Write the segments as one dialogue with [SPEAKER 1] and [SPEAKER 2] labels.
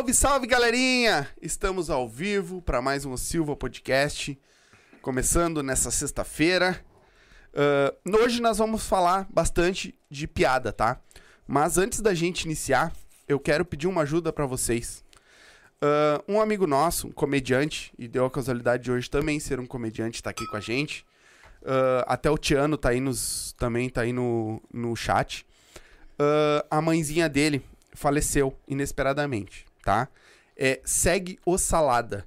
[SPEAKER 1] Salve, salve, galerinha! Estamos ao vivo para mais um Silva Podcast, começando nessa sexta-feira. Uh, hoje nós vamos falar bastante de piada, tá? Mas antes da gente iniciar, eu quero pedir uma ajuda para vocês. Uh, um amigo nosso, um comediante, e deu a casualidade de hoje também ser um comediante, tá aqui com a gente. Uh, até o Tiano tá aí nos, também tá aí no, no chat. a mãezinha dele faleceu inesperadamente, tá? É, segue o Salada,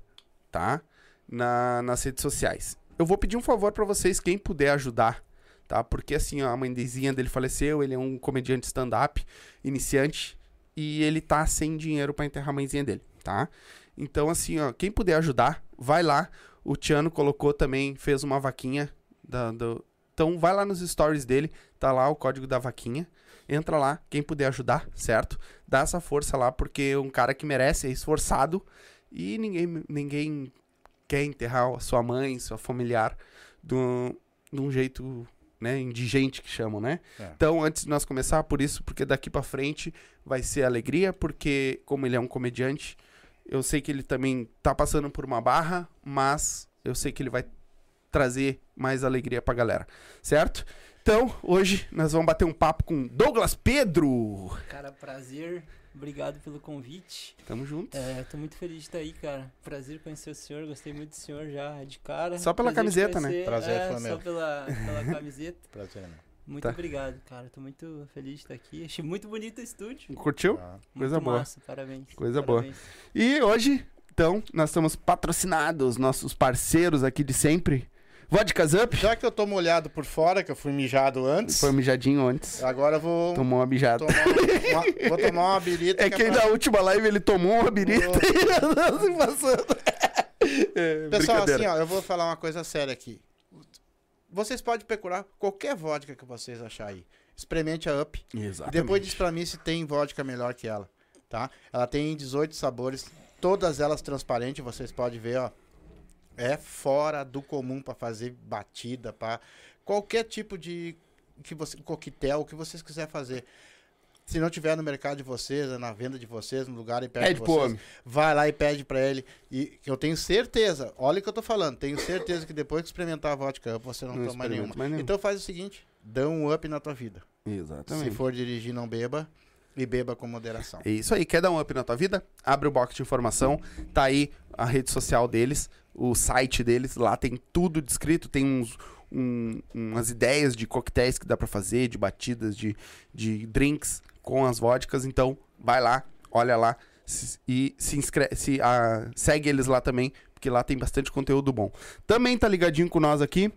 [SPEAKER 1] tá? Na, nas redes sociais. Eu vou pedir um favor para vocês, quem puder ajudar, tá? Porque assim, ó, a mãezinha dele faleceu, ele é um comediante stand-up, iniciante, e ele tá sem dinheiro para enterrar a mãezinha dele, tá? Então, assim, ó, quem puder ajudar, vai lá. O Tiano colocou também, fez uma vaquinha da, do... Então, vai lá nos stories dele, tá lá o código da vaquinha entra lá, quem puder ajudar, certo? Dá essa força lá, porque é um cara que merece, é esforçado e ninguém, ninguém quer enterrar sua mãe, sua familiar de um, de um jeito né, indigente que chamam, né? É. Então, antes de nós começar, por isso, porque daqui para frente vai ser alegria, porque como ele é um comediante, eu sei que ele também tá passando por uma barra, mas eu sei que ele vai trazer mais alegria pra galera, certo? Então, hoje nós vamos bater um papo com Douglas Pedro.
[SPEAKER 2] Cara, prazer. Obrigado pelo convite.
[SPEAKER 1] Tamo junto.
[SPEAKER 2] É, tô muito feliz de estar aí, cara. Prazer conhecer o senhor. Gostei muito do senhor já de cara.
[SPEAKER 1] Só pela
[SPEAKER 2] prazer
[SPEAKER 1] camiseta, né?
[SPEAKER 2] Prazer é, Só pela, pela camiseta.
[SPEAKER 3] prazer, né?
[SPEAKER 2] Muito tá. obrigado, cara. Tô muito feliz de estar aqui. Achei muito bonito o estúdio.
[SPEAKER 1] Curtiu? Ah. Coisa
[SPEAKER 2] muito
[SPEAKER 1] boa.
[SPEAKER 2] Massa. Parabéns.
[SPEAKER 1] Coisa
[SPEAKER 2] Parabéns.
[SPEAKER 1] boa. E hoje, então, nós estamos patrocinados, nossos parceiros aqui de sempre. Vodka Up?
[SPEAKER 3] Já que eu tô molhado por fora, que eu fui mijado antes.
[SPEAKER 1] Foi mijadinho antes.
[SPEAKER 3] Agora eu vou.
[SPEAKER 1] Tomou uma mijada.
[SPEAKER 3] Tomar uma, vou tomar uma birita.
[SPEAKER 1] É que, que é pra... na última live ele tomou uma birita vou... e se passando.
[SPEAKER 3] É, Pessoal, assim, ó, eu vou falar uma coisa séria aqui. Vocês podem procurar qualquer vodka que vocês acharem aí. Experimente a Up.
[SPEAKER 1] Exatamente.
[SPEAKER 3] E depois diz pra mim se tem vodka melhor que ela. Tá? Ela tem 18 sabores, todas elas transparentes, vocês podem ver, ó é fora do comum para fazer batida, para qualquer tipo de que você coquetel que vocês quiser fazer. Se não tiver no mercado de vocês, na venda de vocês, no lugar e pede de vocês, vai lá e pede para ele. E eu tenho certeza, olha o que eu tô falando, tenho certeza que depois que experimentar a vodka você não, não toma nenhuma. Então faz o seguinte, dá um up na tua vida.
[SPEAKER 1] Exatamente.
[SPEAKER 3] Se for dirigir, não beba. E beba com moderação.
[SPEAKER 1] É isso aí. Quer dar um up na tua vida? Abre o box de informação. Tá aí a rede social deles, o site deles. Lá tem tudo descrito. Tem uns, um, umas ideias de coquetéis que dá para fazer, de batidas, de, de drinks com as vodkas. Então, vai lá, olha lá se, e se inscreve, se, uh, segue eles lá também, porque lá tem bastante conteúdo bom. Também tá ligadinho com nós aqui.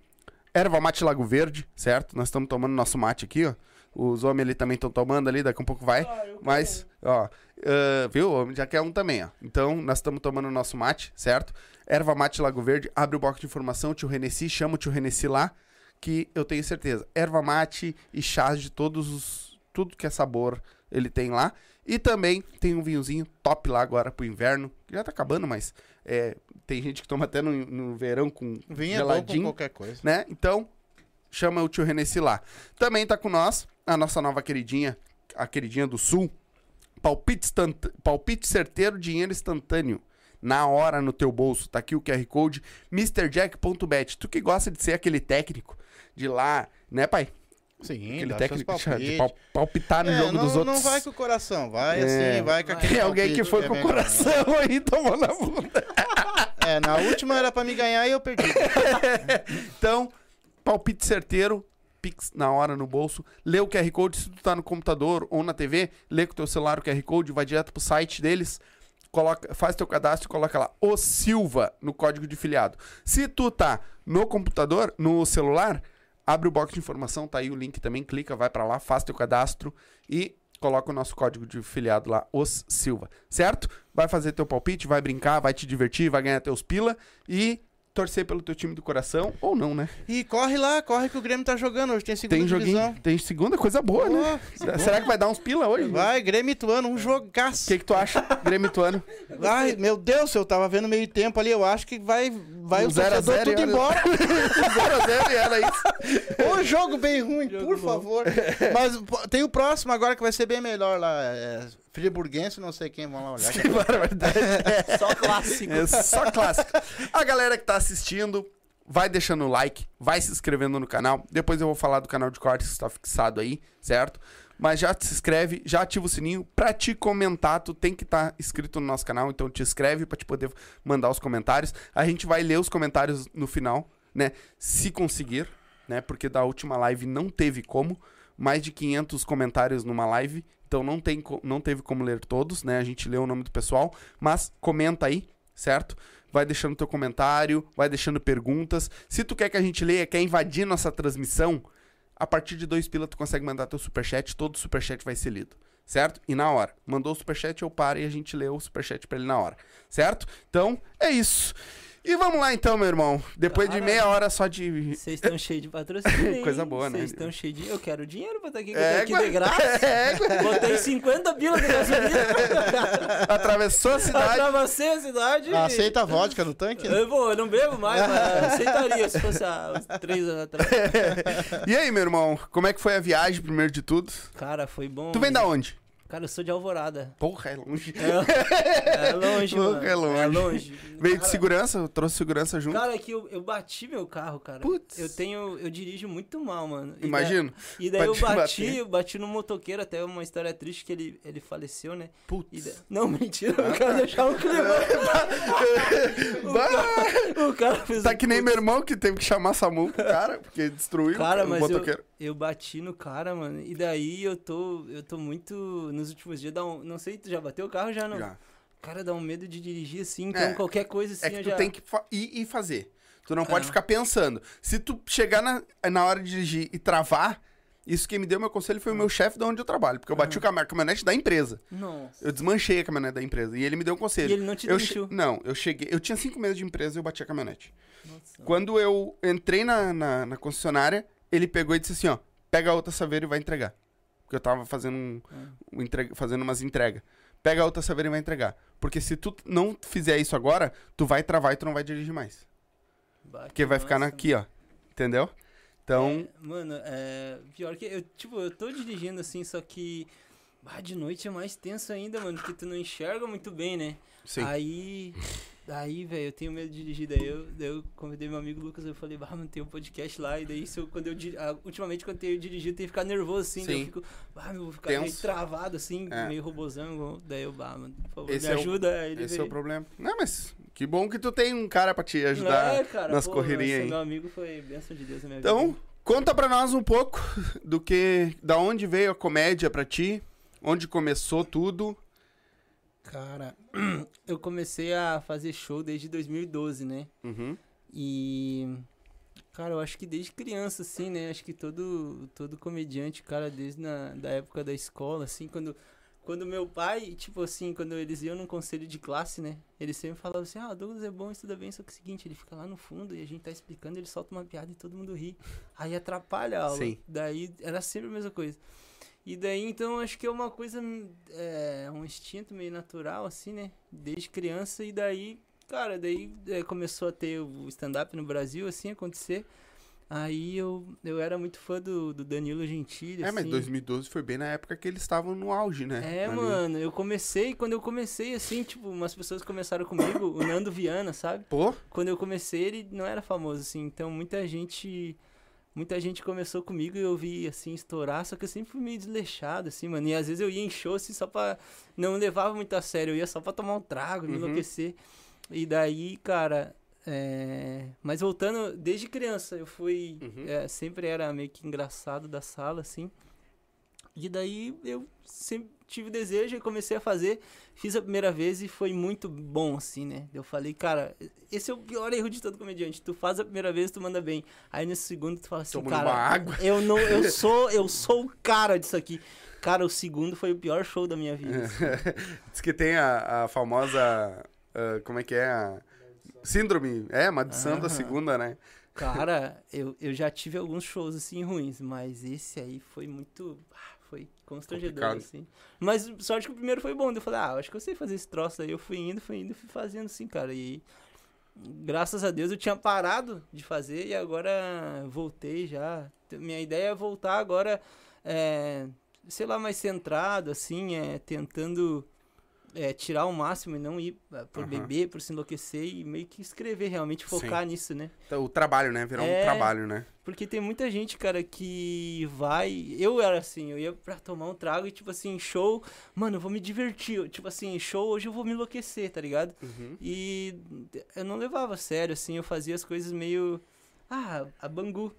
[SPEAKER 1] Erva Mate Lago Verde, certo? Nós estamos tomando nosso mate aqui, ó. Os homens ali também estão tomando ali, daqui a um pouco vai. Ah, Mas, ó, uh, viu? Já quer um também, ó. Então, nós estamos tomando o nosso mate, certo? Erva Mate Lago Verde, abre o bloco de informação, tio Renessi, chama o tio Renessi lá, que eu tenho certeza. Erva mate e chás de todos os. Tudo que é sabor ele tem lá. E também tem um vinhozinho top lá agora pro inverno. Já tá acabando, mas é, tem gente que toma até no, no verão com
[SPEAKER 3] Vinho geladinho. É bom com qualquer coisa.
[SPEAKER 1] Né? Então, chama o tio Renessi lá. Também tá com nós a nossa nova queridinha, a queridinha do Sul. Palpite, palpite certeiro, dinheiro instantâneo. Na hora no teu bolso. Tá aqui o QR Code MrJack.bet. Tu que gosta de ser aquele técnico de lá, né, pai?
[SPEAKER 3] Sim,
[SPEAKER 1] aquele técnico de pal, palpitar no é, jogo
[SPEAKER 3] não,
[SPEAKER 1] dos outros.
[SPEAKER 3] Não vai com o coração, vai é, assim, vai com aquele.
[SPEAKER 1] Tem alguém que foi é com o coração aí tomou na bunda.
[SPEAKER 3] É, na última era para me ganhar e eu perdi.
[SPEAKER 1] então, palpite certeiro, Pix na hora no bolso, lê o QR Code, se tu tá no computador ou na TV, lê com teu celular o QR Code, vai direto pro site deles, coloca, faz teu cadastro e coloca lá o Silva no código de filiado. Se tu tá no computador, no celular, abre o box de informação, tá aí o link também, clica, vai para lá, faz teu cadastro e coloca o nosso código de filiado lá, os Silva, certo? Vai fazer teu palpite, vai brincar, vai te divertir, vai ganhar teus pila e torcer pelo teu time do coração ou não, né?
[SPEAKER 3] E corre lá, corre que o Grêmio tá jogando hoje, tem segunda tem joguinho, divisão.
[SPEAKER 1] Tem segunda, coisa boa, né? Será que vai dar uns pila hoje?
[SPEAKER 3] Vai, Grêmio Ituano, um jogaço.
[SPEAKER 1] O que, que tu acha, Grêmio Ituano?
[SPEAKER 3] Ai, meu Deus, eu tava vendo meio tempo ali, eu acho que vai, vai um o zero torcedor zero, tudo era... embora.
[SPEAKER 1] 0x0 e era isso.
[SPEAKER 3] Ô, jogo bem ruim, jogo por bom. favor. Mas tem o próximo agora que vai ser bem melhor lá, é Friburguense, não sei quem, vão lá olhar.
[SPEAKER 1] Que barbaridade.
[SPEAKER 2] Só clássico.
[SPEAKER 1] É só clássico. A galera que tá assistindo, vai deixando o like, vai se inscrevendo no canal. Depois eu vou falar do canal de cortes que está fixado aí, certo? Mas já se inscreve, já ativa o sininho. Pra te comentar, tu tem que estar inscrito no nosso canal, então te inscreve pra te poder mandar os comentários. A gente vai ler os comentários no final, né? Se conseguir, né? Porque da última live não teve como. Mais de 500 comentários numa live, então não, tem, não teve como ler todos, né? A gente leu o nome do pessoal, mas comenta aí, certo? Vai deixando teu comentário, vai deixando perguntas. Se tu quer que a gente leia, quer invadir nossa transmissão, a partir de dois pila tu consegue mandar teu superchat, todo superchat vai ser lido, certo? E na hora. Mandou o superchat, eu paro e a gente lê o superchat pra ele na hora, certo? Então, é isso. E vamos lá então, meu irmão. Depois de meia hora só de...
[SPEAKER 2] Vocês estão cheios de patrocínio.
[SPEAKER 1] Coisa boa, né?
[SPEAKER 2] Vocês estão cheios de. Eu quero dinheiro pra estar aqui,
[SPEAKER 1] É,
[SPEAKER 2] aqui de graça.
[SPEAKER 1] É,
[SPEAKER 2] Botei 50 pila de gasolina.
[SPEAKER 1] atravessou a cidade.
[SPEAKER 2] Atravessei a cidade.
[SPEAKER 3] Ah, Aceita a vodka no tanque? né?
[SPEAKER 2] Eu, vou, eu não bebo mais, mas aceitaria se fosse há uns três anos atrás.
[SPEAKER 1] E aí, meu irmão, como é que foi a viagem, primeiro de tudo?
[SPEAKER 2] Cara, foi bom.
[SPEAKER 1] Tu vem da onde?
[SPEAKER 2] Cara, eu sou de Alvorada.
[SPEAKER 1] Porra, é longe.
[SPEAKER 2] É, é longe,
[SPEAKER 1] Porra,
[SPEAKER 2] mano.
[SPEAKER 1] é longe.
[SPEAKER 2] É longe.
[SPEAKER 1] Veio de
[SPEAKER 2] Cara,
[SPEAKER 1] segurança, trouxe segurança junto.
[SPEAKER 2] Cara, é que eu, eu bati meu carro, cara.
[SPEAKER 1] Putz.
[SPEAKER 2] Eu tenho. Eu dirijo muito mal, mano. E
[SPEAKER 1] Imagino.
[SPEAKER 2] da- E daí eu bati,
[SPEAKER 1] bater.
[SPEAKER 2] eu bati no motoqueiro, até uma história triste que ele, ele faleceu, né?
[SPEAKER 1] Putz.
[SPEAKER 2] da- Não, mentira, eu quero deixar um clima.
[SPEAKER 1] Bah,
[SPEAKER 2] O cara fez
[SPEAKER 1] tá
[SPEAKER 2] um
[SPEAKER 1] que nem
[SPEAKER 2] putz.
[SPEAKER 1] meu irmão que teve que chamar SAMU pro cara, porque destruiu
[SPEAKER 2] Cara,
[SPEAKER 1] o
[SPEAKER 2] mas eu,
[SPEAKER 1] motoqueiro.
[SPEAKER 2] eu bati no cara, mano. E daí eu tô. Eu tô muito. Nos últimos dias, dá um, não sei, tu já bateu o carro já, não?
[SPEAKER 1] Já.
[SPEAKER 2] Cara, dá um medo de dirigir assim, então
[SPEAKER 1] É,
[SPEAKER 2] qualquer coisa assim
[SPEAKER 1] É que tu
[SPEAKER 2] já.
[SPEAKER 1] tem que ir e fazer. Tu não pode
[SPEAKER 2] É.
[SPEAKER 1] ficar pensando. Se tu chegar na, na hora de dirigir e travar, isso que me deu meu conselho foi o meu chefe de onde eu trabalho. Porque eu bati o cam- a caminhonete da empresa.
[SPEAKER 2] Nossa.
[SPEAKER 1] Eu desmanchei a caminhonete da empresa. E ele me deu um conselho.
[SPEAKER 2] E ele não te
[SPEAKER 1] eu che- Não, eu cheguei. Eu tinha cinco meses de empresa e eu bati a caminhonete.
[SPEAKER 2] Nossa.
[SPEAKER 1] Quando eu entrei na, na, na concessionária, ele pegou e disse assim, ó, pega a outra saveira e vai entregar. Porque eu tava fazendo, um, um entrega- fazendo umas entregas. Pega a outra saveira e vai entregar. Porque se tu não fizer isso agora, tu vai travar e tu não vai dirigir mais.
[SPEAKER 2] Bah,
[SPEAKER 1] Porque
[SPEAKER 2] que
[SPEAKER 1] vai ficar aqui, ó. Entendeu? Então,
[SPEAKER 2] É, mano, é. Pior que eu, tipo, eu tô dirigindo assim, só que. Ah, de noite é mais tenso ainda, mano, porque tu não enxerga muito bem, né?
[SPEAKER 1] sim.
[SPEAKER 2] Aí. Daí, velho, eu tenho medo de dirigir. Daí eu, daí eu convidei meu amigo Lucas, eu falei, ah, mano, tem um podcast lá. E daí, se eu, quando eu ultimamente, quando eu tenho dirigido, eu tenho que ficar nervoso assim. Daí eu fico, ah, meu, vou ficar meio
[SPEAKER 1] Tenso.
[SPEAKER 2] travado assim,
[SPEAKER 1] É.
[SPEAKER 2] meio robozão. Daí eu, bah, mano, por favor,
[SPEAKER 1] Esse
[SPEAKER 2] me
[SPEAKER 1] é o-
[SPEAKER 2] ajuda. Aí ele
[SPEAKER 1] Esse é o problema. Não, mas que bom que tu tem um cara pra te ajudar
[SPEAKER 2] É, cara,
[SPEAKER 1] nas
[SPEAKER 2] pô,
[SPEAKER 1] correrias aí.
[SPEAKER 2] Meu amigo foi bênção de Deus na minha
[SPEAKER 1] Então,
[SPEAKER 2] vida.
[SPEAKER 1] conta pra nós um pouco do que, da onde veio a comédia pra ti, onde começou tudo.
[SPEAKER 2] Cara, eu comecei a fazer show desde 2012, né?
[SPEAKER 1] Uhum.
[SPEAKER 2] E. Cara, eu acho que desde criança, assim, né? Acho que todo, todo comediante, cara, desde na, da época da escola, assim, quando. Quando meu pai, tipo assim, quando eles iam num conselho de classe, né? Eles sempre falavam assim, ah, o Douglas é bom, estuda bem, só que é o seguinte, ele fica lá no fundo e a gente tá explicando, ele solta uma piada e todo mundo ri. Aí atrapalha a aula.
[SPEAKER 1] Sim.
[SPEAKER 2] Daí era sempre a mesma coisa. E daí, então, acho que é uma coisa, é, um instinto meio natural, assim, né? Desde criança, e daí, cara, daí é, começou a ter o stand-up no Brasil, assim, acontecer. Aí eu, eu era muito fã do, do Danilo Gentili,
[SPEAKER 1] É, mas
[SPEAKER 2] assim.
[SPEAKER 1] 2012 foi bem na época que eles estavam no auge, né?
[SPEAKER 2] É,
[SPEAKER 1] Ali.
[SPEAKER 2] mano, eu comecei, quando eu comecei, assim, tipo, umas pessoas começaram comigo, o Nando Viana, sabe?
[SPEAKER 1] Pô,
[SPEAKER 2] Quando eu comecei, ele não era famoso, assim, então muita gente. Muita gente começou comigo e eu vi, assim, estourar, só que eu sempre fui meio desleixado, assim, mano. E às vezes eu ia em show, assim, só pra. Não levava muito a sério, eu ia só pra tomar um trago, me
[SPEAKER 1] Uhum.
[SPEAKER 2] enlouquecer. E daí, cara. é, Mas voltando, desde criança, eu fui.
[SPEAKER 1] Uhum.
[SPEAKER 2] é, sempre era meio que engraçado da sala, assim. E daí eu sempre tive desejo e comecei a fazer. Fiz a primeira vez e foi muito bom, assim, né? Eu falei, cara, esse é o pior erro de todo comediante. Tu faz a primeira vez, tu manda bem. Aí nesse segundo tu fala assim,
[SPEAKER 1] Tomando
[SPEAKER 2] cara,
[SPEAKER 1] água.
[SPEAKER 2] eu não, eu sou, eu sou o cara disso aqui. Cara, o segundo foi o pior show da minha vida. assim.
[SPEAKER 1] diz que tem a, a famosa. ah, como é que é? A síndrome. É, maldição da segunda, né?
[SPEAKER 2] Cara, eu, eu já tive alguns shows assim ruins, mas esse aí foi muito. Constrangedor,
[SPEAKER 1] Complicado.
[SPEAKER 2] assim. Mas sorte que o primeiro foi bom. Eu falei, ah, acho que eu sei fazer esse troço aí. Eu fui indo, fui indo, fui fazendo assim, cara. E graças a Deus eu tinha parado de fazer e agora voltei já. Minha ideia é voltar agora. é, sei lá, mais centrado, assim, é, tentando é, tirar o máximo e não ir é, por
[SPEAKER 1] Aham.
[SPEAKER 2] beber, por se enlouquecer e meio que escrever, realmente focar nisso, né?
[SPEAKER 1] Então, o trabalho, né? Virar um
[SPEAKER 2] É.
[SPEAKER 1] trabalho, né?
[SPEAKER 2] Porque tem muita gente, cara, que vai. Eu era assim, eu ia pra tomar um trago e, tipo assim, show. Mano, eu vou me divertir. Tipo assim, show, hoje eu vou me enlouquecer, tá ligado?
[SPEAKER 1] Uhum.
[SPEAKER 2] E eu não levava a sério, assim, eu fazia as coisas meio. Ah, a bangu.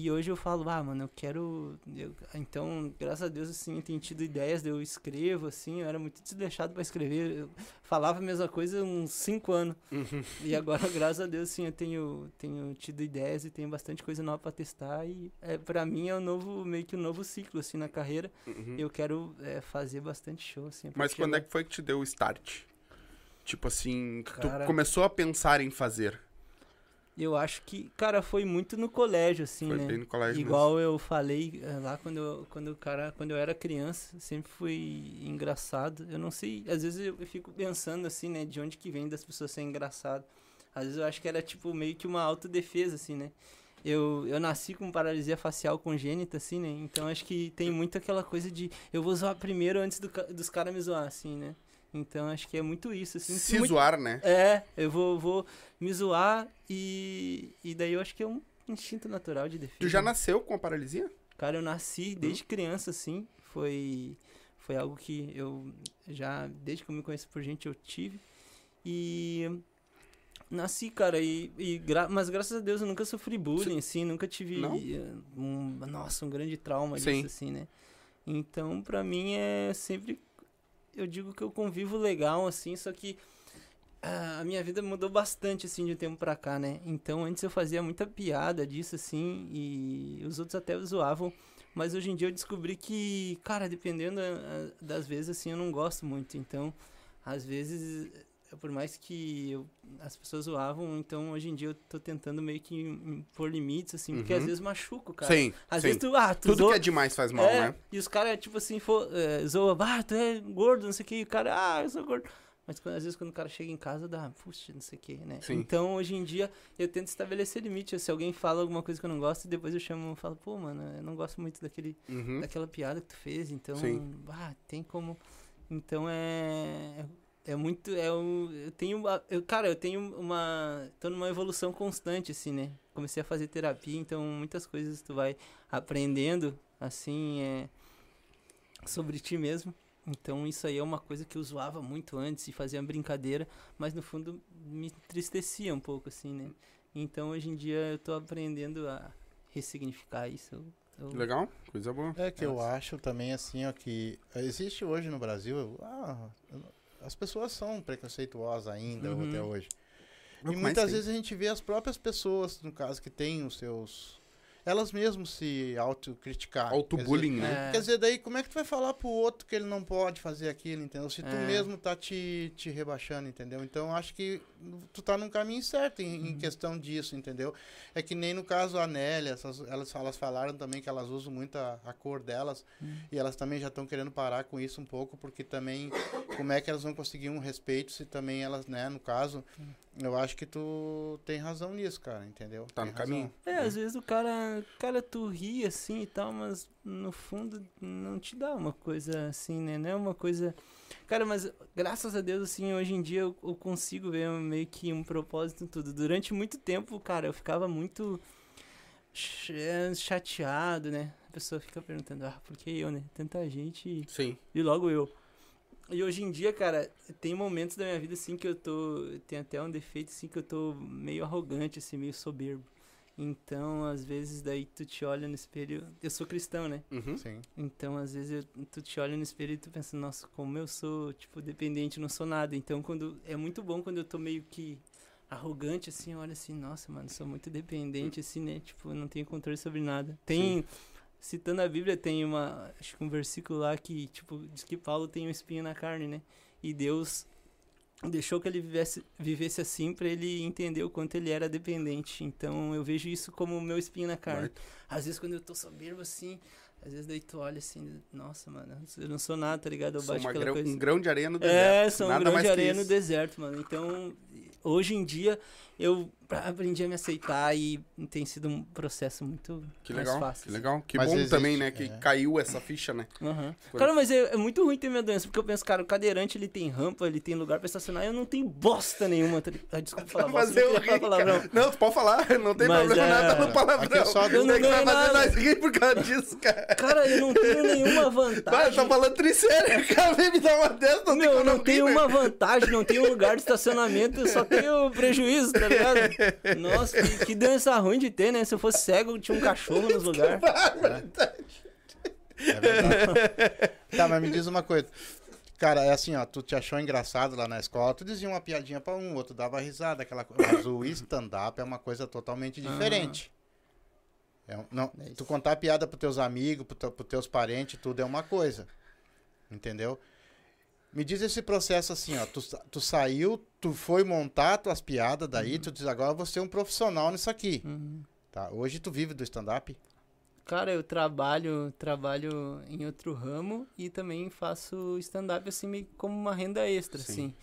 [SPEAKER 2] E hoje eu falo, ah, mano, eu quero. eu- Então, graças a Deus, assim, eu tenho tido ideias, eu escrevo, assim, eu era muito desleixado pra escrever. Eu falava a mesma coisa uns 5 anos.
[SPEAKER 1] Uhum.
[SPEAKER 2] E agora, graças a Deus, sim, eu tenho, tenho tido ideias e tenho bastante coisa nova pra testar. E é, pra mim é um novo, meio que um novo ciclo, assim, na carreira.
[SPEAKER 1] Uhum.
[SPEAKER 2] Eu quero é, fazer bastante show, assim.
[SPEAKER 1] Mas
[SPEAKER 2] porque
[SPEAKER 1] quando é
[SPEAKER 2] eu-
[SPEAKER 1] que foi que te deu o start? Tipo assim, que tu
[SPEAKER 2] Cara-
[SPEAKER 1] começou a pensar em fazer.
[SPEAKER 2] Eu acho que, cara, foi muito no colégio, assim,
[SPEAKER 1] Foi
[SPEAKER 2] né?
[SPEAKER 1] bem no colégio
[SPEAKER 2] Igual eu falei eh, lá quando eu, quando o cara, quando eu era criança, sempre fui engraçado. Eu não sei, às vezes eu, fico pensando assim, né, de onde que vem das pessoas ser engraçado. Às vezes eu acho que era tipo meio que uma autodefesa assim, né? Eu, eu nasci com paralisia facial congênita, assim, né? Então acho que tem muito aquela coisa de eu vou zoar primeiro antes do, dos caras me zoar, assim, né? Então acho que é muito isso, assim.
[SPEAKER 1] Se
[SPEAKER 2] muito-
[SPEAKER 1] zoar, né?
[SPEAKER 2] é, eu vou, vou me zoar e, e daí eu acho que é um instinto natural de defesa.
[SPEAKER 1] Tu já nasceu com a paralisia?
[SPEAKER 2] Cara, eu nasci desde criança, assim. Foi, foi algo que eu já, desde que eu me conheço por gente, eu tive. E nasci, cara, e, e gra- mas graças a Deus eu nunca sofri bullying, assim, nunca tive
[SPEAKER 1] Não?
[SPEAKER 2] um, nossa, um grande trauma
[SPEAKER 1] Sim.
[SPEAKER 2] disso, assim, né? Então, pra mim é sempre, eu digo que eu convivo legal, assim, só que ah, a minha vida mudou bastante, assim, de um tempo pra cá, né? Então, antes eu fazia muita piada disso, assim, e os outros até zoavam. Mas hoje em dia eu descobri que, cara, dependendo ah, das vezes, assim, eu não gosto muito. Então, às vezes, por mais que eu- as pessoas zoavam, então hoje em dia eu tô tentando meio que impor limites, assim, porque
[SPEAKER 1] Uhum.
[SPEAKER 2] às vezes machuca, o cara.
[SPEAKER 1] Sim,
[SPEAKER 2] Às
[SPEAKER 1] sim.
[SPEAKER 2] vezes tu, ah, tu
[SPEAKER 1] Tudo
[SPEAKER 2] zoa,
[SPEAKER 1] que é demais faz mal,
[SPEAKER 2] é,
[SPEAKER 1] né?
[SPEAKER 2] E os caras, tipo assim, for, é, zoa, ah, tu é gordo, não sei o que, e o cara, ah, eu sou gordo. Mas quando- às vezes quando o cara chega em casa, dá, puxa, não sei o que, né?
[SPEAKER 1] Sim.
[SPEAKER 2] Então, hoje em dia, eu tento estabelecer limite. Se alguém fala alguma coisa que eu não gosto, depois eu chamo e falo, pô, mano, eu não gosto muito daquele,
[SPEAKER 1] Uhum.
[SPEAKER 2] daquela piada que tu fez, então,
[SPEAKER 1] Sim.
[SPEAKER 2] ah, tem como... Então, é... É muito, é um, eu tenho, uma- eu, cara, eu tenho uma, tô numa evolução constante, assim, né? Comecei a fazer terapia, então muitas coisas tu vai aprendendo, assim, é, sobre ti mesmo. Então isso aí é uma coisa que eu zoava muito antes e fazia uma brincadeira, mas no fundo me entristecia um pouco, assim, né? Então hoje em dia eu tô aprendendo a ressignificar isso. Eu- eu-
[SPEAKER 1] Legal? Coisa boa.
[SPEAKER 3] É que eu
[SPEAKER 2] Nossa.
[SPEAKER 3] acho também assim, ó, que existe hoje no Brasil, ah, as pessoas são preconceituosas ainda
[SPEAKER 2] Uhum.
[SPEAKER 3] até hoje. E muitas vezes a gente vê as próprias pessoas, no caso, que têm os seus. Elas mesmas se autocriticar.
[SPEAKER 1] Auto-bullying,
[SPEAKER 3] Quer dizer-
[SPEAKER 1] né?
[SPEAKER 2] É.
[SPEAKER 3] Quer dizer, daí como é que tu vai falar pro outro que ele não pode fazer aquilo, entendeu? Se tu
[SPEAKER 2] É.
[SPEAKER 3] mesmo tá te, te rebaixando, entendeu? Então acho que tu tá num caminho certo em,
[SPEAKER 2] Uhum.
[SPEAKER 3] em questão disso, entendeu? É que nem no caso a Nélia, essas, elas, elas falaram também que elas usam muito a, a cor delas
[SPEAKER 2] Uhum.
[SPEAKER 3] e elas também já estão querendo parar com isso um pouco, porque também como é que elas vão conseguir um respeito se também elas, né, no caso, eu acho que tu tem razão nisso, cara, entendeu?
[SPEAKER 1] Tá
[SPEAKER 3] Tem
[SPEAKER 1] no caminho.
[SPEAKER 2] É, às vezes o cara, cara, tu ri assim e tal, mas no fundo não te dá uma coisa assim, né? Não é uma coisa. Cara, mas graças a Deus, assim, hoje em dia eu, eu consigo ver meio que um propósito em tudo. Durante muito tempo, cara, eu ficava muito ch- é, chateado, né? A pessoa fica perguntando, ah, por que eu, né? Tanta gente e
[SPEAKER 1] Sim.
[SPEAKER 2] e logo eu. E hoje em dia, cara, tem momentos da minha vida assim que eu tô. Tem até um defeito assim que eu tô meio arrogante, assim, meio soberbo. Então, às vezes, daí tu te olha no espelho. Eu sou cristão, né?
[SPEAKER 1] Uhum.
[SPEAKER 3] Sim.
[SPEAKER 2] Então, às vezes, eu- tu te olha no espelho e tu pensa, nossa, como eu sou, tipo, dependente, não sou nada. Então, quando. É muito bom quando eu tô meio que arrogante, assim, eu olho assim, nossa, mano, sou muito dependente, assim, né? Tipo, eu não tenho controle sobre nada. Tem. Citando a Bíblia, tem uma. Acho que um versículo lá que, tipo, diz que Paulo tem um espinho na carne, né? E Deus deixou que ele vivesse, vivesse assim pra ele entender o quanto ele era dependente. Então eu vejo isso como o meu espinho na carne.
[SPEAKER 1] Right.
[SPEAKER 2] Às vezes quando eu tô soberbo assim, às vezes daí tu olha assim, nossa, mano, eu não sou nada, tá ligado? Eu
[SPEAKER 1] Sou
[SPEAKER 2] baixo
[SPEAKER 1] grão-
[SPEAKER 2] coisa.
[SPEAKER 1] um grão de areia no deserto.
[SPEAKER 2] É, são um grão de areia no deserto, mano. Então, hoje em dia, eu pra- aprendi a me aceitar e tem sido um processo muito
[SPEAKER 1] Que
[SPEAKER 2] mais
[SPEAKER 1] legal,
[SPEAKER 2] fácil.
[SPEAKER 1] que legal. Que
[SPEAKER 3] Mas
[SPEAKER 1] bom
[SPEAKER 3] existe,
[SPEAKER 1] também, né? Que
[SPEAKER 3] é.
[SPEAKER 1] caiu essa ficha, né? Foi.
[SPEAKER 2] Cara, mas é, é muito ruim ter minha doença, porque eu penso, cara, o cadeirante ele tem rampa, ele tem lugar pra estacionar, eu não tenho bosta nenhuma. Tá... Ah, desculpa falar bosta,
[SPEAKER 1] Mas
[SPEAKER 2] não
[SPEAKER 1] eu
[SPEAKER 2] queria falar palavrão.
[SPEAKER 1] Não, tu pode falar, não tem
[SPEAKER 2] Mas,
[SPEAKER 1] problema
[SPEAKER 2] é,
[SPEAKER 1] nada no palavrão.
[SPEAKER 3] aqui é só
[SPEAKER 2] Eu não
[SPEAKER 1] que fazer
[SPEAKER 2] nada.
[SPEAKER 1] nós rir por causa disso, cara.
[SPEAKER 2] Cara, eu não tenho nenhuma vantagem.
[SPEAKER 1] tá falando trisério, cara, vem me dar uma dessa, não
[SPEAKER 2] Meu,
[SPEAKER 1] tem
[SPEAKER 2] eu
[SPEAKER 1] como
[SPEAKER 2] não tenho
[SPEAKER 1] rir,
[SPEAKER 2] uma
[SPEAKER 1] né?
[SPEAKER 2] vantagem, não tenho lugar de estacionamento, eu só tenho prejuízo, tá ligado? Nossa, que, que doença ruim de ter, né? Se eu fosse cego, tinha um cachorro nos lugares.
[SPEAKER 3] É verdade. tá, mas me diz uma coisa. Cara, é assim, ó, tu te achou engraçado lá na escola, tu dizia uma piadinha pra um, outro dava risada, aquela coisa. Mas o stand-up é uma coisa totalmente diferente. É um- não,
[SPEAKER 2] É
[SPEAKER 3] tu contar piada pros teus amigos, pro teu, pros teus parentes, tudo é uma coisa. Entendeu? Me diz esse processo assim, ó. Tu, tu saiu, tu foi montar tuas piadas, daí tu diz, agora eu vou ser um profissional nisso aqui.
[SPEAKER 2] Uhum.
[SPEAKER 3] Tá? Hoje tu vive do stand-up?
[SPEAKER 2] Cara, eu trabalho, trabalho em outro ramo e também faço stand-up assim como uma renda extra,
[SPEAKER 1] Sim.
[SPEAKER 2] assim.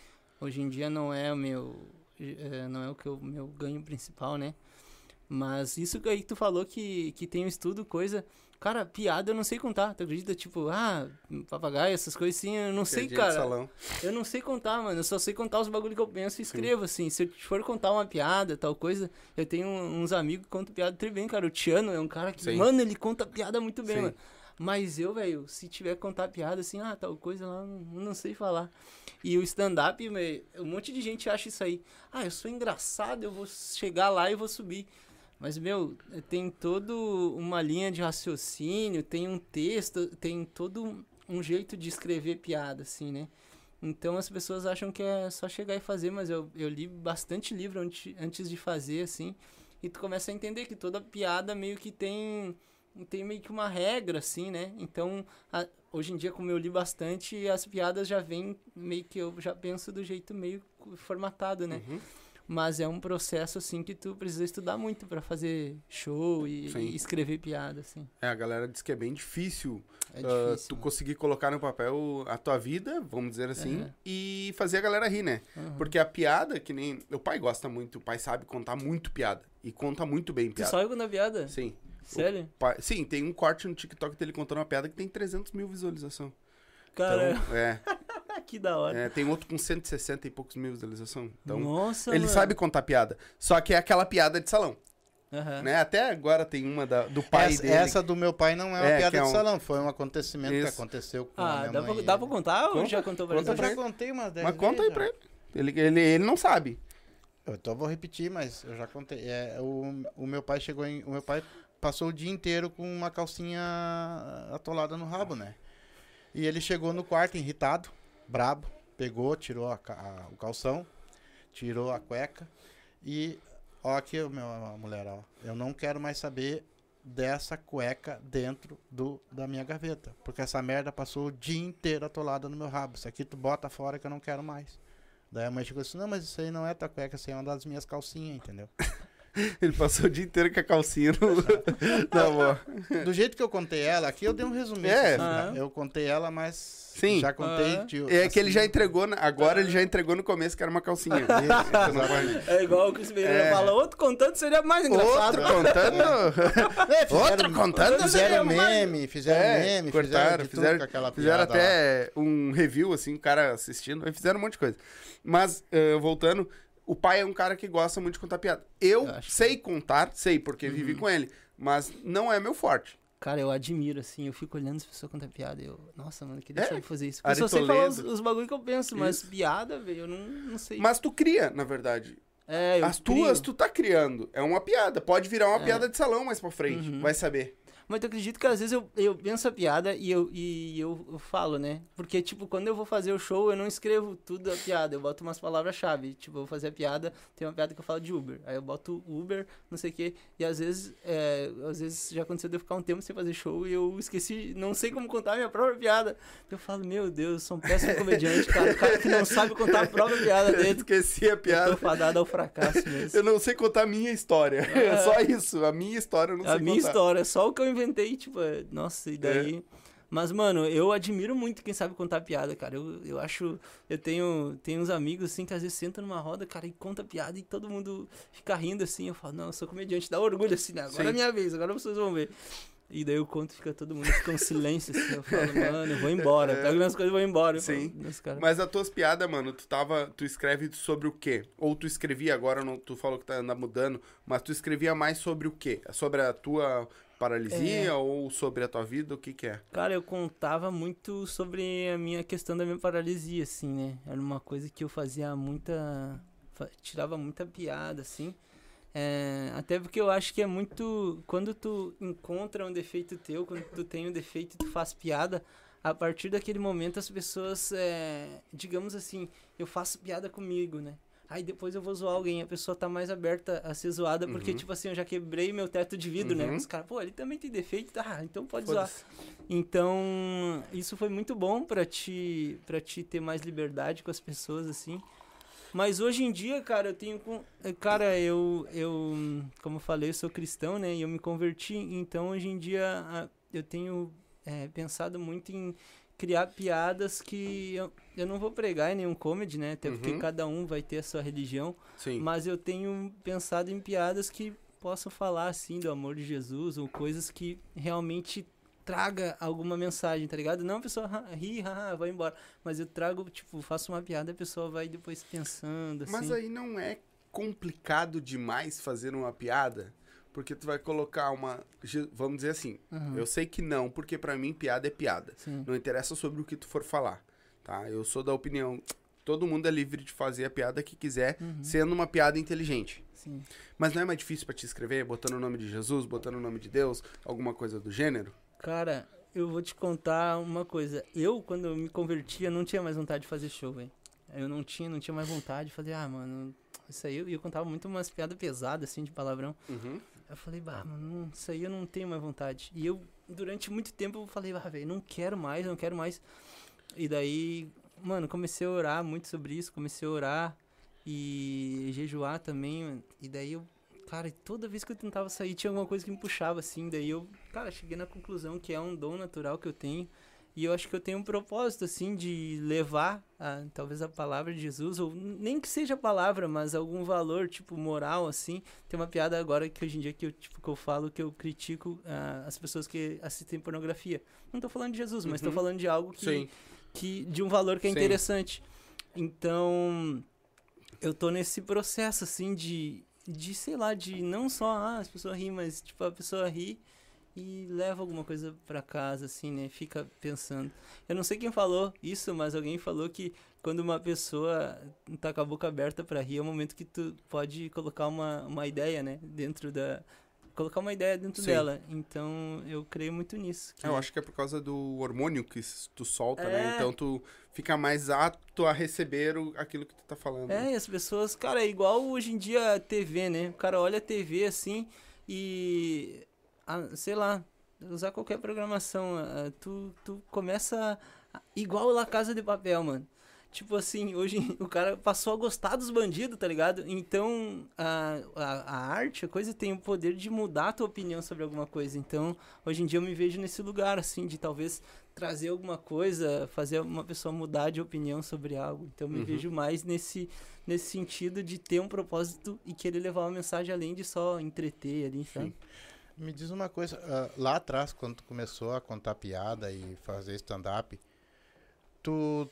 [SPEAKER 2] Hoje em dia não é o meu, eh, não é o que o meu ganho principal, né? Mas isso que aí tu falou que, que tem um estudo, coisa. Cara, piada eu não sei contar, tu acredita? Tipo, ah, papagaio, essas coisas assim, eu não sei,
[SPEAKER 1] Piadinha de
[SPEAKER 2] cara. Eu não sei contar, mano. Eu só sei contar os bagulho que eu penso e escrevo, assim. Se eu for contar uma piada, tal coisa, eu tenho uns amigos que contam piada tri bem, cara. O Tiano é um cara que,
[SPEAKER 1] Sim.
[SPEAKER 2] mano, ele conta piada muito bem,
[SPEAKER 1] Sim.
[SPEAKER 2] mano. Mas eu, velho, se tiver que contar piada assim, ah, tal coisa lá, não, não sei falar. E o stand-up, um monte de gente acha isso aí. Ah, eu sou engraçado, eu vou chegar lá e vou subir. Mas, meu, tem todo uma linha de raciocínio, tem um texto, tem todo um jeito de escrever piada, assim, né? Então as pessoas acham que é só chegar e fazer, mas eu, eu li bastante livro antes, antes de fazer, assim, e tu começa a entender que toda piada meio que tem, tem meio que uma regra, assim, né? Então, a- hoje em dia, como eu li bastante, as piadas já vêm meio que eu já penso do jeito meio formatado, né?
[SPEAKER 1] Uhum.
[SPEAKER 2] Mas é um processo, assim, que tu precisa estudar muito pra fazer show e, e escrever piada, assim.
[SPEAKER 1] É, a galera diz que é bem difícil,
[SPEAKER 2] É
[SPEAKER 1] ah,
[SPEAKER 2] difícil.
[SPEAKER 1] tu
[SPEAKER 2] mano.
[SPEAKER 1] conseguir colocar no papel a tua vida, vamos dizer assim,
[SPEAKER 2] Aham.
[SPEAKER 1] e fazer a galera rir, né?
[SPEAKER 2] Aham.
[SPEAKER 1] Porque a piada, que nem. Meu pai gosta muito, o pai sabe contar muito piada. E conta muito bem
[SPEAKER 2] Tu
[SPEAKER 1] piada.
[SPEAKER 2] só quando a piada?
[SPEAKER 1] Sim.
[SPEAKER 2] Sério?
[SPEAKER 1] Pai- Sim, tem um corte no TikTok dele contando uma piada que tem 300 mil visualizações.
[SPEAKER 2] Cara,
[SPEAKER 1] Então, é,
[SPEAKER 2] que da hora.
[SPEAKER 1] é, tem outro com 160 e poucos mil visualizações. Então,
[SPEAKER 2] Nossa,
[SPEAKER 1] ele
[SPEAKER 2] mano.
[SPEAKER 1] sabe contar piada. Só que é aquela piada de salão,
[SPEAKER 2] Aham.
[SPEAKER 1] né? Até agora tem uma da- do pai
[SPEAKER 3] essa,
[SPEAKER 1] dele.
[SPEAKER 3] essa do meu pai não é uma
[SPEAKER 1] É,
[SPEAKER 3] piada
[SPEAKER 1] que é
[SPEAKER 3] de
[SPEAKER 1] um-
[SPEAKER 3] salão, foi um acontecimento que
[SPEAKER 1] Isso.
[SPEAKER 3] aconteceu com a
[SPEAKER 2] Ah,
[SPEAKER 3] minha
[SPEAKER 2] dá
[SPEAKER 3] mãe.
[SPEAKER 2] pra, dá pra contar ou
[SPEAKER 1] Conta,
[SPEAKER 2] já contou pra
[SPEAKER 1] conta
[SPEAKER 3] Eu
[SPEAKER 2] gente?
[SPEAKER 3] já contei umas 10
[SPEAKER 1] Mas conta aí pra ele. Ele, ele. ele não sabe.
[SPEAKER 3] Eu então vou repetir, mas eu já contei. É, o, o meu pai chegou em. O meu pai passou o dia inteiro com uma calcinha atolada no rabo, né? E ele chegou no quarto irritado, brabo, pegou, tirou a a- o calção, tirou a cueca e. Ó, aqui, meu, a mulher, ó. Eu não quero mais saber dessa cueca dentro do, da minha gaveta. Porque essa merda passou o dia inteiro atolada no meu rabo. Isso aqui tu bota fora que eu não quero mais. Daí a mãe chegou assim, não, mas isso aí não é tua cueca, isso aí é uma das minhas calcinhas, entendeu?
[SPEAKER 1] Ele passou o dia inteiro com a calcinha no. Boa.
[SPEAKER 3] Do jeito que eu contei ela, aqui eu dei um resumo.
[SPEAKER 1] É.
[SPEAKER 2] Ah.
[SPEAKER 3] Eu contei ela, mas
[SPEAKER 1] Sim.
[SPEAKER 3] já contei.
[SPEAKER 2] Ah.
[SPEAKER 3] de-
[SPEAKER 1] É que ele
[SPEAKER 3] assim,
[SPEAKER 1] já entregou, na- agora ele já entregou no começo que era uma calcinha.
[SPEAKER 3] Isso,
[SPEAKER 1] vai-
[SPEAKER 2] É igual o Chris Pereira
[SPEAKER 1] É.
[SPEAKER 2] fala, outro contando seria mais engraçado.
[SPEAKER 1] Outro contando.
[SPEAKER 3] É, fizeram-
[SPEAKER 1] Outro contando
[SPEAKER 3] Fizeram meme, fizeram
[SPEAKER 1] É,
[SPEAKER 3] meme,
[SPEAKER 1] cortaram,
[SPEAKER 3] fizeram,
[SPEAKER 1] fizeram-
[SPEAKER 3] com aquela
[SPEAKER 1] Fizeram
[SPEAKER 3] piada lá.
[SPEAKER 1] até um review, assim, o cara assistindo. Fizeram um monte de coisa. Mas, eh, voltando, o pai é um cara que gosta muito de contar piada. Eu,
[SPEAKER 2] Eu que-
[SPEAKER 1] sei contar, sei, porque vivi com ele. Mas não é meu forte.
[SPEAKER 2] Cara, eu admiro, assim, eu fico olhando as pessoas contar piada. Eu, nossa, mano, eu queria
[SPEAKER 1] É,
[SPEAKER 2] saber fazer isso. Porque eu só sei falar os, os bagulho que eu penso, mas
[SPEAKER 1] Isso.
[SPEAKER 2] piada, velho, eu não, não sei.
[SPEAKER 1] Mas tu cria, na verdade.
[SPEAKER 2] é, eu
[SPEAKER 1] As tuas,
[SPEAKER 2] crio.
[SPEAKER 1] tu tá criando. É uma piada. Pode virar uma
[SPEAKER 2] É.
[SPEAKER 1] piada de salão mais pra frente.
[SPEAKER 2] Uhum.
[SPEAKER 1] Vai saber.
[SPEAKER 2] Mas eu acredito que às vezes eu, eu penso a piada e, eu, e eu, eu falo, né? Porque, tipo, quando eu vou fazer o show, eu não escrevo tudo a piada, eu boto umas palavras-chave. Tipo, eu vou fazer a piada, tem uma piada que eu falo de Uber. Aí eu boto Uber, não sei o quê. E às vezes, é, às vezes já aconteceu de eu ficar um tempo sem fazer show e eu esqueci, não sei como contar a minha própria piada. Eu falo, meu Deus, eu sou um péssimo comediante, cara. O cara que não sabe contar a própria piada
[SPEAKER 1] Eu
[SPEAKER 2] dele.
[SPEAKER 1] esqueci a
[SPEAKER 2] Eu tô
[SPEAKER 1] piada.
[SPEAKER 2] fadado ao fracasso mesmo.
[SPEAKER 1] Eu não sei contar a minha história. É só isso. A minha história eu não
[SPEAKER 2] A
[SPEAKER 1] sei
[SPEAKER 2] minha
[SPEAKER 1] contar.
[SPEAKER 2] história, só o que eu inventei, tipo, é, nossa, e daí. Mas, mano, eu admiro muito quem sabe contar piada, cara. Eu, eu acho. Eu tenho, tenho uns amigos, assim, que às vezes sentam numa roda, cara, e conta piada e todo mundo fica rindo, assim. Eu falo, não, eu sou comediante, dá orgulho, assim, né? Agora
[SPEAKER 1] Sim.
[SPEAKER 2] é minha vez, agora vocês vão ver. E daí eu conto, fica todo mundo, fica um silêncio, assim. Eu falo, mano, eu vou embora. Eu pego minhas coisas e vou embora. Falo,
[SPEAKER 1] Sim.
[SPEAKER 2] "Meus caras."
[SPEAKER 1] Mas as tuas piadas, mano, tu tava. Tu escreve sobre o quê? Ou tu escrevia agora, não, tu falou que tá mudando, mas tu escrevia mais sobre o quê? Sobre a tua paralisia
[SPEAKER 2] É.
[SPEAKER 1] ou sobre a tua vida? O que que é?
[SPEAKER 2] Cara, eu contava muito sobre a minha questão da minha paralisia, assim, né? Era uma coisa que eu fazia muita. tirava muita piada, assim. É, até porque eu acho que é muito. Quando tu encontra um defeito teu, quando tu tem um defeito e tu faz piada, a partir daquele momento as pessoas. é, digamos assim, eu faço piada comigo, né? Aí depois eu vou zoar alguém, a pessoa tá mais aberta a ser zoada, porque,
[SPEAKER 1] Uhum.
[SPEAKER 2] tipo assim, eu já quebrei meu teto de vidro, né?
[SPEAKER 1] Uhum.
[SPEAKER 2] Os caras, pô, ele também tem defeito, tá? Então pode zoar. Então, isso foi muito bom pra te, pra te ter mais liberdade com as pessoas, assim. Mas hoje em dia, cara, eu tenho. Cara, eu, eu. Como eu falei, eu sou cristão, né? E eu me converti. Então, hoje em dia, eu tenho eh, pensado muito em criar piadas que eu, eu não vou pregar em nenhum comedy, né? Até porque
[SPEAKER 1] Uhum.
[SPEAKER 2] cada um vai ter a sua religião.
[SPEAKER 1] Sim.
[SPEAKER 2] Mas eu tenho pensado em piadas que possam falar assim do amor de Jesus ou coisas que realmente traga alguma mensagem, tá ligado? Não a pessoa "Ha, ri, haha, vai embora, mas eu trago, tipo, faço uma piada, a pessoa vai depois pensando assim.
[SPEAKER 1] Mas aí não é complicado demais fazer uma piada? Porque tu vai colocar uma. Vamos dizer assim.
[SPEAKER 2] Uhum,
[SPEAKER 1] Eu sei que não, porque pra mim piada é piada.
[SPEAKER 2] sim.
[SPEAKER 1] Não interessa sobre o que tu for falar, tá? Eu sou da opinião. Todo mundo é livre de fazer a piada que quiser,
[SPEAKER 2] Uhum,
[SPEAKER 1] sendo uma piada inteligente.
[SPEAKER 2] sim.
[SPEAKER 1] Mas não é mais difícil pra te escrever, botando o nome de Jesus, botando o nome de Deus, alguma coisa do gênero?
[SPEAKER 2] Cara, eu vou te contar uma coisa. Eu, quando eu me convertia, não tinha mais vontade de fazer show, velho. Eu não tinha, não tinha mais vontade. Falei, ah, mano, isso aí. E eu contava muito umas piadas pesadas, assim, de palavrão.
[SPEAKER 1] Uhum.
[SPEAKER 2] Eu falei, bah, mano, isso aí eu não tenho mais vontade. E eu, durante muito tempo, eu falei, bah, velho, não quero mais, não quero mais. E daí, mano, comecei a orar muito sobre isso, comecei a orar e jejuar também. E daí eu, cara, toda vez que eu tentava sair, tinha alguma coisa que me puxava, assim. Daí eu, cara, cheguei na conclusão que é um dom natural que eu tenho. E eu acho que eu tenho um propósito, assim, de levar, a, talvez, a palavra de Jesus, ou nem que seja a palavra, mas algum valor, tipo, moral, assim. Tem uma piada agora que hoje em dia que eu, tipo, que eu falo que eu critico ah, as pessoas que assistem pornografia. Não tô falando de Jesus, mas tô
[SPEAKER 1] Uhum.
[SPEAKER 2] falando de algo que,
[SPEAKER 1] Sim.
[SPEAKER 2] Que de um valor que é
[SPEAKER 1] Sim.
[SPEAKER 2] interessante. Então, eu tô nesse processo, assim, de, de, sei lá, de não só, ah, as pessoas riem, mas, tipo, a pessoa ri e leva alguma coisa pra casa, assim, né? Fica pensando. Eu não sei quem falou isso, mas alguém falou que quando uma pessoa tá com a boca aberta pra rir, é o momento que tu pode colocar uma, uma ideia, né? Dentro da... Colocar uma ideia dentro
[SPEAKER 1] Sim.
[SPEAKER 2] dela. Então, eu creio muito nisso. que-
[SPEAKER 1] Eu acho que é por causa do hormônio que tu solta,
[SPEAKER 2] É.
[SPEAKER 1] né? Então tu fica mais apto a receber o- aquilo que tu tá falando.
[SPEAKER 2] É, e as pessoas, cara, é igual hoje em dia a TV, né? O cara olha a TV assim e. ah, sei lá, usar qualquer programação. ah, tu, tu começa. a- igual La Casa de Papel, mano. Tipo assim, hoje o cara passou a gostar dos bandidos, tá ligado? Então a, a, a arte, a coisa tem o poder de mudar a tua opinião sobre alguma coisa. Então hoje em dia eu me vejo nesse lugar, assim, de talvez trazer alguma coisa, fazer uma pessoa mudar de opinião sobre algo. Então eu me
[SPEAKER 1] Uhum.
[SPEAKER 2] vejo mais nesse, nesse sentido de ter um propósito e querer levar uma mensagem além de só entreter ali, sabe?
[SPEAKER 3] Me diz uma coisa, ah, lá atrás, quando tu começou a contar piada e fazer stand-up, tu.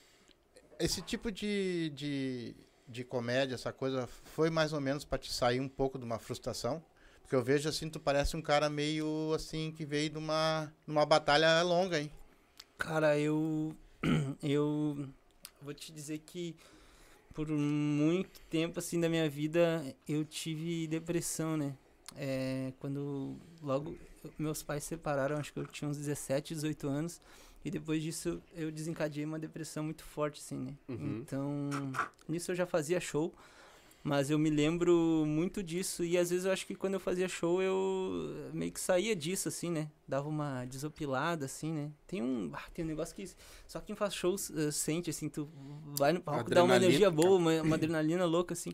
[SPEAKER 3] Esse tipo de, de, de comédia, essa coisa, foi mais ou menos pra te sair um pouco de uma frustração? Porque eu vejo assim, tu parece um cara meio assim, que veio de uma, numa batalha longa, hein?
[SPEAKER 2] Cara, eu. Eu vou te dizer que por muito tempo assim da minha vida eu tive depressão, né? É, quando logo meus pais se separaram, acho que eu tinha uns 17, 18 anos. E depois disso eu desencadeei uma depressão muito forte, assim, né?
[SPEAKER 1] Uhum.
[SPEAKER 2] Então, nisso eu já fazia show. Mas eu me lembro muito disso. E às vezes eu acho que quando eu fazia show eu meio que saía disso, assim, né? Dava uma desopilada, assim, né? Tem um, ah, tem um negócio que só quem faz shows eh, sente, assim. Tu vai no palco, dá uma energia
[SPEAKER 1] cara.
[SPEAKER 2] boa, uma, uma adrenalina louca, assim.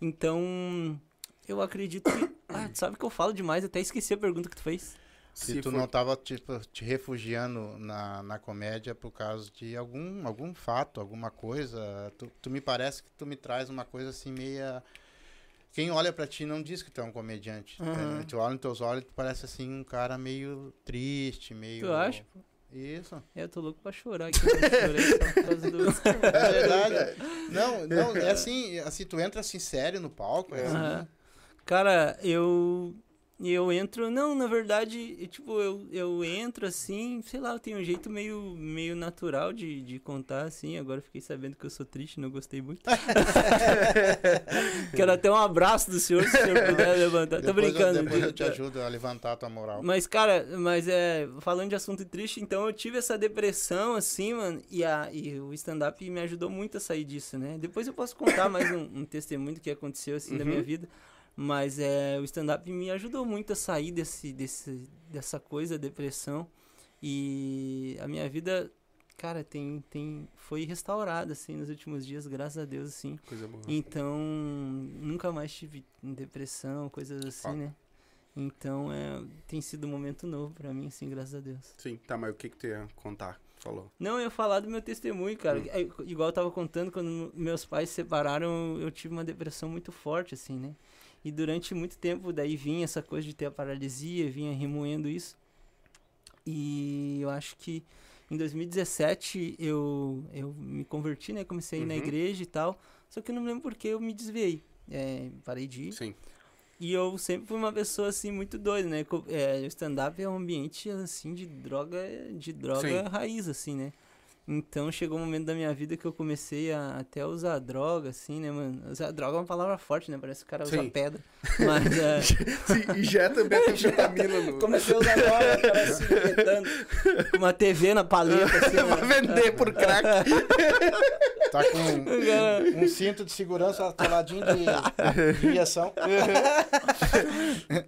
[SPEAKER 2] Então, eu acredito que. Ah, tu sabe que eu falo demais, até esqueci a pergunta que tu fez.
[SPEAKER 3] Se,
[SPEAKER 1] Se
[SPEAKER 3] tu
[SPEAKER 1] for-
[SPEAKER 3] não tava, tipo, te refugiando na, na comédia por causa de algum, algum fato, alguma coisa. Tu, tu me parece que tu me traz uma coisa assim meia. Quem olha pra ti não diz que tu é um comediante.
[SPEAKER 2] Uhum.
[SPEAKER 3] É, tu olha nos teus olhos e tu parece assim um cara meio triste, meio.
[SPEAKER 2] Tu acha?
[SPEAKER 3] Isso.
[SPEAKER 2] Eu tô louco pra chorar aqui. Eu do.
[SPEAKER 3] É verdade. não, não, é assim, assim, tu entra assim sério no palco. É assim.
[SPEAKER 2] Aham. Cara, eu. Eu entro. Não, na verdade, eu, tipo, eu, eu entro assim, sei lá, eu tenho um jeito meio, meio natural de, de contar, assim. Agora eu fiquei sabendo que eu sou triste, não gostei muito. Quero até um abraço do senhor, se o senhor puder levantar. Tô
[SPEAKER 3] Depois eu-
[SPEAKER 2] brincando.
[SPEAKER 3] depois eu te ajudo a levantar a tua moral.
[SPEAKER 2] Mas, cara, mas é. Falando de assunto triste, então eu tive essa depressão, assim, mano. E, a, e o stand-up me ajudou muito a sair disso, né? Depois eu posso contar mais um, um testemunho do que aconteceu, assim, da
[SPEAKER 1] Uhum.
[SPEAKER 2] minha vida. Mas é, o stand-up me ajudou muito a sair desse, desse, dessa coisa, depressão. E a minha vida, cara, tem, tem, foi restaurada, assim, nos últimos dias, graças a Deus, assim.
[SPEAKER 1] Coisa boa.
[SPEAKER 2] Então, nunca mais tive depressão, coisas assim,
[SPEAKER 1] Foda.
[SPEAKER 2] né? Então, é, tem sido um momento novo pra mim, assim, graças a Deus.
[SPEAKER 1] Sim, tá, mas o que que tu ia contar? Falou.
[SPEAKER 2] Não, eu ia falar do meu testemunho, cara.
[SPEAKER 1] Hum.
[SPEAKER 2] É, igual eu tava contando, quando meus pais se separaram, eu tive uma depressão muito forte, assim, né? E durante muito tempo, daí vinha essa coisa de ter a paralisia, vinha remoendo isso. E eu acho que em 2017 eu, eu me converti, né? Comecei a ir na
[SPEAKER 1] Uhum.
[SPEAKER 2] igreja e tal. Só que eu não me lembro porque eu me desviei. É, parei de ir.
[SPEAKER 1] Sim.
[SPEAKER 2] E eu sempre fui uma pessoa assim muito doida, né? É, o stand-up é um ambiente assim de droga, de droga
[SPEAKER 1] Sim.
[SPEAKER 2] raiz, assim, né? Então chegou um momento da minha vida que eu comecei a até usar droga, assim, né, mano? Usar droga é uma palavra forte, né? Parece que o cara usa
[SPEAKER 1] Sim.
[SPEAKER 2] pedra. Mas é,
[SPEAKER 1] Sim, injeta metanfetamina no...
[SPEAKER 2] comecei a usar droga, cara, se injetando uma TV na paleta, assim,
[SPEAKER 1] pra
[SPEAKER 2] né?
[SPEAKER 1] vender por crack.
[SPEAKER 3] Tá com um cinto de segurança atoladinho de, de injeção.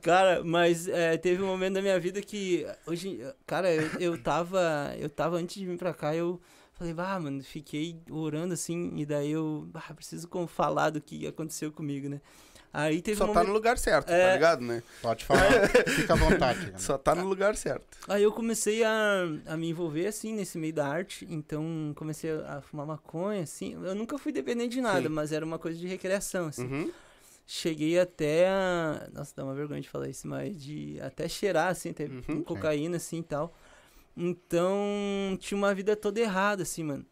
[SPEAKER 2] Cara, mas é, teve um momento da minha vida que hoje, cara, eu, eu tava, eu tava antes de vir pra cá, eu falei, ah, mano, fiquei orando assim, e daí eu, ah, preciso falar do que aconteceu comigo, né? Aí teve
[SPEAKER 1] Só
[SPEAKER 2] um
[SPEAKER 1] tá
[SPEAKER 2] momento,
[SPEAKER 1] no lugar certo, tá
[SPEAKER 2] É.
[SPEAKER 1] ligado, né?
[SPEAKER 3] Pode falar, fica à vontade. cara.
[SPEAKER 1] Só tá no lugar certo.
[SPEAKER 2] aí eu comecei a, a me envolver assim nesse meio da arte, então comecei a, a fumar maconha, assim. Eu nunca fui dependente de nada,
[SPEAKER 1] Sim.
[SPEAKER 2] mas era uma coisa de recreação, assim.
[SPEAKER 1] Uhum.
[SPEAKER 2] Cheguei até a. Nossa, dá uma vergonha de falar isso, mas de até cheirar, assim, até
[SPEAKER 1] Uhum.
[SPEAKER 2] com cocaína, assim e tal. Então, tinha uma vida toda errada, assim, mano.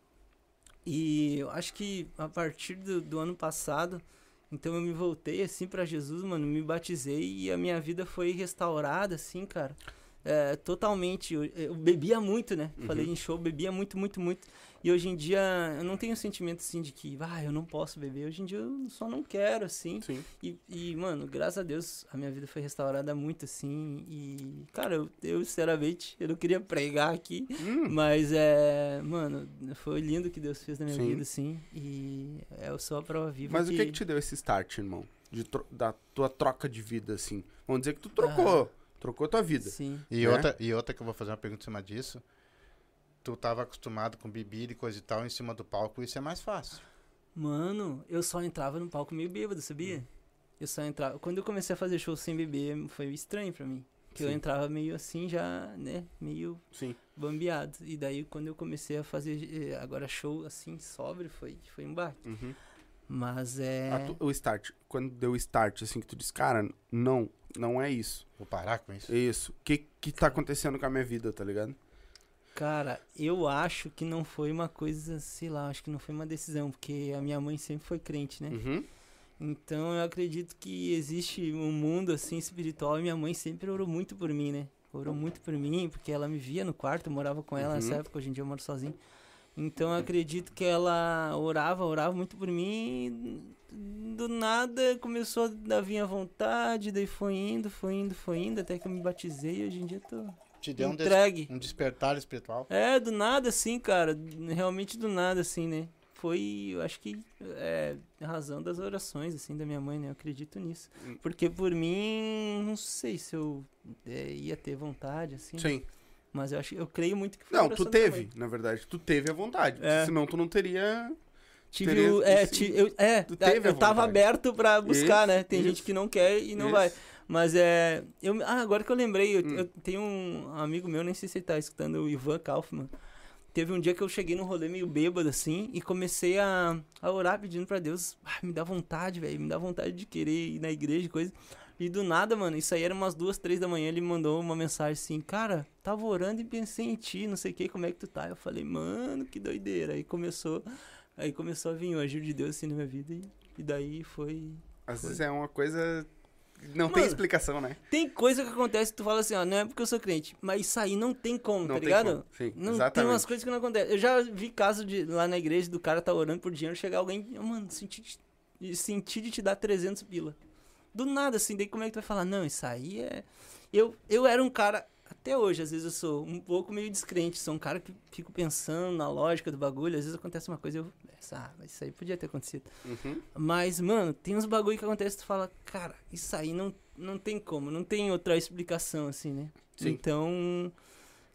[SPEAKER 2] E eu acho que a partir do, do ano passado, então eu me voltei, assim, pra Jesus, mano, me batizei e a minha vida foi restaurada, assim, cara. É, totalmente. Eu, eu bebia muito, né?
[SPEAKER 1] Uhum.
[SPEAKER 2] Falei em show, bebia muito, muito, muito. E hoje em dia eu não tenho um sentimento assim de que, ah, eu não posso beber. Hoje em dia eu só não quero, assim.
[SPEAKER 1] Sim.
[SPEAKER 2] E, e, mano, graças a Deus, a minha vida foi restaurada muito, assim. E, cara, eu, eu sinceramente, eu não queria pregar aqui,
[SPEAKER 1] Hum.
[SPEAKER 2] mas é. Mano, foi lindo o que Deus fez na minha
[SPEAKER 1] Sim.
[SPEAKER 2] vida, assim. E é eu sou a prova viva.
[SPEAKER 1] Mas o que que te deu esse start, irmão? De da tua troca de vida, assim. Vamos dizer que tu trocou. Trocou tua vida.
[SPEAKER 2] Sim.
[SPEAKER 3] E,
[SPEAKER 1] né?
[SPEAKER 3] outra, e outra que eu vou fazer uma pergunta em cima disso. Tu tava acostumado com bebida e coisa e tal em cima do palco, isso é mais fácil.
[SPEAKER 2] Mano, eu só entrava no palco meio bêbado, sabia? Eu só entrava. Quando eu comecei a fazer show sem beber, foi estranho pra mim. Que eu entrava meio assim, já, né? Meio
[SPEAKER 1] Sim.
[SPEAKER 2] bambeado. E daí, quando eu comecei a fazer eh, agora show assim, sobre, foi, foi um baque.
[SPEAKER 1] Uhum.
[SPEAKER 2] Mas é.
[SPEAKER 1] A tu- o start. Quando deu o start, assim, que tu disse, cara, não, não é isso.
[SPEAKER 3] Vou parar com isso.
[SPEAKER 1] Isso. O que que tá acontecendo com a minha vida, tá ligado?
[SPEAKER 2] Cara, eu acho que não foi uma coisa, sei lá, acho que não foi uma decisão, porque a minha mãe sempre foi crente, né?
[SPEAKER 1] Uhum.
[SPEAKER 2] Então eu acredito que existe um mundo assim espiritual e minha mãe sempre orou muito por mim, né? Orou muito por mim, porque ela me via no quarto, eu morava com ela nessa
[SPEAKER 1] Uhum.
[SPEAKER 2] época, hoje em dia eu moro sozinho. Então eu acredito que ela orava, orava muito por mim e do nada começou a vir à vontade, daí foi indo, foi indo, foi indo, até que eu me batizei e hoje em dia eu tô
[SPEAKER 3] Te deu um, des-
[SPEAKER 2] entregue.
[SPEAKER 3] um despertar espiritual.
[SPEAKER 2] É, do nada, assim, cara. Realmente do nada, assim, né? Foi, eu acho que é a razão das orações, assim, da minha mãe, né? Eu acredito nisso.
[SPEAKER 1] Hum.
[SPEAKER 2] Porque por mim, não sei se eu é, ia ter vontade, assim.
[SPEAKER 1] Sim.
[SPEAKER 2] Mas eu acho eu creio muito que foi
[SPEAKER 1] Não, tu teve, na verdade. Tu teve a vontade.
[SPEAKER 2] É.
[SPEAKER 1] Senão tu não teria.
[SPEAKER 2] Tive
[SPEAKER 1] teria
[SPEAKER 2] o, é,
[SPEAKER 1] esse-
[SPEAKER 2] eu, é,
[SPEAKER 1] a
[SPEAKER 2] eu tava
[SPEAKER 1] vontade.
[SPEAKER 2] aberto pra buscar,
[SPEAKER 1] Isso,
[SPEAKER 2] né? Tem gente
[SPEAKER 1] isso.
[SPEAKER 2] que não quer e não
[SPEAKER 1] Isso.
[SPEAKER 2] vai. Mas é. Eu, ah, agora que eu lembrei, eu,
[SPEAKER 1] Hum.
[SPEAKER 2] eu tenho um amigo meu, nem sei se ele tá escutando, o Ivan Kaufman. Teve um dia que eu cheguei no rolê meio bêbado, assim, e comecei a, a orar pedindo pra Deus. Ah, me dá vontade, velho, me dá vontade de querer ir na igreja e coisa. E do nada, mano, isso aí era umas duas, três da manhã, ele me mandou uma mensagem assim, cara, tava orando e pensei em ti, não sei o que, como é que tu tá? Eu falei, mano, que doideira. Aí começou, aí começou a vir o agir de Deus assim na minha vida e, e daí foi.
[SPEAKER 1] Às vezes é uma coisa. Não tem
[SPEAKER 2] Mano,
[SPEAKER 1] explicação, né?
[SPEAKER 2] Tem coisa que acontece que tu fala assim, ó, não é porque eu sou crente, mas isso aí não tem como,
[SPEAKER 1] Não
[SPEAKER 2] tá
[SPEAKER 1] tem
[SPEAKER 2] ligado?
[SPEAKER 1] como. Sim,
[SPEAKER 2] Não tem
[SPEAKER 1] exatamente.
[SPEAKER 2] umas coisas que não acontecem. Eu já vi caso de lá na igreja do cara tá orando por dinheiro, chegar alguém, "Ah, mano, senti de, de- senti de te dar 300 pila. Do nada, assim, daí como é que tu vai falar? Não, isso aí é. Eu, eu era um cara, até hoje, às vezes eu sou um pouco meio descrente, sou um cara que fico pensando na lógica do bagulho, às vezes acontece uma coisa e eu. Ah, mas isso aí podia ter acontecido.
[SPEAKER 1] Uhum.
[SPEAKER 2] Mas, mano, tem uns bagulho que acontece tu fala, cara, isso aí não, não tem como, não tem outra explicação, assim, né?
[SPEAKER 1] Sim.
[SPEAKER 2] Então,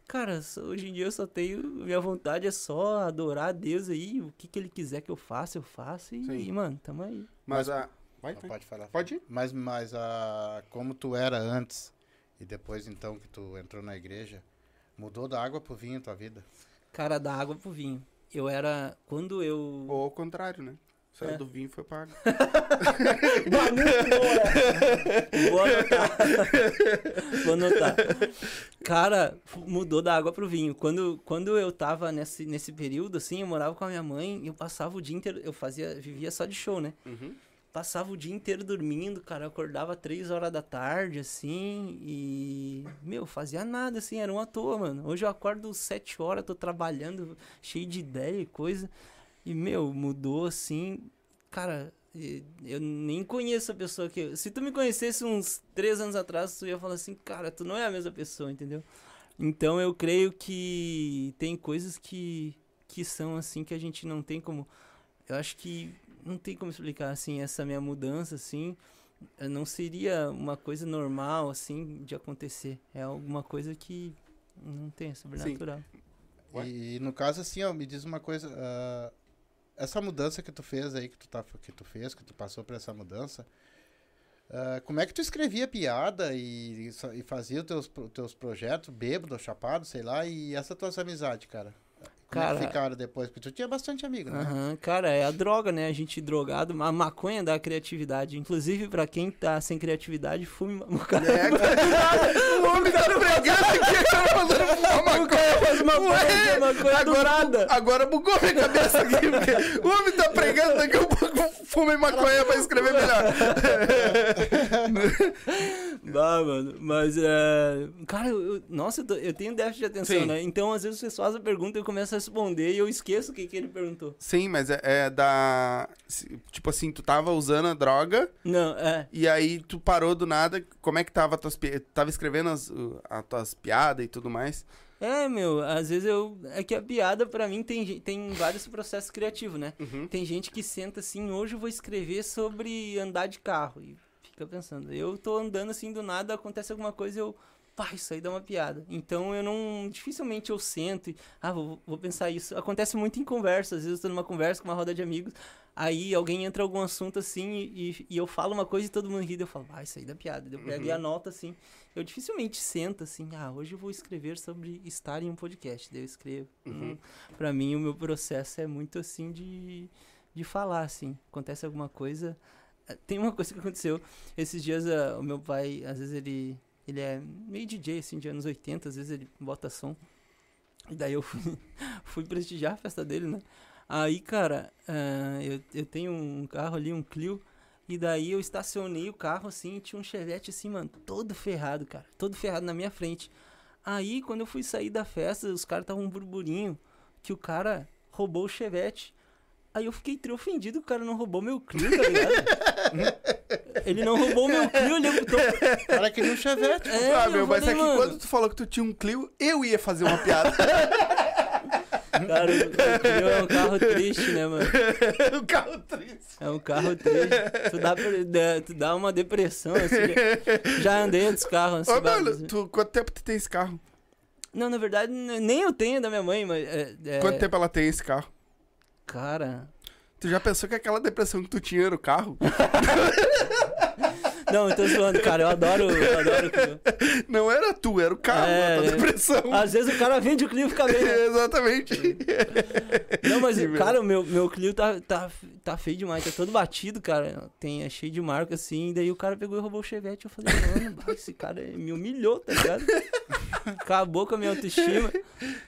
[SPEAKER 2] cara, hoje em dia eu só tenho. Minha vontade é só adorar a Deus aí, o que, que ele quiser que eu faça, eu faço. E,
[SPEAKER 1] Sim.
[SPEAKER 2] e, mano, tamo aí.
[SPEAKER 1] Mas a. Vai,
[SPEAKER 3] Não,
[SPEAKER 1] vai.
[SPEAKER 3] pode falar.
[SPEAKER 1] Pode ir.
[SPEAKER 3] Mas, mas a, como tu era antes e depois então que tu entrou na igreja, mudou da água pro vinho tua vida?
[SPEAKER 2] Cara, da água pro vinho. Eu era. Quando eu.
[SPEAKER 1] Ou ao contrário, né? Saiu
[SPEAKER 2] É.
[SPEAKER 1] do vinho e foi pra água.
[SPEAKER 2] Vou anotar. Vou anotar. Cara, mudou da água pro vinho. Quando, quando eu tava nesse, nesse período, assim, eu morava com a minha mãe, eu passava o dia inteiro, eu fazia, vivia só de show, né?
[SPEAKER 1] Uhum.
[SPEAKER 2] Passava o dia inteiro dormindo, cara, eu acordava três horas da tarde, assim, e, meu, fazia nada, assim, era um à toa, mano. Hoje eu acordo sete horas, tô trabalhando, cheio de ideia e coisa, e, meu, mudou, assim, cara, eu nem conheço a pessoa que... Se tu me conhecesse uns três anos atrás, tu ia falar assim, cara, tu não é a mesma pessoa, entendeu? Então eu creio que tem coisas que, que são assim que a gente não tem como. Eu acho que não tem como explicar assim essa minha mudança assim. Não seria uma coisa normal assim de acontecer. É alguma coisa que não tem, é sobrenatural.
[SPEAKER 1] Ué?
[SPEAKER 3] E no caso assim, ó, me diz uma coisa, ah, essa mudança que tu fez aí, que tu, tá, que tu fez, que tu passou por essa mudança, ah, como é que tu escrevia piada e, e fazia os teus, teus projetos, bêbado, chapado, sei lá, e essa tuas amizades, cara? Como é
[SPEAKER 2] Cara-
[SPEAKER 3] que ficaram depois? Porque tu tinha bastante amigo, né?
[SPEAKER 2] Aham, cara, é a droga, né? A gente drogado, a maconha dá criatividade. Inclusive, pra quem tá sem criatividade, fume o cara.
[SPEAKER 1] É, o homem tá pregando aqui, cara, falando fumar maconha.
[SPEAKER 2] faz uma coisa, uma coisa
[SPEAKER 1] agora,
[SPEAKER 2] dourada.
[SPEAKER 1] agora bugou minha cabeça aqui, porque o homem tá pregando, daqui a pouco fumei maconha pra escrever melhor.
[SPEAKER 2] Bah, mano, mas é. Cara, eu, nossa, eu, tô- eu tenho déficit de atenção,
[SPEAKER 1] Sim.
[SPEAKER 2] né? Então, às vezes, vocês fazem a pergunta e eu começo a responder e eu esqueço o que, que ele perguntou.
[SPEAKER 1] Sim, mas é, é da... Tipo assim, tu tava usando a droga
[SPEAKER 2] Não, é.
[SPEAKER 1] e aí tu parou do nada. Como é que tava as tuas... pi- Tava escrevendo as, as tuas piadas e tudo mais?
[SPEAKER 2] É, meu, às vezes eu. É que a piada, pra mim, tem, tem vários processos criativos, né?
[SPEAKER 1] Uhum.
[SPEAKER 2] Tem gente que senta assim, hoje eu vou escrever sobre andar de carro. E fica pensando. Eu tô andando assim do nada, acontece alguma coisa e eu. Pá, isso aí dá uma piada. Então eu não. Dificilmente eu sento e. Ah, vou, vou pensar isso. Acontece muito em conversa. Às vezes eu tô numa conversa com uma roda de amigos. Aí alguém entra em algum assunto assim e, e eu falo uma coisa e todo mundo ri. daí Eu falo, ah, isso aí dá piada. Daí Eu pego e
[SPEAKER 1] Uhum.
[SPEAKER 2] anoto assim. Eu dificilmente sento assim, ah, hoje eu vou escrever sobre estar em um podcast. Daí eu escrevo.
[SPEAKER 1] Uhum.
[SPEAKER 2] Hum, Pra mim, o meu processo é muito assim de, de falar, assim. Acontece alguma coisa. Tem uma coisa que aconteceu. Esses dias, ah, o meu pai, às vezes ele. Ele é meio DJ, assim, de anos 80, às vezes ele bota som. E daí eu fui, fui prestigiar a festa dele, né? Aí, cara, ah, eu, eu tenho um carro ali, um Clio. E daí eu estacionei o carro assim, e tinha um Chevette assim, mano, todo ferrado, cara. Todo ferrado na minha frente. Aí, quando eu fui sair da festa, os caras estavam um burburinho que o cara roubou o Chevette. Aí eu fiquei ofendido que o cara não roubou meu Clio, tá ligado? ele não roubou meu Clio, ele botou...
[SPEAKER 3] O cara queria um chevette.
[SPEAKER 2] É,
[SPEAKER 1] ah,
[SPEAKER 2] eu
[SPEAKER 1] meu, mas é que
[SPEAKER 2] mano,
[SPEAKER 1] quando tu falou que tu tinha um Clio, eu ia fazer uma piada.
[SPEAKER 2] Cara, o Clio é um carro triste, né, mano?
[SPEAKER 1] o carro triste.
[SPEAKER 2] É um carro triste. Tu dá, pra- dá- tu dá uma depressão, assim. Já, andei em outros carros, assim,
[SPEAKER 1] Ô, mano, tu, quanto tempo tu tem esse carro?
[SPEAKER 2] Não, na verdade, nem eu tenho da minha mãe, mas... É, é-
[SPEAKER 1] Quanto tempo ela tem esse carro?
[SPEAKER 2] Cara...
[SPEAKER 1] Tu já pensou que aquela depressão que tu tinha era o carro?
[SPEAKER 2] Não, eu tô zoando, cara. Eu adoro, eu adoro o Clio.
[SPEAKER 1] Não era tu, era o carro,
[SPEAKER 2] É,
[SPEAKER 1] a tua depressão.
[SPEAKER 2] Às vezes o cara vende o Clio e fica bem, né?
[SPEAKER 1] Exatamente.
[SPEAKER 2] Não, mas,
[SPEAKER 1] merda.
[SPEAKER 2] cara, o meu, meu Clio tá, tá, tá feio demais, tá todo batido, cara. Tem, é cheio de marca, assim. Daí o cara pegou e roubou o Chevette. Eu falei, mano, esse cara me humilhou, tá ligado? Acabou com a minha autoestima.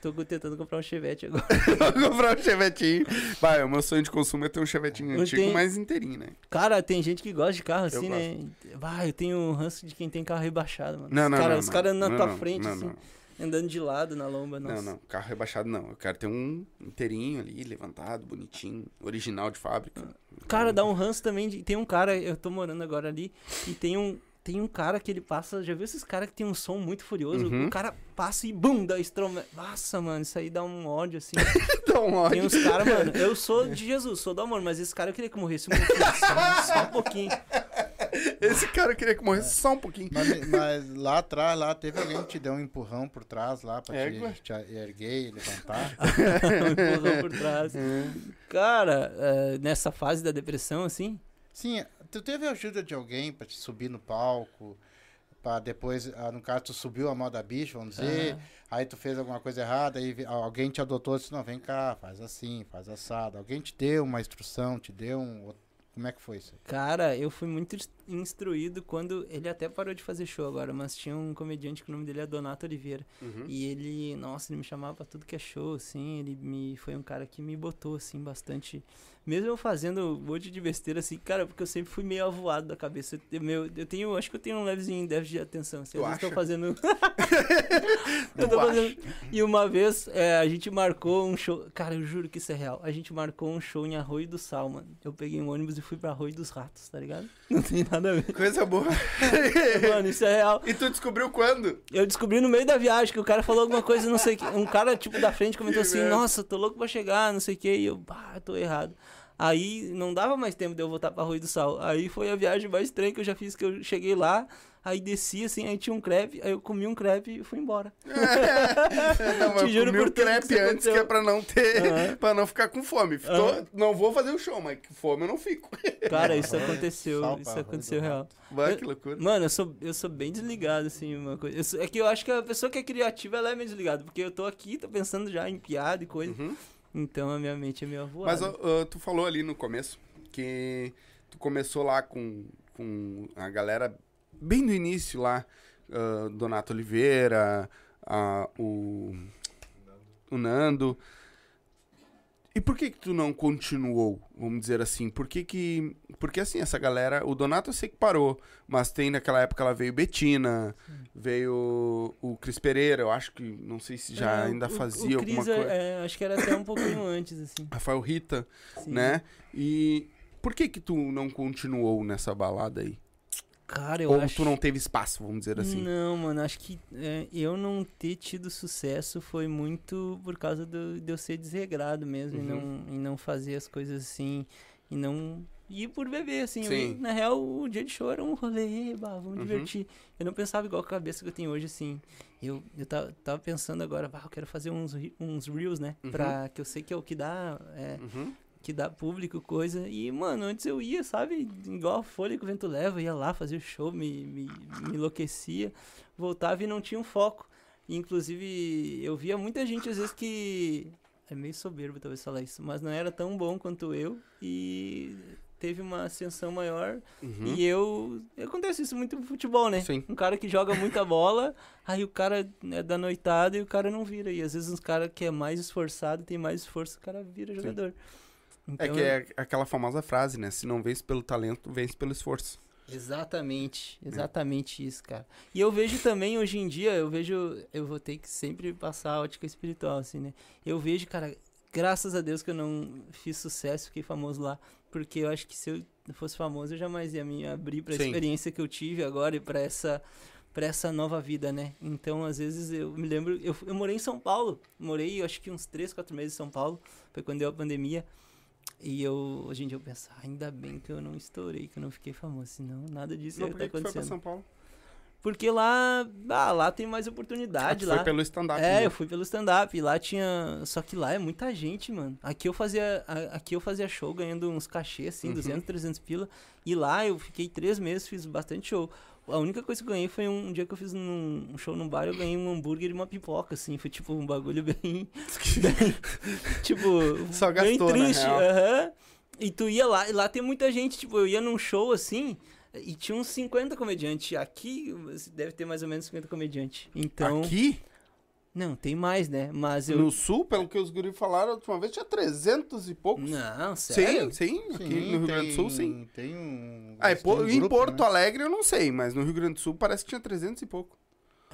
[SPEAKER 2] Tô tentando comprar um Chevette agora.
[SPEAKER 1] Vou comprar um chevetinho. Vai, o meu sonho de consumo é ter um chevetinho antigo, mais inteirinho, né?
[SPEAKER 2] Cara, tem gente que gosta de carro assim, né? Vai, eu tenho um ranço de quem tem carro rebaixado, mano.
[SPEAKER 1] Não,
[SPEAKER 2] os
[SPEAKER 1] não,
[SPEAKER 2] cara,
[SPEAKER 1] não,
[SPEAKER 2] Os caras
[SPEAKER 1] Não,
[SPEAKER 2] na tua
[SPEAKER 1] não,
[SPEAKER 2] frente,
[SPEAKER 1] não,
[SPEAKER 2] assim, andando de lado na lomba, nossa.
[SPEAKER 1] Não, não, carro rebaixado não. Eu quero ter um inteirinho ali, levantado, bonitinho, original de fábrica.
[SPEAKER 2] Cara, dá um ranço também. De, tem um cara, eu tô morando agora ali, e tem um. Tem um cara que ele passa. Já viu esses caras que tem um som muito furioso?
[SPEAKER 1] Uhum.
[SPEAKER 2] O cara passa e bum, dá estrome. Nossa, mano, isso aí dá um ódio assim.
[SPEAKER 1] Então,
[SPEAKER 2] Tem
[SPEAKER 1] ódio.
[SPEAKER 2] uns caras, mano. Eu sou de Jesus, sou do amor, mas esse cara eu queria que morresse um pouquinho. Só, só um pouquinho.
[SPEAKER 1] Esse cara queria que morresse só um pouquinho.
[SPEAKER 3] Mas, mas lá atrás, lá teve alguém que te deu um empurrão por trás lá pra
[SPEAKER 1] Égua.
[SPEAKER 3] te, te erguer e levantar.
[SPEAKER 2] um empurrão por trás. Cara, eh, nessa fase da depressão, assim.
[SPEAKER 3] Sim, tu teve a ajuda de alguém pra te subir no palco, pra depois, ah, no caso, tu subiu a moda bicho, vamos dizer, aí tu fez alguma coisa errada, aí alguém te adotou e disse, não, vem cá, faz assim, faz assado. Alguém te deu uma instrução, te deu um... Como é que foi isso? aí?
[SPEAKER 2] Cara, eu fui muito instruído quando ele até parou de fazer show agora, mas tinha um comediante que o nome dele é Donato Oliveira.
[SPEAKER 1] Uhum.
[SPEAKER 2] E ele, nossa, ele me chamava pra tudo que é show, assim, ele me foi um cara que me botou assim bastante, mesmo eu fazendo um monte de besteira assim, cara, porque eu sempre fui meio avoado da cabeça. Eu, meu, eu tenho, acho que eu tenho um levezinho déficit de atenção, assim, tô
[SPEAKER 1] acha?
[SPEAKER 2] fazendo Eu tô fazendo- E uma vez é, a gente marcou um show. Cara, eu juro que isso é real. A gente marcou um show em Arroio do Sal, mano. Eu peguei um ônibus e fui pra Arroio dos Ratos, tá ligado? Não tem nada a ver.
[SPEAKER 1] Coisa boa.
[SPEAKER 2] Mano, isso é real.
[SPEAKER 1] e tu descobriu quando?
[SPEAKER 2] Eu descobri no meio da viagem que o cara falou alguma coisa, não sei o que. Um cara, tipo, da frente comentou
[SPEAKER 1] Que
[SPEAKER 2] assim:
[SPEAKER 1] merda.
[SPEAKER 2] Nossa, tô louco pra chegar, não sei o que. E eu, bah, tô errado. Aí não dava mais tempo de eu voltar pra Arroio do Sal. Aí foi a viagem mais estranha que eu já fiz, que eu cheguei lá, aí desci assim, aí tinha um crepe, aí eu comi um crepe e fui embora.
[SPEAKER 1] não, mas
[SPEAKER 2] Te
[SPEAKER 1] eu
[SPEAKER 2] juro
[SPEAKER 1] comi
[SPEAKER 2] por que
[SPEAKER 1] crepe
[SPEAKER 2] isso
[SPEAKER 1] antes,
[SPEAKER 2] aconteceu.
[SPEAKER 1] que é pra não ter,
[SPEAKER 2] Aham.
[SPEAKER 1] pra não ficar com fome. Tô-. Não vou fazer o show, mas com fome eu não fico.
[SPEAKER 2] Cara, isso aconteceu,
[SPEAKER 3] sal pra
[SPEAKER 2] isso aconteceu real.
[SPEAKER 1] Vai,
[SPEAKER 2] Eu-
[SPEAKER 1] que loucura.
[SPEAKER 2] Mano, eu sou, eu sou bem desligado, assim, uma coisa. eu sou- é que eu acho que a pessoa que é criativa, ela é meio desligada. Porque eu tô aqui, tô pensando já em piada e coisa.
[SPEAKER 1] Uhum.
[SPEAKER 2] Então a minha mente é meio avoada.
[SPEAKER 1] Mas ó, tu falou ali no começo que tu começou lá com, com a galera bem no início lá, ah, Donato Oliveira, ah, o, o Nando. E por que que tu não continuou, vamos dizer assim? Por que que... Porque assim, essa galera... O Donato eu sei que parou, mas tem naquela época ela veio Betina, veio o Cris Pereira, eu acho que... Não sei se já
[SPEAKER 2] É,
[SPEAKER 1] ainda
[SPEAKER 2] o-
[SPEAKER 1] fazia
[SPEAKER 2] o
[SPEAKER 1] alguma
[SPEAKER 2] Cris é-
[SPEAKER 1] coisa.
[SPEAKER 2] é, acho que era até um pouquinho antes, assim.
[SPEAKER 1] Rafael Rita
[SPEAKER 2] Sim.
[SPEAKER 1] né? E por que que tu não continuou nessa balada aí?
[SPEAKER 2] Cara, eu
[SPEAKER 1] Ou
[SPEAKER 2] acho...
[SPEAKER 1] tu não teve espaço, vamos dizer assim?
[SPEAKER 2] Não, mano, acho que é, eu não ter tido sucesso foi muito por causa do- de eu ser desregrado mesmo e,
[SPEAKER 1] Uhum.
[SPEAKER 2] não, e não fazer as coisas assim, e não ir por beber, assim. Eu- na real, o dia de show era um rolê, bah, vamos
[SPEAKER 1] Uhum.
[SPEAKER 2] divertir. Eu não pensava igual a cabeça que eu tenho hoje, assim. Eu, eu tava, tava pensando agora, bah, eu quero fazer uns, uns reels, né?
[SPEAKER 1] Uhum.
[SPEAKER 2] Pra, que eu sei que é o que dá... é,
[SPEAKER 1] Uhum.
[SPEAKER 2] Que dá público, coisa. E, mano, antes eu ia, sabe? Igual a folha que o vento leva, ia lá fazer o show, me, me, me enlouquecia, voltava e não tinha um foco. E, inclusive, eu via muita gente, às vezes, que. É meio soberbo talvez falar isso, mas não era tão bom quanto eu e teve uma ascensão maior.
[SPEAKER 1] Uhum.
[SPEAKER 2] E eu. Acontece isso muito no futebol, né?
[SPEAKER 1] Sim.
[SPEAKER 2] Um cara que joga muita bola, aí o cara é da noitada e o cara não vira. E às vezes uns cara que é mais esforçado, tem mais esforço, o cara vira jogador.
[SPEAKER 1] É
[SPEAKER 2] Então,
[SPEAKER 1] que é aquela famosa frase, né? Se não vence pelo talento, vence pelo esforço.
[SPEAKER 2] Exatamente, exatamente isso, cara. E eu vejo também hoje em dia, eu vejo, eu vou ter que sempre passar a ótica espiritual, assim, né? Eu vejo, cara, graças a Deus que eu não fiz sucesso, fiquei famoso lá, porque eu acho que se eu fosse famoso, eu jamais ia me abrir pra
[SPEAKER 1] Sim.
[SPEAKER 2] experiência que eu tive agora e pra essa para essa nova vida, né? Então, às vezes eu me lembro, eu, eu morei em São Paulo, morei, eu acho que uns 3, 4 meses em São Paulo, foi quando deu a pandemia. E eu, hoje em dia eu penso, "Ah, ainda bem que eu não estourei, que eu não fiquei famoso, senão nada disso
[SPEAKER 1] Não,
[SPEAKER 2] ia
[SPEAKER 1] por
[SPEAKER 2] estar
[SPEAKER 1] tu foi pra
[SPEAKER 2] acontecendo.
[SPEAKER 1] São Paulo?
[SPEAKER 2] Porque lá, ah, lá tem mais
[SPEAKER 1] Ah,
[SPEAKER 2] oportunidade
[SPEAKER 1] tu
[SPEAKER 2] lá.
[SPEAKER 1] foi pelo stand-up.
[SPEAKER 2] É,
[SPEAKER 1] né?
[SPEAKER 2] eu fui pelo stand-up. e Lá tinha. Só que lá é muita gente, mano. Aqui eu fazia, aqui eu fazia show ganhando uns cachês, assim,
[SPEAKER 1] Uhum.
[SPEAKER 2] 200, 300 pila. E lá eu fiquei três meses, fiz bastante show. A única coisa que eu ganhei foi um, um dia que eu fiz num, um show num bar, eu ganhei um hambúrguer e uma pipoca, assim. Foi tipo um bagulho bem. tipo.
[SPEAKER 1] Só
[SPEAKER 2] bem
[SPEAKER 1] gastou, na
[SPEAKER 2] triste.
[SPEAKER 1] real.
[SPEAKER 2] aham. E tu ia lá, e lá tem muita gente, tipo, eu ia num show assim. E tinha uns 50 comediantes. Aqui deve ter mais ou menos 50 comediantes. Então.
[SPEAKER 1] Aqui,
[SPEAKER 2] Não, tem mais, né? Mas eu.
[SPEAKER 1] no sul, pelo que os guris falaram, a última vez tinha 300 e poucos.
[SPEAKER 2] Não,
[SPEAKER 1] Sim,
[SPEAKER 2] sério?
[SPEAKER 1] sim, aqui no Rio Grande do Sul, sim.
[SPEAKER 3] Tem um.
[SPEAKER 1] Ah, po-
[SPEAKER 3] um
[SPEAKER 1] em
[SPEAKER 3] grupo,
[SPEAKER 1] Porto
[SPEAKER 3] né?
[SPEAKER 1] Alegre eu não sei, mas no Rio Grande do Sul parece que tinha 300 e pouco.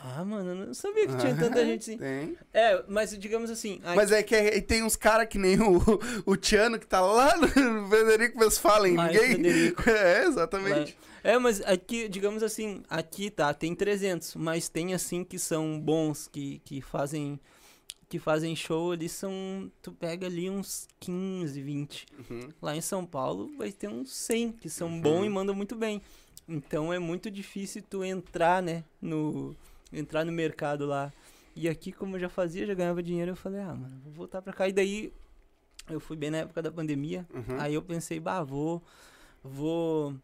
[SPEAKER 2] Ah, mano, eu não sabia que tinha tanta gente assim.
[SPEAKER 1] Tem.
[SPEAKER 2] É, mas digamos assim.
[SPEAKER 1] Mas é que é- tem uns caras que nem o, o Tiano, que tá lá no Frederico Westphalen.
[SPEAKER 2] Em
[SPEAKER 1] Ninguém. É, exatamente.
[SPEAKER 2] É, mas aqui, digamos assim, aqui tá, tem 300, mas tem assim que são bons, que, que fazem que fazem show, eles são, tu pega ali uns 15, 20.
[SPEAKER 1] Uhum.
[SPEAKER 2] Lá em São Paulo vai ter uns 100 que são
[SPEAKER 1] Uhum.
[SPEAKER 2] bons e mandam muito bem. Então é muito difícil tu entrar, né, no entrar no mercado lá. E aqui como eu já fazia, já ganhava dinheiro, eu falei: "Ah, mano, vou voltar pra cá". E daí eu fui bem na época da pandemia.
[SPEAKER 1] Uhum.
[SPEAKER 2] Aí eu pensei: "Bah, vou vou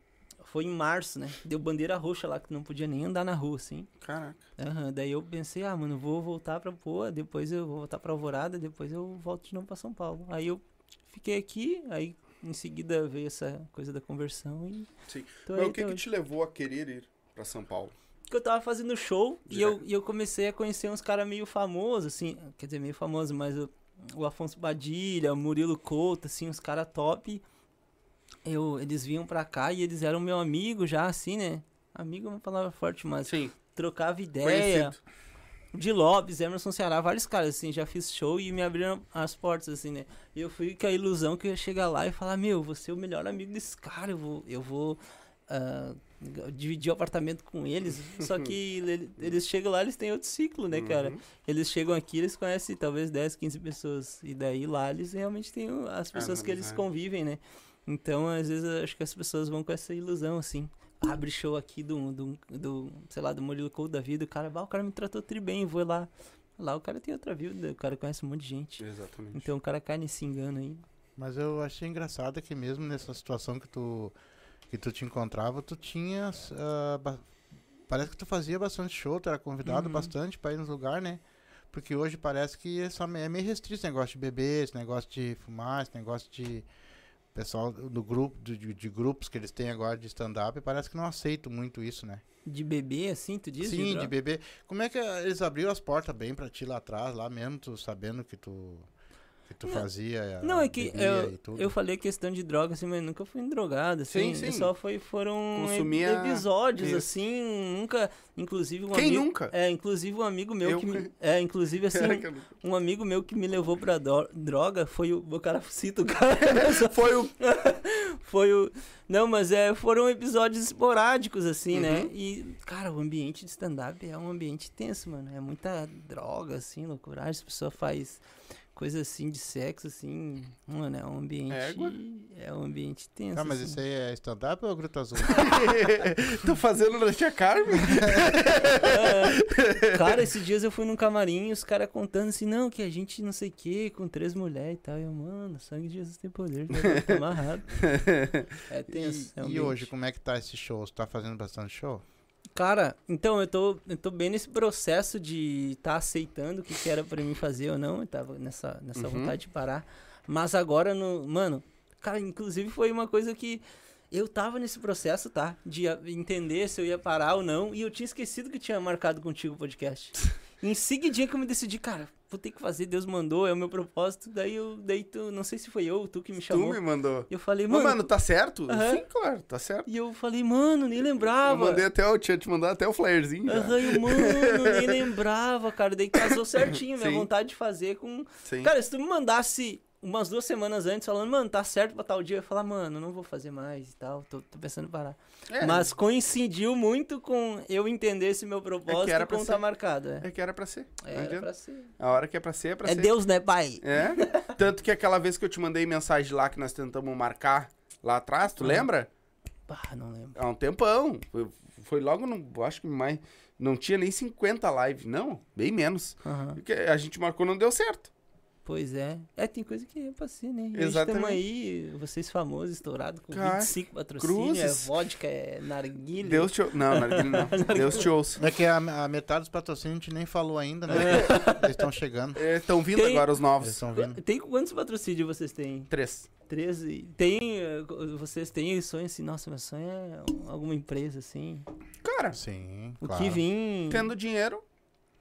[SPEAKER 2] foi em março, né? Deu bandeira roxa lá que não podia nem andar na rua assim.
[SPEAKER 1] Caraca.
[SPEAKER 2] Aham, Daí eu pensei, ah, mano, vou voltar pra Poa, depois eu vou voltar pra Alvorada, depois eu volto de novo pra São Paulo. Aí eu fiquei aqui, aí em seguida veio essa coisa da conversão e.
[SPEAKER 1] Sim. Mas o que, que
[SPEAKER 2] hoje.
[SPEAKER 1] te levou a querer ir pra São Paulo?
[SPEAKER 2] Porque eu tava fazendo show e eu, e eu comecei a conhecer uns caras meio famosos, assim, quer dizer, meio famosos, mas o, o Afonso Badilha, o Murilo Couto, assim, uns caras top. Eu, eles vinham pra cá e eles eram meu amigo já, assim, né? Amigo é uma palavra forte, mas
[SPEAKER 1] Sim,
[SPEAKER 2] trocava ideia.
[SPEAKER 1] conhecido.
[SPEAKER 2] de Lopes, Emerson Ceará, vários caras, assim, já fiz show e me abriram as portas, assim, né? E eu fui com a ilusão que eu ia chegar lá e falar, meu, vou ser o melhor amigo desse cara, eu vou, eu vou ah, dividir o apartamento com eles. Só que ele- eles chegam lá, eles têm outro ciclo, né, cara?
[SPEAKER 1] Uhum.
[SPEAKER 2] Eles chegam aqui, eles conhecem talvez 10, 15 pessoas. E daí lá eles realmente têm as pessoas que eles
[SPEAKER 1] amizade.
[SPEAKER 2] convivem, né? Então, às vezes, eu acho que as pessoas vão com essa ilusão, assim. Abre show aqui do, do, do sei lá, do Murilo Couto da vida. O cara, "Bah, o cara me tratou tri bem, vou lá. Lá o cara tem outra vida, o cara conhece um monte de gente.
[SPEAKER 1] Exatamente.
[SPEAKER 2] Então o cara cai nesse engano aí.
[SPEAKER 3] Mas eu achei engraçado que mesmo nessa situação que tu que tu te encontrava, tu tinhas ah, ba- parece que tu fazia bastante show, tu era convidado
[SPEAKER 2] Uhum.
[SPEAKER 3] bastante pra ir nos lugares, né? Porque hoje parece que é, é meio restrito esse negócio de beber, esse negócio de fumar, esse negócio de pessoal do grupo de, de- de grupos que eles têm agora de stand-up, parece que não aceitam muito isso, né?
[SPEAKER 2] De bebê, assim, tu diz?
[SPEAKER 3] Sim, de beber. Como é que eles abriram as portas bem pra ti lá atrás, lá mesmo, tu sabendo que tu que tu
[SPEAKER 2] Não,
[SPEAKER 3] fazia,
[SPEAKER 2] Não, é que eu, eu falei questão de droga, assim, mas nunca fui drogado, assim.
[SPEAKER 1] Sim, sim.
[SPEAKER 2] só foi, foram
[SPEAKER 1] Consumia
[SPEAKER 2] episódios,
[SPEAKER 1] isso.
[SPEAKER 2] assim, nunca. Inclusive um
[SPEAKER 1] Quem
[SPEAKER 2] amigo.
[SPEAKER 1] nunca?
[SPEAKER 2] É, inclusive um amigo meu
[SPEAKER 1] Eu-
[SPEAKER 2] que me. É, inclusive assim, um amigo meu que me levou pra do- droga foi o. O cara cita o cara. só
[SPEAKER 1] Foi o.
[SPEAKER 2] foi o. Não, mas é, foram episódios esporádicos, assim, né?
[SPEAKER 1] Uhum.
[SPEAKER 2] E, cara, o ambiente de stand-up é um ambiente tenso, mano. É muita droga, assim, loucuragem. As pessoas fazem coisa assim de sexo, assim. Mano, é um ambiente.
[SPEAKER 1] Égua.
[SPEAKER 2] É um ambiente tenso.
[SPEAKER 3] Tá, mas
[SPEAKER 2] assim.
[SPEAKER 3] isso aí é stand-up ou é Gruta Azul?
[SPEAKER 1] Tô fazendo na Tia Carmen?
[SPEAKER 2] É. Cara, esses dias eu fui num camarim e os caras contando assim, não, que a gente não sei o que, com três mulheres e tal. E eu, mano, sangue de Jesus tem poder, né? Tô amarrado. É tenso.
[SPEAKER 3] e
[SPEAKER 2] é um
[SPEAKER 3] e hoje, como é que tá esse show? Você tá fazendo bastante show?
[SPEAKER 2] Cara, então eu tô, eu tô bem nesse processo de estar tá aceitando o que, que era pra mim fazer ou não. Eu tava nessa, nessa
[SPEAKER 1] Uhum.
[SPEAKER 2] vontade de parar. Mas agora, no, mano, cara, inclusive foi uma coisa que eu tava nesse processo, tá? De entender se eu ia parar ou não. E eu tinha esquecido que tinha marcado contigo o podcast. em seguidinha que eu me decidi, cara, vou ter que fazer, Deus mandou, é o meu propósito. Daí eu, daí tu, não sei se foi eu ou tu que me
[SPEAKER 1] Tu
[SPEAKER 2] chamou.
[SPEAKER 1] me mandou.
[SPEAKER 2] Eu falei,
[SPEAKER 1] Mano,
[SPEAKER 2] mano.
[SPEAKER 1] mano, tá certo?
[SPEAKER 2] Aham.
[SPEAKER 1] Sim, claro, tá certo.
[SPEAKER 2] E eu falei, mano, nem
[SPEAKER 1] Eu
[SPEAKER 2] lembrava.
[SPEAKER 1] mandei até o. Tinha te mandado até o flyerzinho.
[SPEAKER 2] Aham, eu, mano, nem lembrava, cara. Daí casou certinho, minha
[SPEAKER 1] Sim.
[SPEAKER 2] vontade de fazer com.
[SPEAKER 1] Sim.
[SPEAKER 2] Cara, se tu me mandasse umas duas semanas antes falando, mano, tá certo pra tal dia, eu ia falar, mano, não vou fazer mais e tal, tô, tô pensando em parar.
[SPEAKER 1] É,
[SPEAKER 2] Mas coincidiu muito com eu entender esse meu propósito
[SPEAKER 1] era
[SPEAKER 2] e
[SPEAKER 1] pra
[SPEAKER 2] com
[SPEAKER 1] ser.
[SPEAKER 2] tá marcado. É,
[SPEAKER 1] É que era pra ser.
[SPEAKER 2] é era pra ser.
[SPEAKER 1] A hora que é pra ser, é pra
[SPEAKER 2] É
[SPEAKER 1] ser.
[SPEAKER 2] Deus, né, pai?
[SPEAKER 1] É. Tanto que aquela vez que eu te mandei mensagem lá que nós tentamos marcar lá atrás, tu
[SPEAKER 2] Ah.
[SPEAKER 1] lembra?
[SPEAKER 2] Ah, não lembro.
[SPEAKER 1] Há um tempão. Foi, foi logo no. Acho que mais. Não tinha nem 50 live. Não, bem menos. Porque a gente marcou não deu certo.
[SPEAKER 2] Pois é. É, tem coisa que é pra ser, né? E
[SPEAKER 1] Exatamente.
[SPEAKER 2] Estamos aí, vocês famosos, estourados, com
[SPEAKER 1] Cara,
[SPEAKER 2] 25 patrocínios, é
[SPEAKER 1] cruzes.
[SPEAKER 2] vodka, é narguilha.
[SPEAKER 1] Deus te ouça. Não, Narguilha não. Deus te ouça.
[SPEAKER 3] É que a, a metade dos patrocínios a gente nem falou ainda, né? Eles estão chegando.
[SPEAKER 1] Estão vindo
[SPEAKER 2] Tem-
[SPEAKER 1] agora os
[SPEAKER 3] Eles
[SPEAKER 1] novos.
[SPEAKER 3] estão vindo.
[SPEAKER 2] Tem quantos patrocínios vocês têm?
[SPEAKER 1] Três.
[SPEAKER 2] 13? Tem, eh, vocês têm sonho assim, nossa, meu sonho é alguma empresa assim.
[SPEAKER 1] Cara,
[SPEAKER 3] Sim,
[SPEAKER 2] O
[SPEAKER 3] claro.
[SPEAKER 2] que vir.
[SPEAKER 1] tendo dinheiro,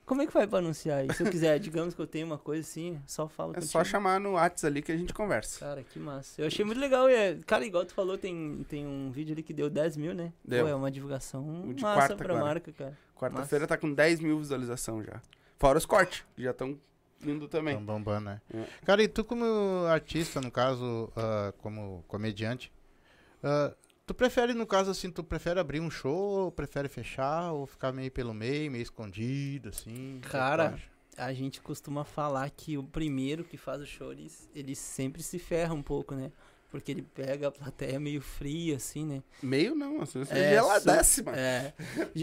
[SPEAKER 2] Como é que vai pra anunciar aí? Se eu quiser, digamos que eu tenho uma coisa assim, só falo
[SPEAKER 1] é
[SPEAKER 2] contigo.
[SPEAKER 1] só chamar no Whats ali que a gente conversa.
[SPEAKER 2] Cara, que massa. Eu achei muito legal. E é, cara, igual tu falou, tem, tem um vídeo ali que deu 10 mil, né?
[SPEAKER 1] Deu.
[SPEAKER 2] Pô, é uma divulgação
[SPEAKER 1] O de
[SPEAKER 2] massa
[SPEAKER 1] quarta
[SPEAKER 2] pra
[SPEAKER 1] agora.
[SPEAKER 2] marca, cara.
[SPEAKER 1] Quarta-feira tá com 10 mil visualizações já. Fora os cortes, que já estão vindo também.
[SPEAKER 3] Estão bombando, né?
[SPEAKER 1] É.
[SPEAKER 3] Cara, e tu como artista, no caso, ah, como comediante, ah, tu prefere, no caso assim, tu prefere abrir um show, ou prefere fechar, ou ficar meio pelo meio, meio escondido, assim?
[SPEAKER 2] Cara? A gente costuma falar que o primeiro que faz o show, ele, ele sempre se ferra um pouco, né? Porque ele pega a plateia meio fria, assim, né?
[SPEAKER 1] Meio não, às vezes
[SPEAKER 2] É,
[SPEAKER 1] é ela
[SPEAKER 2] su-
[SPEAKER 1] décima.
[SPEAKER 2] É.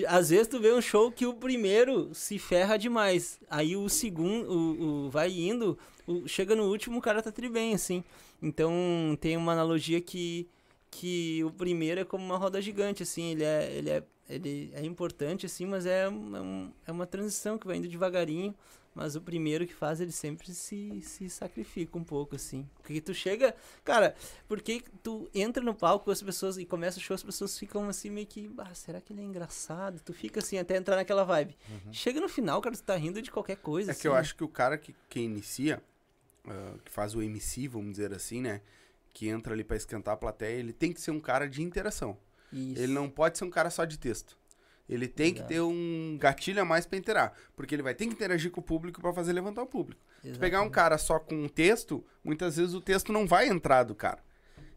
[SPEAKER 2] Às vezes tu vê um show que o primeiro se ferra demais. Aí o segundo, o, o- vai indo, o- chega no último, o cara tá tri bem, assim. Então tem uma analogia que, que o primeiro é como uma roda gigante, assim, ele é, ele é, ele é importante, assim, mas é, um- é, um- é uma transição que vai indo devagarinho. Mas o primeiro que faz, ele sempre se, se sacrifica um pouco, assim. Porque tu chega. Cara, porque tu entra no palco as pessoas e começa o show, as pessoas ficam assim meio que. Ah, será que ele é engraçado? Tu fica assim até entrar naquela vibe. Chega no final, cara, tu tá rindo de qualquer coisa.
[SPEAKER 1] É
[SPEAKER 2] assim,
[SPEAKER 1] que eu
[SPEAKER 2] né?
[SPEAKER 1] acho que o cara que, que inicia, ah, que faz o MC, vamos dizer assim, né? Que entra ali pra esquentar a plateia, ele tem que ser um cara de interação.
[SPEAKER 2] Isso.
[SPEAKER 1] Ele não pode ser um cara só de texto. Ele tem que
[SPEAKER 2] Exato.
[SPEAKER 1] ter um gatilho a mais pra interar. Porque ele vai ter que interagir com o público pra fazer levantar o público. Se pegar um cara só com um texto, muitas vezes o texto não vai entrar do cara.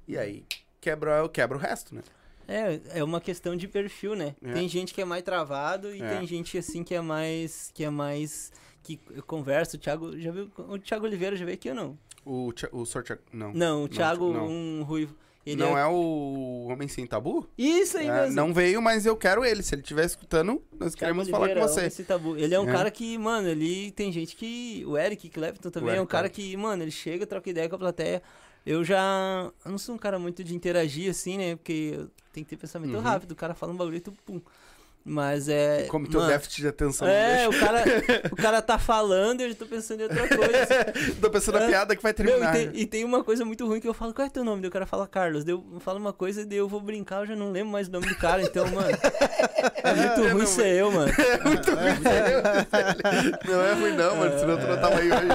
[SPEAKER 1] E aí quebra, quebra o resto, né?
[SPEAKER 2] É, é uma questão de perfil, né?
[SPEAKER 1] É.
[SPEAKER 2] Tem gente que é mais travado e
[SPEAKER 1] É.
[SPEAKER 2] tem gente assim que é mais. que é mais. que eu converso. O Thiago. Já viu? O Thiago Oliveira já veio aqui ou não?
[SPEAKER 1] O, o sorte. Não.
[SPEAKER 2] Não, o Thiago,
[SPEAKER 1] não.
[SPEAKER 2] um ruivo. Ele
[SPEAKER 1] não
[SPEAKER 2] é...
[SPEAKER 1] é o Homem Sem Tabu?
[SPEAKER 2] Isso aí
[SPEAKER 1] É,
[SPEAKER 2] mesmo.
[SPEAKER 1] não veio, mas eu quero ele. Se ele estiver escutando, nós
[SPEAKER 2] Thiago
[SPEAKER 1] queremos falar com
[SPEAKER 2] Oliveira,
[SPEAKER 1] você.
[SPEAKER 2] esse tabu. Ele é um
[SPEAKER 1] É.
[SPEAKER 2] cara que, mano, ele tem gente que. O Eric Clapton também é um
[SPEAKER 1] Eric
[SPEAKER 2] cara
[SPEAKER 1] Clapton.
[SPEAKER 2] que, mano, ele chega, troca ideia com a plateia. Eu já. Eu não sou um cara muito de interagir assim, né? Porque tenho que ter pensamento
[SPEAKER 1] Uhum.
[SPEAKER 2] rápido. O cara fala um bagulho e tu pum. Mas é.
[SPEAKER 1] Como teu
[SPEAKER 2] mano,
[SPEAKER 1] déficit de atenção
[SPEAKER 2] É,
[SPEAKER 1] deixa.
[SPEAKER 2] o cara, o cara tá falando e eu já tô pensando em outra coisa.
[SPEAKER 1] Tô pensando na
[SPEAKER 2] É.
[SPEAKER 1] piada que vai terminar.
[SPEAKER 2] e, tem, e tem uma coisa muito ruim que eu falo, qual é teu nome? Daí o cara fala Carlos. Daí eu falo uma coisa e daí eu vou brincar, eu já não lembro mais o nome do cara. Então, mano, é muito
[SPEAKER 1] Eu
[SPEAKER 2] ruim
[SPEAKER 1] não-
[SPEAKER 2] ser eu, mano.
[SPEAKER 1] Não é ruim não, mano. Senão tu não tava aí hoje.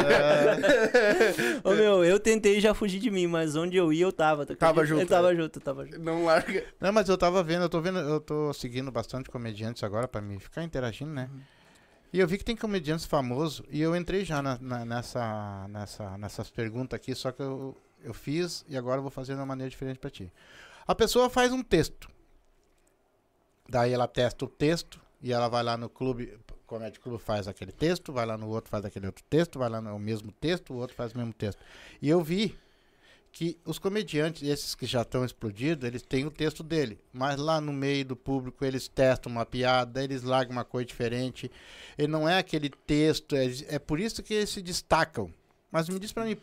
[SPEAKER 2] Ô meu, eu tentei já fugir de mim, mas onde eu ia eu tava. tu
[SPEAKER 1] Tava
[SPEAKER 2] acredita?
[SPEAKER 1] junto,
[SPEAKER 2] Eu tava junto, eu tava junto.
[SPEAKER 1] Não larga.
[SPEAKER 3] Não, mas eu tava vendo, eu tô vendo, eu tô seguindo bastante comediantes agora pra me ficar interagindo, né? E eu vi que tem comediantes famosos e eu entrei já na- na- nessa, nessa, nessas perguntas aqui, só que eu, eu fiz e agora eu vou fazer de uma maneira diferente pra ti. A pessoa faz um texto. Daí ela testa o texto e ela vai lá no clube, Comedy Clube faz aquele texto, vai lá no outro faz aquele outro texto, vai lá no mesmo texto, o outro faz o mesmo texto. E eu vi que os comediantes, esses que já estão explodidos, eles têm o texto dele, mas lá no meio do público eles testam uma piada, eles largam uma coisa diferente. E não é aquele texto, é, é por isso que eles se destacam. Mas me diz pra mim,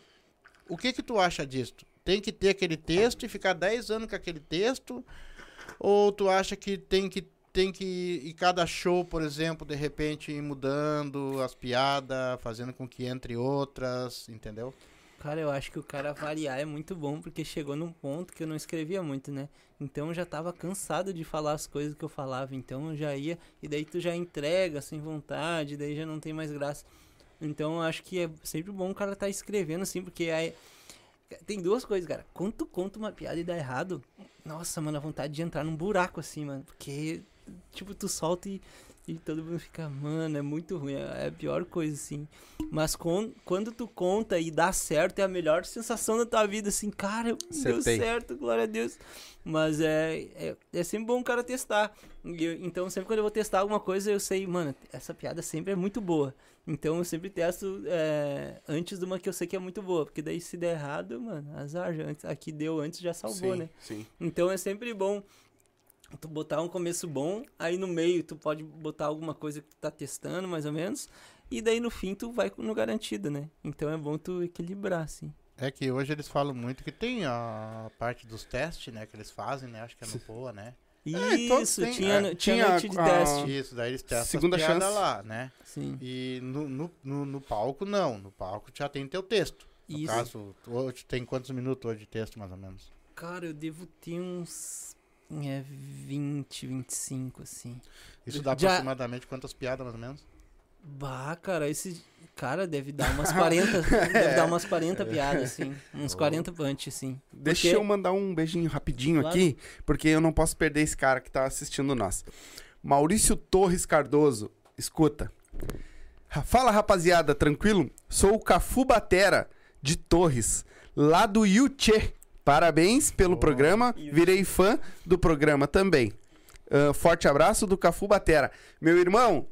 [SPEAKER 3] o que que tu acha disso? Tem que ter aquele texto e ficar 10 anos com aquele texto? Ou tu acha que tem que tem que e cada show, por exemplo, de repente ir mudando as piadas, fazendo com que entre outras, entendeu?
[SPEAKER 2] Cara, eu acho que o cara variar é muito bom, porque chegou num ponto que eu não escrevia muito, né? Então eu já tava cansado de falar as coisas que eu falava, então eu já ia, e daí tu já entrega sem vontade, daí já não tem mais graça. Então eu acho que é sempre bom o cara tá escrevendo assim, porque aí. Tem duas coisas, cara. Quando tu conta uma piada e dá errado, nossa, mano, a vontade de entrar num buraco assim, mano. Porque, tipo, tu solta e, e todo mundo fica, mano, é muito ruim. É a pior coisa, assim. Mas con- quando tu conta e dá certo, é a melhor sensação da tua vida, assim, cara, deu
[SPEAKER 1] Acertei.
[SPEAKER 2] certo, glória a Deus. Mas é, é, é sempre bom o cara testar. Eu- então, sempre quando eu vou testar alguma coisa, eu sei, mano, essa piada sempre é muito boa. Então, eu sempre testo é, antes de uma que eu sei que é muito boa. Porque daí, se der errado, mano, azar. Já, antes, aqui deu antes, já salvou,
[SPEAKER 1] sim,
[SPEAKER 2] né?
[SPEAKER 1] sim.
[SPEAKER 2] Então, é sempre bom tu botar um começo bom, aí no meio tu pode botar alguma coisa que tu tá testando, mais ou menos, e daí no fim tu vai no garantido, né? Então é bom tu equilibrar, assim.
[SPEAKER 3] É que hoje eles falam muito que tem a parte dos testes, né? Que eles fazem, né? Acho que é no Poa, né?
[SPEAKER 1] Todos
[SPEAKER 2] Isso,
[SPEAKER 1] têm,
[SPEAKER 2] tinha,
[SPEAKER 1] é, tinha
[SPEAKER 2] tinha noite de
[SPEAKER 1] a-
[SPEAKER 2] teste.
[SPEAKER 3] Isso, daí eles testam
[SPEAKER 1] Segunda chance.
[SPEAKER 3] lá, né?
[SPEAKER 2] Sim.
[SPEAKER 3] E no, no, no, no palco, não. No palco já tem teu texto. No
[SPEAKER 2] Isso.
[SPEAKER 3] caso, hoje tem quantos minutos hoje de texto, mais ou menos?
[SPEAKER 2] Cara, eu devo ter uns. É, 20, 25, assim.
[SPEAKER 3] Isso dá
[SPEAKER 2] Já-
[SPEAKER 3] aproximadamente quantas piadas, mais ou menos?
[SPEAKER 2] Bah, cara, esse. Cara, deve dar umas 40. deve dar umas 40 piadas, assim. Uns 40 punch, assim.
[SPEAKER 1] Deixa
[SPEAKER 2] Porque-
[SPEAKER 1] eu mandar um beijinho rapidinho
[SPEAKER 2] Claro.
[SPEAKER 1] aqui, porque eu não posso perder esse cara que tá assistindo nós. Maurício Torres Cardoso, escuta. Fala rapaziada, tranquilo? Sou o Cafu Batera de Torres, lá do Yuchê. Parabéns pelo
[SPEAKER 3] Oh,
[SPEAKER 1] programa,
[SPEAKER 2] Yuchê.
[SPEAKER 1] virei fã do programa também. Ah, forte abraço do Cafu Batera. Meu irmão,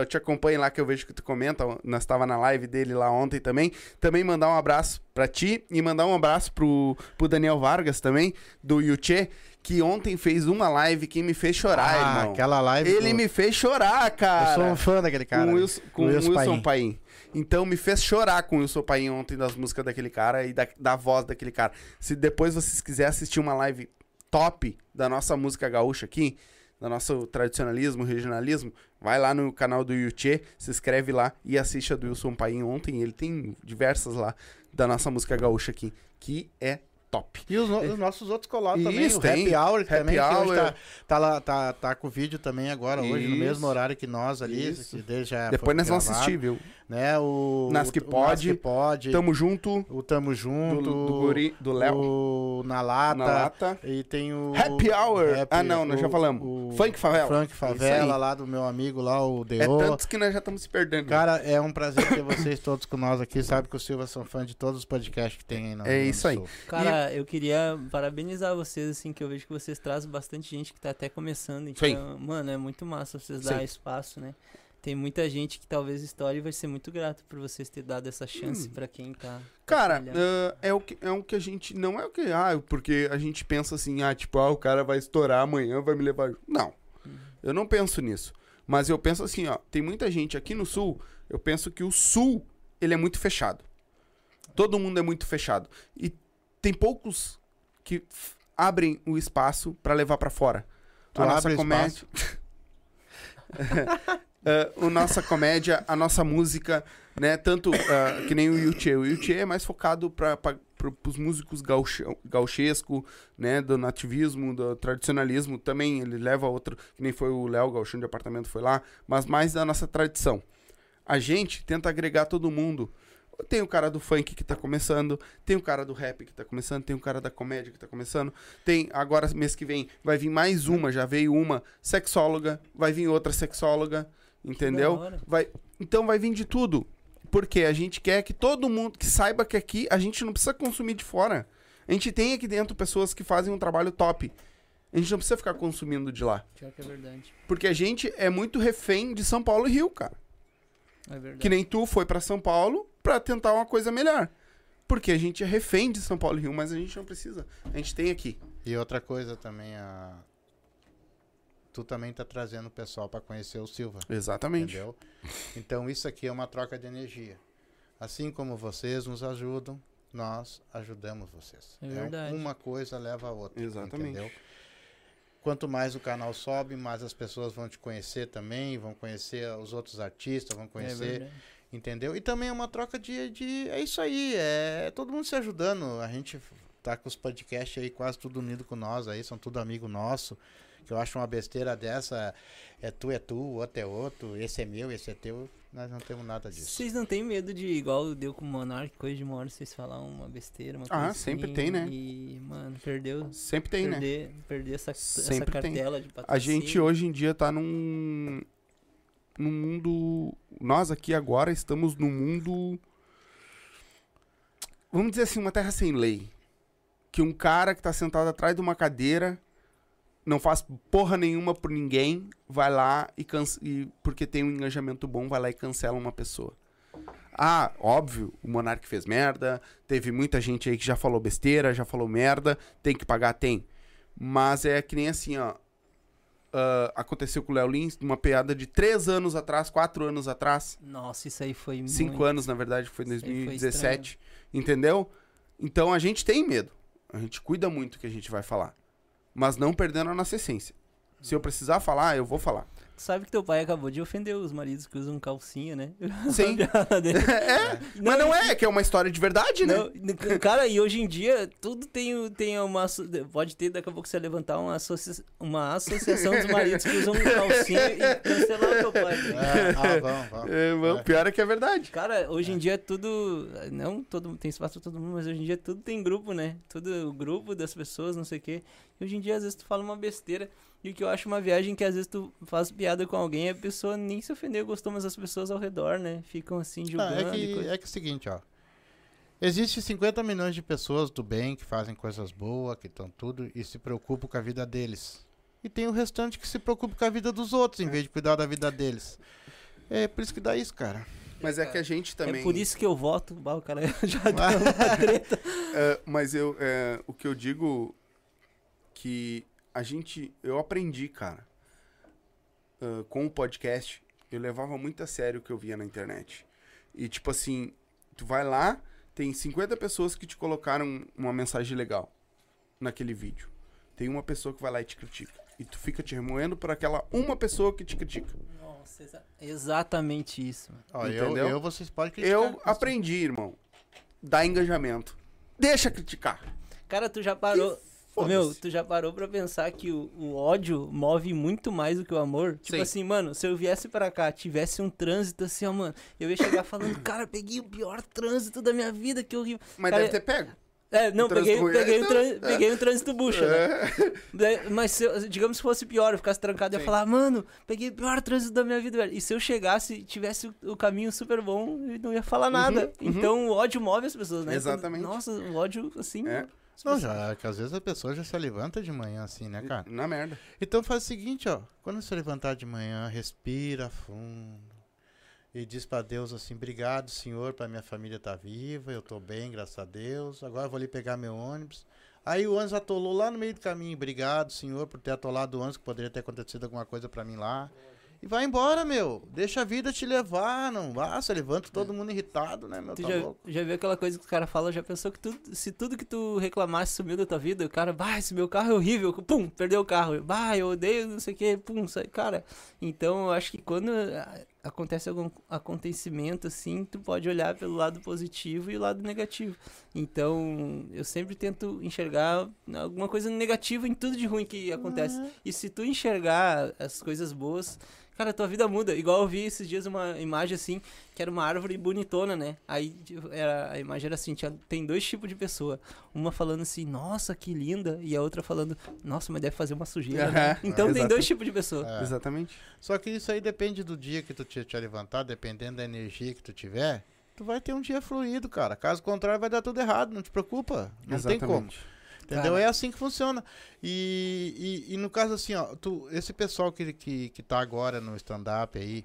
[SPEAKER 1] eu te acompanho lá que eu vejo que tu comenta, nós tava na live dele lá ontem também. Também mandar um abraço pra ti e mandar um abraço pro, pro Daniel Vargas também, do Yuchê, que ontem fez uma live que me fez chorar,
[SPEAKER 3] ah,
[SPEAKER 1] irmão.
[SPEAKER 3] aquela live.
[SPEAKER 1] Ele
[SPEAKER 3] do-
[SPEAKER 1] me fez chorar, cara.
[SPEAKER 3] Eu sou um fã daquele cara.
[SPEAKER 1] Com o Wilson, com
[SPEAKER 3] Wilson
[SPEAKER 1] Wilson
[SPEAKER 3] Paim.
[SPEAKER 1] Paim. Então me fez chorar com o Wilson Paim ontem das músicas daquele cara e da, da voz daquele cara. Se depois vocês quiserem assistir uma live top da nossa música gaúcha aqui, do nosso tradicionalismo, regionalismo, vai lá no canal do Yuchê, se inscreve lá e assiste a do Wilson Paim ontem. Ele tem diversas lá da nossa música gaúcha aqui, que é top.
[SPEAKER 3] E os, no- os nossos outros colados também.
[SPEAKER 1] Isso,
[SPEAKER 3] o
[SPEAKER 1] tem.
[SPEAKER 3] Happy Hour
[SPEAKER 1] Happy
[SPEAKER 3] também, que hoje
[SPEAKER 1] Hour.
[SPEAKER 3] tá, tá, lá, tá, tá com o vídeo também agora, hoje, no
[SPEAKER 1] Isso.
[SPEAKER 3] mesmo horário que nós ali.
[SPEAKER 1] Isso.
[SPEAKER 3] Que
[SPEAKER 1] depois nós vamos assistir, viu?
[SPEAKER 3] Né, o,
[SPEAKER 1] Nas que
[SPEAKER 3] o- o
[SPEAKER 1] pode.
[SPEAKER 3] Nas que pode.
[SPEAKER 1] Tamo junto.
[SPEAKER 3] O Tamo
[SPEAKER 1] Do,
[SPEAKER 3] Junto.
[SPEAKER 1] do guri, do Léo.
[SPEAKER 3] O Na Lata.
[SPEAKER 1] Na lata.
[SPEAKER 3] E tem o.
[SPEAKER 1] Happy Hour.
[SPEAKER 3] Happy-
[SPEAKER 1] ah, não, nós já falamos.
[SPEAKER 3] o
[SPEAKER 1] Funk Favela.
[SPEAKER 3] Funk
[SPEAKER 1] Isso
[SPEAKER 3] Favela, lá do meu amigo lá, o
[SPEAKER 1] É
[SPEAKER 3] Deo.
[SPEAKER 1] tantos que nós já estamos se perdendo.
[SPEAKER 3] Cara, é um prazer ter vocês todos com nós aqui. Sabe que o Silva são fã de todos os podcasts que tem aí no
[SPEAKER 1] É isso
[SPEAKER 3] do
[SPEAKER 1] aí.
[SPEAKER 3] Sul.
[SPEAKER 2] Eu queria parabenizar vocês, assim, que eu vejo que vocês trazem bastante gente que tá até começando. Então,
[SPEAKER 1] Sim.
[SPEAKER 2] mano, é muito massa vocês
[SPEAKER 1] Sim.
[SPEAKER 2] darem espaço, né? Tem muita gente que talvez estoure e vai ser muito grato por vocês terem dado essa chance
[SPEAKER 1] Hum.
[SPEAKER 2] pra quem tá.
[SPEAKER 1] Cara, ah, é, o que, é o que a gente. Não é o que. Ah, porque a gente pensa assim, ah, tipo, ah, o cara vai estourar amanhã, vai me levar. Não.
[SPEAKER 2] Uhum.
[SPEAKER 1] Eu não penso nisso. Mas eu penso assim, ó, tem muita gente aqui no sul, eu penso que o sul, ele é muito fechado. Todo mundo é muito fechado. E tem poucos que abrem o espaço pra levar pra fora.
[SPEAKER 3] Tu
[SPEAKER 1] a nossa comédia. Ah, o nossa comédia, a nossa música, né? Tanto ah, que nem o Yuchê. O Yuchê é mais focado para os músicos gauche, gauchesco, né? Do nativismo, do tradicionalismo. Também ele leva outro, que nem foi o Léo Gauchão de apartamento, foi lá, mas mais da nossa tradição. A gente tenta agregar todo mundo. Tem o cara do funk que tá começando, tem o cara do rap que tá começando, tem o cara da comédia que tá começando. Tem, agora mês que vem, vai vir mais uma, já veio uma sexóloga, vai vir outra sexóloga, entendeu? Vai, então vai vir de tudo. Porque a gente quer que todo mundo que saiba que aqui a gente não precisa consumir de fora. A gente tem aqui dentro pessoas que fazem um trabalho top. A gente não precisa ficar consumindo de lá.
[SPEAKER 2] Pior que é verdade.
[SPEAKER 1] Porque a gente é muito refém de São Paulo e Rio, cara.
[SPEAKER 2] É verdade.
[SPEAKER 1] Que nem tu foi pra São Paulo pra tentar uma coisa melhor. Porque a gente é refém de São Paulo e Rio, mas a gente não precisa. A gente tem aqui.
[SPEAKER 3] E outra coisa também, a... tu também tá trazendo o pessoal para conhecer o Silva.
[SPEAKER 1] Exatamente.
[SPEAKER 3] Entendeu? Então isso aqui é uma troca de energia. Assim como vocês nos ajudam, nós ajudamos vocês.
[SPEAKER 2] É verdade.
[SPEAKER 3] uma coisa leva a outra.
[SPEAKER 1] Exatamente.
[SPEAKER 3] Entendeu? Quanto mais o canal sobe, mais as pessoas vão te conhecer também, vão conhecer os outros artistas, vão
[SPEAKER 2] É
[SPEAKER 3] conhecer,
[SPEAKER 2] verdade.
[SPEAKER 3] Entendeu? E também é uma troca de, de. É isso aí, é todo mundo se ajudando. A gente tá com os podcasts aí quase tudo unido com nós aí, são tudo amigo nosso. Que eu acho uma besteira dessa, é tu é tu, o outro é outro, esse é meu, esse é teu. Nós não temos nada disso.
[SPEAKER 2] Vocês não têm medo de, igual deu com o Monark, coisa de uma hora vocês falar uma besteira, uma
[SPEAKER 1] Ah,
[SPEAKER 2] coisa
[SPEAKER 1] sempre
[SPEAKER 2] assim,
[SPEAKER 1] tem, né?
[SPEAKER 2] E, mano, perdeu.
[SPEAKER 1] Sempre tem, né?
[SPEAKER 2] perder, perder essa, essa
[SPEAKER 1] Sempre tem.
[SPEAKER 2] cartela de
[SPEAKER 1] A
[SPEAKER 2] patrocínio.
[SPEAKER 1] gente hoje em dia tá num. Num mundo. Nós aqui agora estamos num mundo. Vamos dizer assim, uma terra sem lei. Que um cara que tá sentado atrás de uma cadeira, não faz porra nenhuma por ninguém, vai lá e, e porque tem um engajamento bom, vai lá e cancela uma pessoa. Ah, óbvio, o Monark fez merda, teve muita gente aí que já falou besteira, já falou merda, tem que pagar, tem. Mas é que nem assim, ó. Ah, aconteceu com o Léo Lins, uma piada de três anos atrás, quatro anos atrás,
[SPEAKER 2] Nossa, isso aí foi
[SPEAKER 1] cinco
[SPEAKER 2] muito...
[SPEAKER 1] anos, na verdade, foi em
[SPEAKER 2] Isso aí foi
[SPEAKER 1] 2017. entendeu? Então a gente tem medo. A gente cuida muito do que a gente vai falar. Mas não perdendo a nossa essência. Se eu precisar falar, eu vou falar.
[SPEAKER 2] Sabe que teu pai acabou de ofender os maridos que usam calcinha, né?
[SPEAKER 1] Sim.
[SPEAKER 2] Dele.
[SPEAKER 1] é, mas não é, que é uma história de verdade, né?
[SPEAKER 2] Não, n- cara, e hoje em dia tudo tem, tem uma. Pode ter, daqui a pouco você levantar uma, associa, uma associação dos maridos que usam calcinha e cancelar o teu pai.
[SPEAKER 3] É, ah, vamos, vamos.
[SPEAKER 1] É, mas o pior é que é verdade.
[SPEAKER 2] Cara, hoje em dia é tudo. Não todo tem espaço pra todo mundo, mas hoje em dia tudo tem grupo, né? Tudo o grupo das pessoas, não sei o quê. E hoje em dia, às vezes, tu fala uma besteira. E o que eu acho uma viagem que às vezes tu faz piada com alguém e a pessoa nem se ofendeu, gostou, mas as pessoas ao redor, né? Ficam assim
[SPEAKER 3] Ah,
[SPEAKER 2] julgando.
[SPEAKER 3] é,
[SPEAKER 2] e
[SPEAKER 3] que,
[SPEAKER 2] coisa.
[SPEAKER 3] é que é o seguinte, ó. Existe 50 milhões de pessoas do bem que fazem coisas boas, que estão tudo e se preocupam com a vida deles. E tem o restante que se preocupa com a vida dos outros, em vez de cuidar da vida deles. É por isso que dá isso, cara.
[SPEAKER 1] Mas é que a gente também.
[SPEAKER 2] É por isso que eu voto. Bah, o cara já deu uma treta.
[SPEAKER 1] É, mas eu, é, o que eu digo que a gente, eu aprendi, cara, ah, com o podcast, eu levava muito a sério o que eu via na internet. E tipo assim, tu vai lá, tem 50 pessoas que te colocaram uma mensagem legal naquele vídeo. Tem uma pessoa que vai lá e te critica. E tu fica te remoendo por aquela uma pessoa que te critica.
[SPEAKER 2] Nossa, exa- exatamente isso. mano.
[SPEAKER 3] Ó, eu,
[SPEAKER 1] Entendeu?
[SPEAKER 3] eu, vocês podem criticar.
[SPEAKER 1] Eu aprendi, irmão. Dá engajamento. Deixa criticar.
[SPEAKER 2] Cara, tu já parou.
[SPEAKER 1] Foda-se.
[SPEAKER 2] meu, tu já parou pra pensar que o, o ódio move muito mais do que o amor? Tipo
[SPEAKER 1] Sim.
[SPEAKER 2] assim, mano, se eu viesse pra cá, tivesse um trânsito assim, ó, mano, eu ia chegar falando, cara, peguei o pior trânsito da minha vida, que horrível.
[SPEAKER 1] Mas
[SPEAKER 2] Cara,
[SPEAKER 1] deve ter pego.
[SPEAKER 2] É, não,
[SPEAKER 1] trânsito
[SPEAKER 2] peguei,
[SPEAKER 1] ruim,
[SPEAKER 2] peguei,
[SPEAKER 1] é,
[SPEAKER 2] um trân-
[SPEAKER 1] então, é.
[SPEAKER 2] peguei um trânsito bucha, né?
[SPEAKER 1] É.
[SPEAKER 2] Mas se digamos que fosse pior, eu ficasse trancado, eu ia
[SPEAKER 1] Sim.
[SPEAKER 2] falar, mano, peguei o pior trânsito da minha vida, velho. E se eu chegasse, tivesse o, caminho super bom, eu não ia falar nada.
[SPEAKER 1] uhum.
[SPEAKER 2] Então o ódio move as pessoas, né?
[SPEAKER 1] Exatamente.
[SPEAKER 2] Nossa, o ódio, assim.
[SPEAKER 1] É.
[SPEAKER 3] Não, já, que às vezes a pessoa já se levanta de manhã assim, né, cara?
[SPEAKER 1] Na merda.
[SPEAKER 3] Então faz o seguinte, ó. Quando você levantar de manhã, respira fundo. E diz pra Deus assim, obrigado, Senhor, pra minha família tá viva, eu tô bem, graças a Deus. Agora eu vou ali pegar meu ônibus. Aí o ônibus atolou lá no meio do caminho. Obrigado, Senhor, por ter atolado o ônibus, que poderia ter acontecido alguma coisa pra mim lá. E vai embora, meu. Deixa a vida te levar, não. Você levanta todo mundo irritado, né, meu?
[SPEAKER 2] Tu
[SPEAKER 3] Tá
[SPEAKER 2] já,
[SPEAKER 3] louco?
[SPEAKER 2] já viu aquela coisa que os caras falam? Já pensou que tu, se tudo que tu reclamasse sumiu da tua vida, o cara, bah, esse meu carro é horrível, pum, perdeu o carro, bah, eu odeio, não sei o que, pum, sai, cara. Então eu acho que quando acontece algum acontecimento assim, tu pode olhar pelo lado positivo e o lado negativo. Então eu sempre tento enxergar alguma coisa negativa em tudo de ruim que acontece. E se tu enxergar as coisas boas, cara, tua vida muda. Igual eu vi esses dias uma imagem assim, que era uma árvore bonitona, né? Aí tipo, era, a imagem era assim, tinha, tem dois tipos de pessoa. Uma falando assim, nossa, que linda, e a outra falando, nossa, mas deve fazer uma sujeira. né? Então tem
[SPEAKER 1] exato.
[SPEAKER 2] dois tipos de pessoa.
[SPEAKER 3] É.
[SPEAKER 1] Exatamente.
[SPEAKER 3] Só que isso aí depende do dia que tu te, te levantar, dependendo da energia que tu tiver, tu vai ter um dia fluido, cara. Caso contrário, vai dar tudo errado, não te preocupa. Não tem como.
[SPEAKER 1] Exatamente.
[SPEAKER 3] Entendeu?
[SPEAKER 2] Cara.
[SPEAKER 3] É assim que funciona. E, e, e no caso assim, ó, tu, esse pessoal que, que, que tá agora no stand-up aí,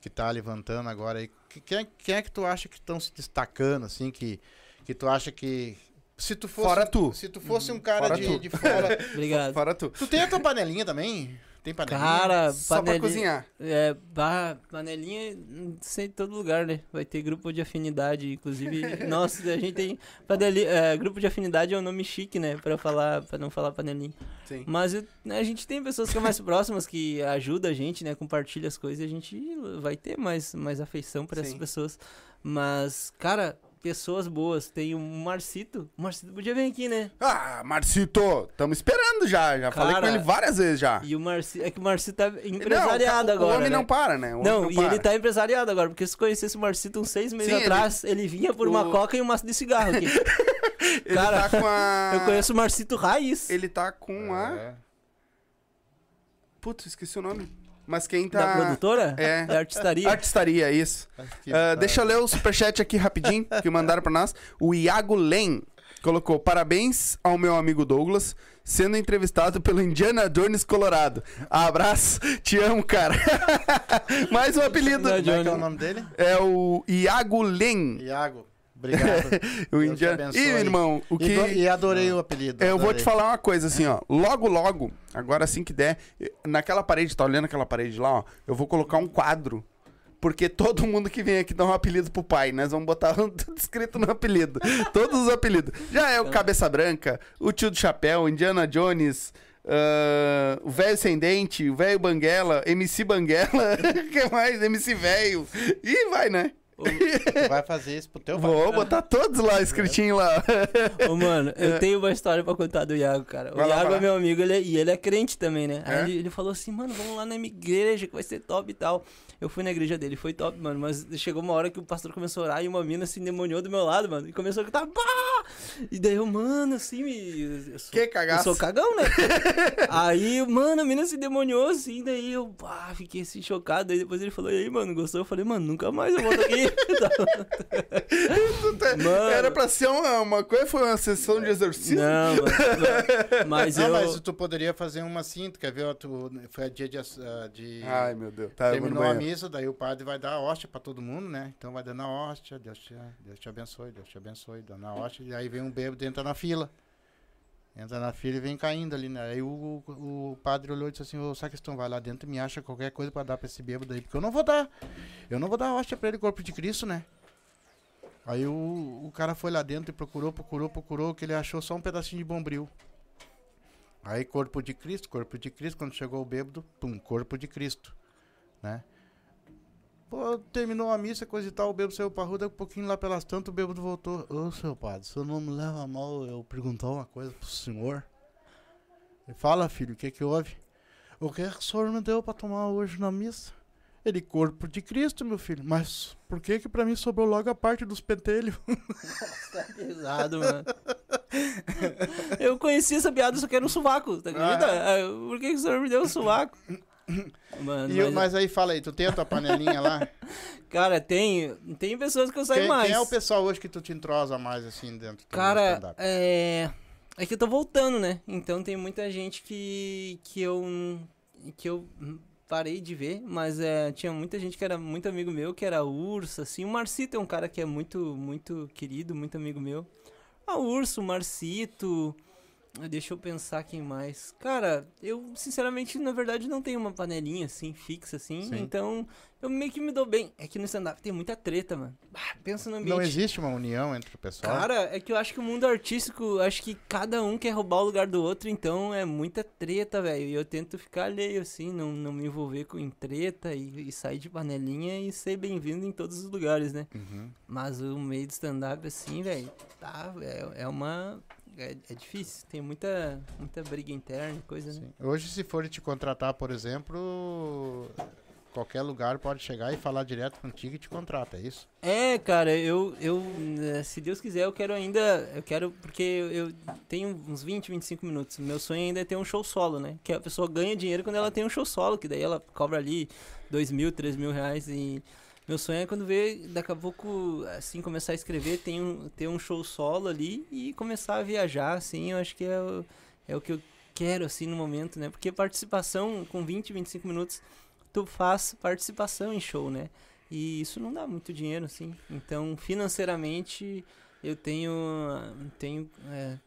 [SPEAKER 3] que tá levantando agora aí, que- quem, é- quem é que tu acha que estão se destacando, assim, que, que tu acha que. Se tu fosse.
[SPEAKER 1] Fora tu.
[SPEAKER 3] Se tu fosse um cara
[SPEAKER 1] Fora
[SPEAKER 3] de, de fora.
[SPEAKER 2] Obrigado.
[SPEAKER 1] Fora tu.
[SPEAKER 3] tu tem a tua panelinha também? Tem panelinha?
[SPEAKER 2] Cara,
[SPEAKER 1] Só pra
[SPEAKER 2] panelinha-
[SPEAKER 1] cozinhar.
[SPEAKER 2] É, bah, panelinha, não sei, em todo lugar, né? Vai ter grupo de afinidade, inclusive. nossa, a gente tem. Panelinha, é, grupo de afinidade é um nome chique, né? Pra, falar, pra não falar panelinha.
[SPEAKER 1] Sim.
[SPEAKER 2] Mas né, a gente tem pessoas que são mais próximas, que ajudam a gente, né? Compartilha as coisas e a gente vai ter mais, mais afeição pra essas
[SPEAKER 1] Sim.
[SPEAKER 2] pessoas. Mas, cara, pessoas boas. Tem o Marcito. O Marcito podia vir aqui, né?
[SPEAKER 1] Ah, Marcito, estamos esperando já. Já falei com
[SPEAKER 2] Cara,
[SPEAKER 1] ele várias vezes já.
[SPEAKER 2] E o Marcito. É que o Marcito tá
[SPEAKER 1] Não,
[SPEAKER 2] empresariado
[SPEAKER 1] o
[SPEAKER 2] agora.
[SPEAKER 1] homem
[SPEAKER 2] né?
[SPEAKER 1] não para, né? O homem
[SPEAKER 2] Não, e
[SPEAKER 1] para.
[SPEAKER 2] ele tá empresariado agora, porque se conhecesse o Marcito uns seis meses
[SPEAKER 1] Sim, ele-
[SPEAKER 2] atrás, ele... vinha por uma
[SPEAKER 1] o-
[SPEAKER 2] coca e um maço de cigarro aqui.
[SPEAKER 1] Ele
[SPEAKER 2] Cara,
[SPEAKER 1] tá com a...
[SPEAKER 2] Eu conheço o Marcito Raiz.
[SPEAKER 1] Ele tá com a...
[SPEAKER 3] É.
[SPEAKER 1] Putz, esqueci o nome. Mas quem tá...
[SPEAKER 2] Da produtora?
[SPEAKER 1] É.
[SPEAKER 2] Da artistaria?
[SPEAKER 1] Artistaria, isso.
[SPEAKER 3] Tá.
[SPEAKER 1] deixa eu ler o superchat aqui rapidinho, que mandaram pra nós. O Iago Len colocou, parabéns ao meu amigo Douglas, sendo entrevistado pelo Indiana Jones Colorado. Abraço, te amo, cara. Mais um apelido.
[SPEAKER 3] Como é que é o nome dele?
[SPEAKER 1] É o Iago Len.
[SPEAKER 3] Iago. Obrigado.
[SPEAKER 1] O
[SPEAKER 3] abençoe.
[SPEAKER 1] E, irmão, o que.
[SPEAKER 3] e adorei o apelido.
[SPEAKER 1] Eu vou te falar uma coisa assim, ó. Logo, logo, agora assim que der, naquela parede, tá olhando aquela parede lá, ó? Eu vou colocar um quadro. Porque todo mundo que vem aqui dá um apelido pro pai. Nós vamos botar tudo escrito no apelido. Todos os apelidos. Já é o Cabeça Branca, o tio do chapéu, Indiana Jones, ah, o velho sem dente, o velho Banguela, MC Banguela, o que mais? MC velho. E vai, né?
[SPEAKER 3] Tu vai fazer isso pro teu pai.
[SPEAKER 1] Vou botar todos lá, escritinho lá.
[SPEAKER 2] Ô, mano, eu tenho uma história pra contar do Iago, cara. O
[SPEAKER 1] Vai
[SPEAKER 2] Iago
[SPEAKER 1] vai lá.
[SPEAKER 2] é meu amigo ele é- e ele é crente também, né? Aí
[SPEAKER 1] É?
[SPEAKER 2] ele, ele falou assim, mano, vamos lá na minha igreja que vai ser top e tal. Eu fui na igreja dele, foi top, mano. Mas chegou uma hora que o pastor começou a orar e uma mina se endemoniou do meu lado, mano. E começou a gritar, pá! E daí eu, mano, assim, me. Eu sou,
[SPEAKER 1] Que
[SPEAKER 2] eu
[SPEAKER 1] cagaço.
[SPEAKER 2] sou cagão, né? aí, mano, a mina se demoniou assim, daí eu, pá, fiquei assim chocado. Aí depois ele falou, e aí, mano, gostou? Eu falei, mano, nunca mais eu volto aqui. Mano.
[SPEAKER 1] Era pra ser uma, uma coisa, foi uma sessão de exorcismo.
[SPEAKER 2] Não, mano. não. Mas
[SPEAKER 3] Não,
[SPEAKER 2] eu.
[SPEAKER 3] mas tu poderia fazer uma assim, tu quer ver? Tu, foi a dia de... ah, de
[SPEAKER 1] Ai, meu Deus. Tá, eu
[SPEAKER 3] terminou a
[SPEAKER 1] banheiro.
[SPEAKER 3] Daí o padre vai dar a hóstia pra todo mundo, né? Então vai dando a hóstia, Deus te, Deus te abençoe, Deus te abençoe, dando a hóstia, e aí vem um bêbado e entra na fila. Entra na fila e vem caindo ali, né? Aí o, o, o padre olhou e disse assim, ô sacristão, vai lá dentro e me acha qualquer coisa pra dar pra esse bêbado aí, porque eu não vou dar. Eu não vou dar hóstia pra ele, corpo de Cristo, né? Aí o, o cara foi lá dentro e procurou, procurou, procurou, que ele achou só um pedacinho de bombril. Aí corpo de Cristo, corpo de Cristo, quando chegou o bêbado, pum, corpo de Cristo, né? Pô, terminou a missa, coisa e tal, o bêbado saiu pra rua, daqui a pouquinho lá pelas tantas, o bêbado voltou. Ô, seu padre, o senhor não me leva mal eu perguntar uma coisa pro senhor? Ele fala, filho, o que que houve? O que que o senhor me deu pra tomar hoje na missa? Ele, corpo de Cristo, meu filho. Mas por que que pra mim sobrou logo a parte dos pentelhos?
[SPEAKER 2] Tá pesado, mano. Eu conheci essa piada, só que era um sovaco, tá acredita? Ah, Por que, que o senhor me deu um sovaco? Mano,
[SPEAKER 3] E
[SPEAKER 2] mas,
[SPEAKER 3] mas aí fala aí, tu tem a tua panelinha lá?
[SPEAKER 2] cara, tem, tem pessoas que eu saio
[SPEAKER 3] Quem,
[SPEAKER 2] mais.
[SPEAKER 3] quem é o pessoal hoje que tu te entrosa mais assim dentro do
[SPEAKER 2] Cara, é. É que eu tô voltando, né? Então tem muita gente que. que eu. que eu parei de ver, mas é, tinha muita gente que era muito amigo meu, que era Urso, assim. O Marcito é um cara que é muito, muito querido, muito amigo meu. O Urso, o Marcito. Deixa eu pensar quem mais. Cara, eu sinceramente, na verdade, não tenho uma panelinha assim, fixa assim.
[SPEAKER 3] Sim.
[SPEAKER 2] Então, eu meio que me dou bem. É que no stand-up tem muita treta, mano. Ah, pensa no ambiente.
[SPEAKER 3] Não existe uma união entre o pessoal?
[SPEAKER 2] Cara, é que eu acho que o mundo artístico, acho que cada um quer roubar o lugar do outro, então é muita treta, velho. E eu tento ficar alheio, assim, não, não me envolver com em treta e, e sair de panelinha e ser bem-vindo em todos os lugares, né?
[SPEAKER 3] Uhum.
[SPEAKER 2] Mas o meio de stand-up, assim, velho, tá, é, é uma. É, é difícil, tem muita, muita briga interna, coisa, né?
[SPEAKER 3] Sim. Hoje, se for te contratar, por exemplo, qualquer lugar pode chegar e falar direto contigo e te contrata, é isso?
[SPEAKER 2] É, cara, eu, eu, eh, se Deus quiser, eu quero ainda, eu quero, porque eu, eu tenho uns 20, 25 minutos. Meu sonho ainda é ter um show solo, né? Que a pessoa ganha dinheiro quando ela tem um show solo, que daí ela cobra ali 2 mil, 3 mil reais e meu sonho é quando ver, daqui a pouco, assim, começar a escrever, ter um, ter um show solo ali e começar a viajar, assim, eu acho que é o, é o que eu quero, assim, no momento, né? Porque participação com 20, 25 minutos, tu faz participação em show, né? E isso não dá muito dinheiro, assim. Então, financeiramente, eu tenho, tenho, é,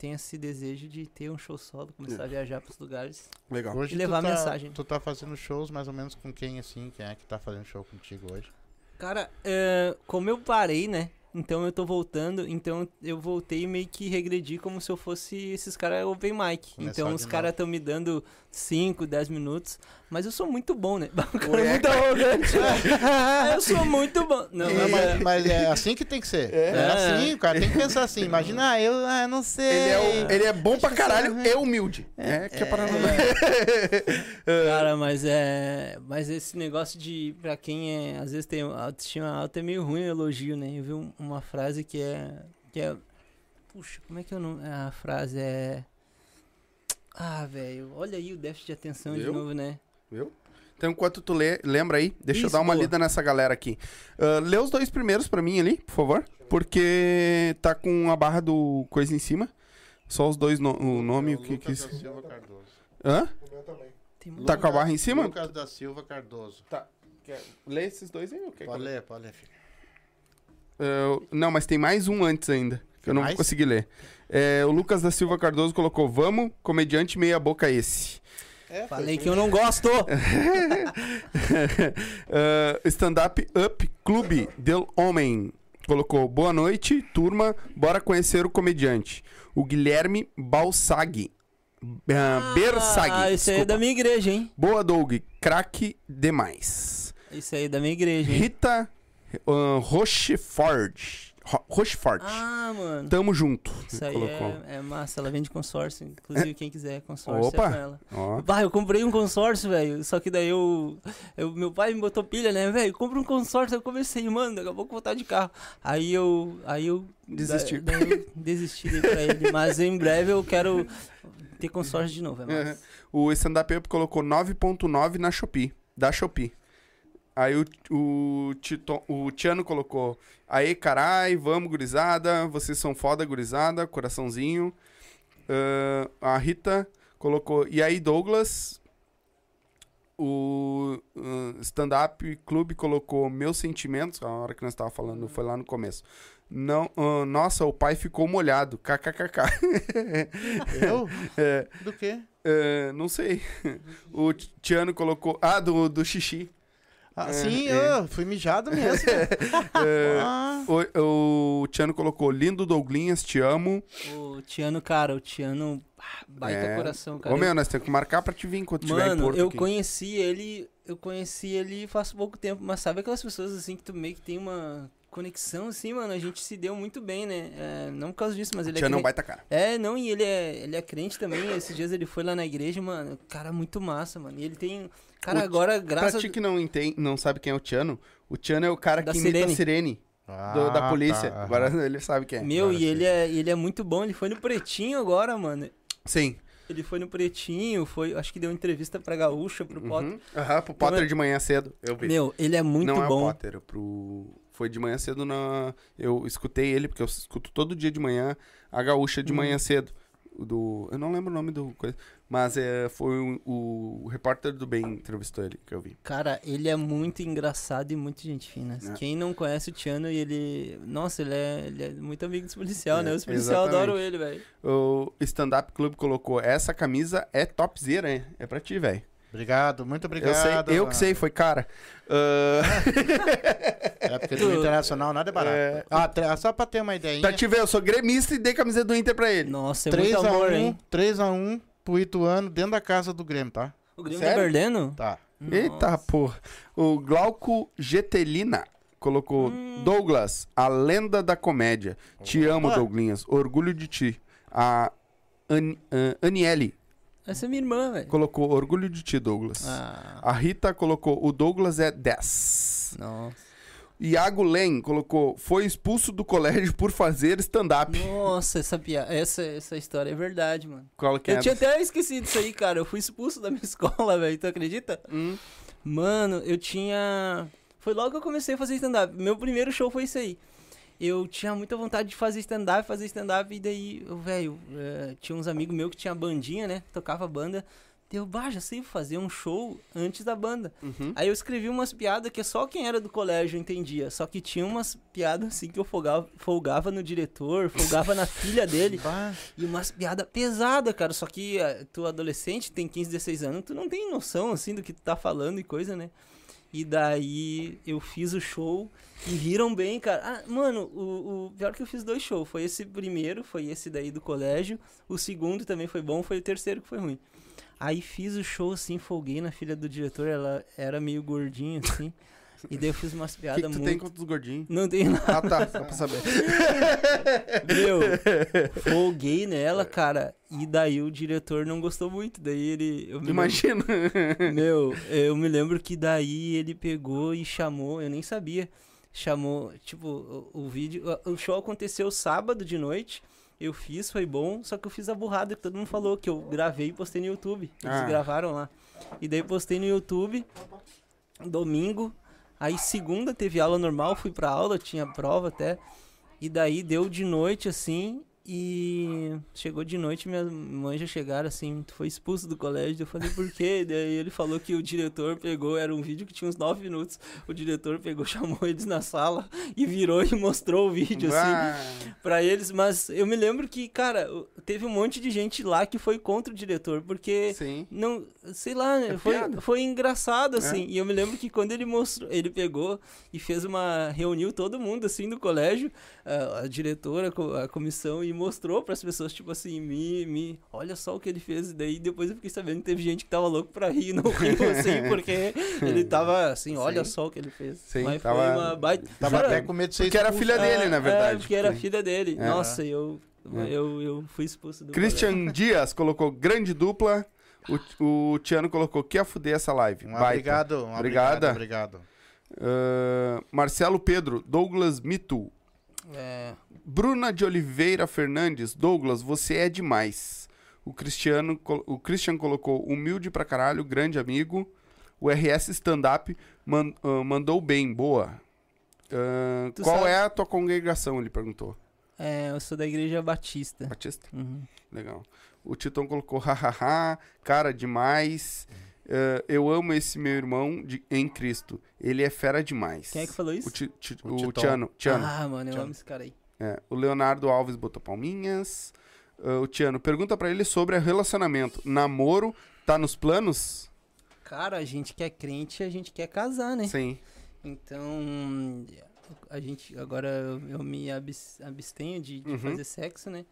[SPEAKER 2] tenho esse desejo de ter um show solo, começar a viajar para os lugares.
[SPEAKER 1] Legal.
[SPEAKER 3] Hoje
[SPEAKER 2] E levar
[SPEAKER 3] tu tá,
[SPEAKER 2] mensagem.
[SPEAKER 3] Tu tá fazendo shows mais ou menos com quem, assim? Quem é que tá fazendo show contigo hoje?
[SPEAKER 2] Cara, é, como eu parei, né? Então eu tô voltando, então eu voltei meio que regredi como se eu fosse esses caras open mic.
[SPEAKER 3] Começar
[SPEAKER 2] então os caras estão me dando 5, 10 minutos, mas eu sou muito bom, né? O cara é muito arrogante. né? eu sou muito bom. Não,
[SPEAKER 3] Não,
[SPEAKER 2] mas,
[SPEAKER 3] mas, mas é assim que tem que ser. É,
[SPEAKER 2] É.
[SPEAKER 3] assim, o cara tem que pensar assim. Imagina, ah, eu ah, não sei.
[SPEAKER 1] Ele é, o- ele é bom pra caralho e humilde. É, que é para
[SPEAKER 2] Cara, mas é. Mas esse negócio de. Pra quem é. Às vezes tem autoestima alta é meio ruim o elogio, né? Eu vi um- uma frase que é. Que é. Puxa, como é que eu não. A frase é. Ah, velho. Olha aí o déficit de atenção de
[SPEAKER 1] Viu?
[SPEAKER 2] novo, né?
[SPEAKER 1] Viu? Então, enquanto tu lê, lembra aí, deixa eu
[SPEAKER 2] Isso,
[SPEAKER 1] dar uma
[SPEAKER 2] boa.
[SPEAKER 1] lida nessa galera aqui. Ah, lê os dois primeiros pra mim ali, por favor. Porque tá com a barra do coisa em cima. Só os dois, no- o nome, o que que...
[SPEAKER 3] Lucas da Silva Cardoso.
[SPEAKER 1] Hã?
[SPEAKER 4] O meu também.
[SPEAKER 2] Tem
[SPEAKER 1] Tá com a barra em cima?
[SPEAKER 3] Lucas da Silva Cardoso.
[SPEAKER 1] Lê esses dois aí, ok?
[SPEAKER 3] Pode ler, pode ler, filho.
[SPEAKER 1] É, não, mas tem mais um antes ainda, que eu não
[SPEAKER 3] Mais?
[SPEAKER 1] vou conseguir ler. É, o Lucas da Silva Cardoso colocou: Vamos, comediante meia boca esse.
[SPEAKER 3] É,
[SPEAKER 2] Falei que eu não gosto.
[SPEAKER 1] Uh, Stand-up Up Clube del Homem colocou: Boa noite, turma. Bora conhecer o comediante. O Guilherme Balsag. Uh, Bersag.
[SPEAKER 2] Ah, esse aí é da minha igreja, hein?
[SPEAKER 1] Boa, Doug. Craque demais.
[SPEAKER 2] Esse aí é da minha igreja, hein?
[SPEAKER 1] Rita uh, Rochefort. Ro Rochefort.
[SPEAKER 2] Ah, mano.
[SPEAKER 1] Tamo junto.
[SPEAKER 2] Isso aí é, é massa, ela vende consórcio. Inclusive, quem quiser consórcio
[SPEAKER 1] Opa.
[SPEAKER 2] é com ela.
[SPEAKER 1] Ó.
[SPEAKER 2] Bah, eu comprei um consórcio, velho. Só que daí eu, eu- Meu pai me botou pilha, né, velho? Compra um consórcio. Eu comecei, mano, daqui a pouco vou estar de carro. Aí eu. Aí eu.
[SPEAKER 1] Desistiu.
[SPEAKER 2] da- Daí eu desisti daí pra ele. Mas em breve eu quero ter consórcio de novo. É massa.
[SPEAKER 1] O stand-up up colocou 9.9 na Shopee. Da Shopee. Aí o, o, Tito, o Tiano colocou. Aê, carai, vamos, gurizada. Vocês são foda, gurizada. Coraçãozinho. Ah, a Rita colocou. E aí, Douglas? O ah, stand-up clube colocou meus sentimentos. A hora que nós estávamos falando foi lá no começo. Não, ah, nossa, o pai ficou molhado. KKKK.
[SPEAKER 3] Eu?
[SPEAKER 1] É,
[SPEAKER 3] Do quê?
[SPEAKER 1] é, não sei. O Tiano colocou. Ah, do, do xixi.
[SPEAKER 3] Ah,
[SPEAKER 1] É,
[SPEAKER 3] sim,
[SPEAKER 1] é.
[SPEAKER 3] eu fui mijado mesmo.
[SPEAKER 1] É,
[SPEAKER 3] Ah,
[SPEAKER 1] o, o Tiano colocou. Lindo Douglinhas, te amo.
[SPEAKER 2] O Tiano, cara, o Tiano. ah, Baita
[SPEAKER 1] É.
[SPEAKER 2] coração, cara.
[SPEAKER 1] Ô, meu, nós temos que marcar pra te vir enquanto tiver em
[SPEAKER 2] Mano,
[SPEAKER 1] Porto
[SPEAKER 2] eu
[SPEAKER 1] aqui.
[SPEAKER 2] conheci ele, eu conheci ele faz pouco tempo, mas sabe aquelas pessoas assim que tu meio que tem uma conexão assim, mano, a gente se deu muito bem, né? É, não por causa disso, mas ele é
[SPEAKER 1] Tiano é
[SPEAKER 2] crente.
[SPEAKER 1] baita cara.
[SPEAKER 2] É, não, e ele é, ele é crente também. Esses dias ele foi lá na igreja, mano, cara muito massa, mano. E ele tem, cara,
[SPEAKER 1] O
[SPEAKER 2] agora
[SPEAKER 1] Pra
[SPEAKER 2] graças
[SPEAKER 1] ti que não, entende, não sabe quem é o Tiano, o Tiano é o cara
[SPEAKER 2] Da
[SPEAKER 1] que imita
[SPEAKER 2] Sirene.
[SPEAKER 1] a sirene
[SPEAKER 3] Ah,
[SPEAKER 1] do- da
[SPEAKER 3] tá,
[SPEAKER 1] polícia.
[SPEAKER 3] aham.
[SPEAKER 1] Agora ele sabe quem é.
[SPEAKER 2] meu,
[SPEAKER 3] agora
[SPEAKER 2] e
[SPEAKER 3] sim.
[SPEAKER 2] ele é, ele é muito bom. Ele foi no Pretinho agora, mano.
[SPEAKER 1] Sim.
[SPEAKER 2] Ele foi no Pretinho, foi, acho que deu entrevista pra Gaúcha, pro Potter.
[SPEAKER 1] Uhum. Aham, pro Potter de manhã cedo. Eu vi.
[SPEAKER 2] Meu, ele é muito
[SPEAKER 1] não é o
[SPEAKER 2] bom.
[SPEAKER 1] Potter, pro... foi de manhã cedo na. Eu escutei ele, porque eu escuto todo dia de manhã a gaúcha de
[SPEAKER 2] Hum.
[SPEAKER 1] manhã cedo. Do... Eu não lembro o nome do coisa. Mas é, foi o, o, o repórter do bem entrevistou ele que eu vi.
[SPEAKER 2] Cara, ele é muito engraçado e muito gente fina.
[SPEAKER 1] É.
[SPEAKER 2] Quem não conhece o Tiano, e ele. Nossa, ele é, ele é muito amigo dos policial,
[SPEAKER 1] É,
[SPEAKER 2] né? Os policiais adoram ele, velho.
[SPEAKER 1] O Stand Up Club colocou: essa camisa é topzera, hein? É pra ti, velho.
[SPEAKER 3] Obrigado, muito
[SPEAKER 1] Eu,
[SPEAKER 3] obrigado.
[SPEAKER 1] sei, eu que sei, foi cara. Ah,
[SPEAKER 3] É porque do internacional nada é barato.
[SPEAKER 1] É.
[SPEAKER 3] Ah, só pra ter uma ideia.
[SPEAKER 1] pra te ver, eu sou gremista e dei camisa do Inter pra ele.
[SPEAKER 2] Nossa, é muito
[SPEAKER 3] 3x1
[SPEAKER 2] amor, hein?
[SPEAKER 3] 3x1 pro Ituano dentro da casa do Grêmio, tá?
[SPEAKER 2] O Grêmio
[SPEAKER 1] Sério?
[SPEAKER 2] tá perdendo?
[SPEAKER 3] Tá.
[SPEAKER 1] Eita, porra. O Glauco Getelina colocou
[SPEAKER 2] Hum.
[SPEAKER 1] Douglas, a lenda da comédia. Te amo,
[SPEAKER 3] Opa.
[SPEAKER 1] Douglinhas. Orgulho de ti. A An ah, Aniele
[SPEAKER 2] Essa é minha irmã, velho.
[SPEAKER 1] colocou orgulho de ti, Douglas.
[SPEAKER 2] Ah,
[SPEAKER 1] A Rita colocou o Douglas é 10.
[SPEAKER 2] nossa.
[SPEAKER 1] Iago Len colocou foi expulso do colégio por fazer stand-up.
[SPEAKER 2] Nossa, essa, pia... essa, essa história é verdade, mano.
[SPEAKER 1] Qual que é?
[SPEAKER 2] Eu tinha até esquecido isso aí, cara. Eu fui expulso da minha escola, velho. Tu acredita?
[SPEAKER 1] Hum,
[SPEAKER 2] Mano, eu tinha. Foi logo que eu comecei a fazer stand-up. Meu primeiro show foi isso aí. Eu tinha muita vontade de fazer stand-up, fazer stand-up, e daí, velho, eh, tinha uns amigos meus que tinha bandinha, né? Tocava banda. Deu, bah, já sei fazer um show antes da banda.
[SPEAKER 1] uhum.
[SPEAKER 2] Aí eu escrevi umas piadas que só quem era do colégio entendia. Só que tinha umas piadas assim que eu folgava, folgava no diretor, folgava na filha dele.
[SPEAKER 3] Bah,
[SPEAKER 2] E umas piadas pesadas, cara. Só que eh, tu adolescente, tem 15, 16 anos, tu não tem noção, assim, do que tu tá falando e coisa, né? E daí eu fiz o show e riram bem, cara. Ah, mano, o, o pior que eu fiz dois shows. Foi esse primeiro, foi esse daí do colégio. O segundo também foi bom, foi o terceiro que foi ruim. Aí fiz o show assim, folguei na filha do diretor, ela era meio gordinha, assim. e daí eu fiz umas
[SPEAKER 1] que,
[SPEAKER 2] piadas
[SPEAKER 1] que tu
[SPEAKER 2] muito.
[SPEAKER 1] tem contra os gordinhos?
[SPEAKER 2] Não tem nada.
[SPEAKER 1] Ah, tá, só pra saber.
[SPEAKER 2] Meu, folguei nela, cara. E daí o diretor não gostou muito. Daí ele.
[SPEAKER 1] Imagina.
[SPEAKER 2] lembro- meu, eu me lembro que daí ele pegou e chamou, eu nem sabia. Chamou, tipo, o, o vídeo. O show aconteceu sábado de noite. Eu fiz, foi bom, só que eu fiz a burrada que todo mundo falou, que eu gravei e postei no YouTube. Eles
[SPEAKER 1] Ah.
[SPEAKER 2] gravaram lá. E daí postei no YouTube, domingo. Aí segunda teve aula normal, fui pra aula, tinha prova até. E daí deu de noite assim, E chegou de noite, minhas mães já chegaram assim, tu foi expulso do colégio. Eu falei, por quê? Daí ele falou que o diretor pegou, era um vídeo que tinha uns 9 minutos. O diretor pegou, chamou eles na sala e virou e mostrou o vídeo, assim, pra eles. Mas eu me lembro que, cara, teve um monte de gente lá que foi contra o diretor, porque
[SPEAKER 1] sim.
[SPEAKER 2] não, sei lá, né,
[SPEAKER 1] É
[SPEAKER 2] foi,
[SPEAKER 1] piada.
[SPEAKER 2] foi engraçado,
[SPEAKER 1] É.
[SPEAKER 2] assim. E eu me lembro que quando ele mostrou, ele pegou e fez uma. reuniu todo mundo, assim, do colégio, a, a diretora, a comissão, e mostrou pras pessoas, tipo assim, me, me. Olha só o que ele fez. E daí depois eu fiquei sabendo que teve gente que tava louco pra rir, e não riu, assim, porque ele tava assim, olha
[SPEAKER 1] Sim.
[SPEAKER 2] só o que ele fez.
[SPEAKER 1] Sim,
[SPEAKER 2] Mas
[SPEAKER 1] tava-
[SPEAKER 2] foi uma baita.
[SPEAKER 3] Tava
[SPEAKER 2] Cara,
[SPEAKER 3] até com medo de ser
[SPEAKER 1] Porque era filha dele,
[SPEAKER 2] é,
[SPEAKER 1] na
[SPEAKER 2] É,
[SPEAKER 1] verdade.
[SPEAKER 2] porque era filha dele.
[SPEAKER 1] É.
[SPEAKER 2] Nossa, eu,
[SPEAKER 1] É.
[SPEAKER 2] eu, eu fui expulso do
[SPEAKER 1] Christian Dias colocou grande dupla. O, o Tiano colocou que a fuder essa live.
[SPEAKER 3] Um
[SPEAKER 1] Baita.
[SPEAKER 3] obrigado, um
[SPEAKER 1] Obrigada.
[SPEAKER 3] obrigado, obrigado.
[SPEAKER 1] Ah, Marcelo Pedro, Douglas Mitu.
[SPEAKER 2] É.
[SPEAKER 1] Bruna de Oliveira Fernandes, Douglas, você é demais. O Cristiano, o Christian colocou humilde pra caralho, grande amigo. O RS Stand Up man- ah, mandou bem, boa.
[SPEAKER 2] Tu
[SPEAKER 1] qual
[SPEAKER 2] sabe-
[SPEAKER 1] é a tua congregação? Ele perguntou.
[SPEAKER 2] É, eu sou da Igreja Batista.
[SPEAKER 1] Batista?
[SPEAKER 2] Uhum.
[SPEAKER 1] Legal. O Titão colocou hahaha, cara demais. Ah, eu amo esse meu irmão de- em Cristo. Ele é fera demais.
[SPEAKER 2] Quem é que falou isso?
[SPEAKER 1] O, ti, ti-
[SPEAKER 3] O
[SPEAKER 1] o. Tiano. Tiano.
[SPEAKER 2] Ah, mano, eu
[SPEAKER 3] Tiano.
[SPEAKER 2] amo esse cara aí.
[SPEAKER 1] É, o Leonardo Alves botou palminhas. Ah, o Tiano pergunta pra ele sobre relacionamento. Namoro tá nos planos?
[SPEAKER 2] Cara, a gente que é crente, a gente quer casar, né?
[SPEAKER 1] Sim.
[SPEAKER 2] Então, a gente agora eu, eu me abs- abstenho de, de
[SPEAKER 1] Uhum.
[SPEAKER 2] fazer sexo, né?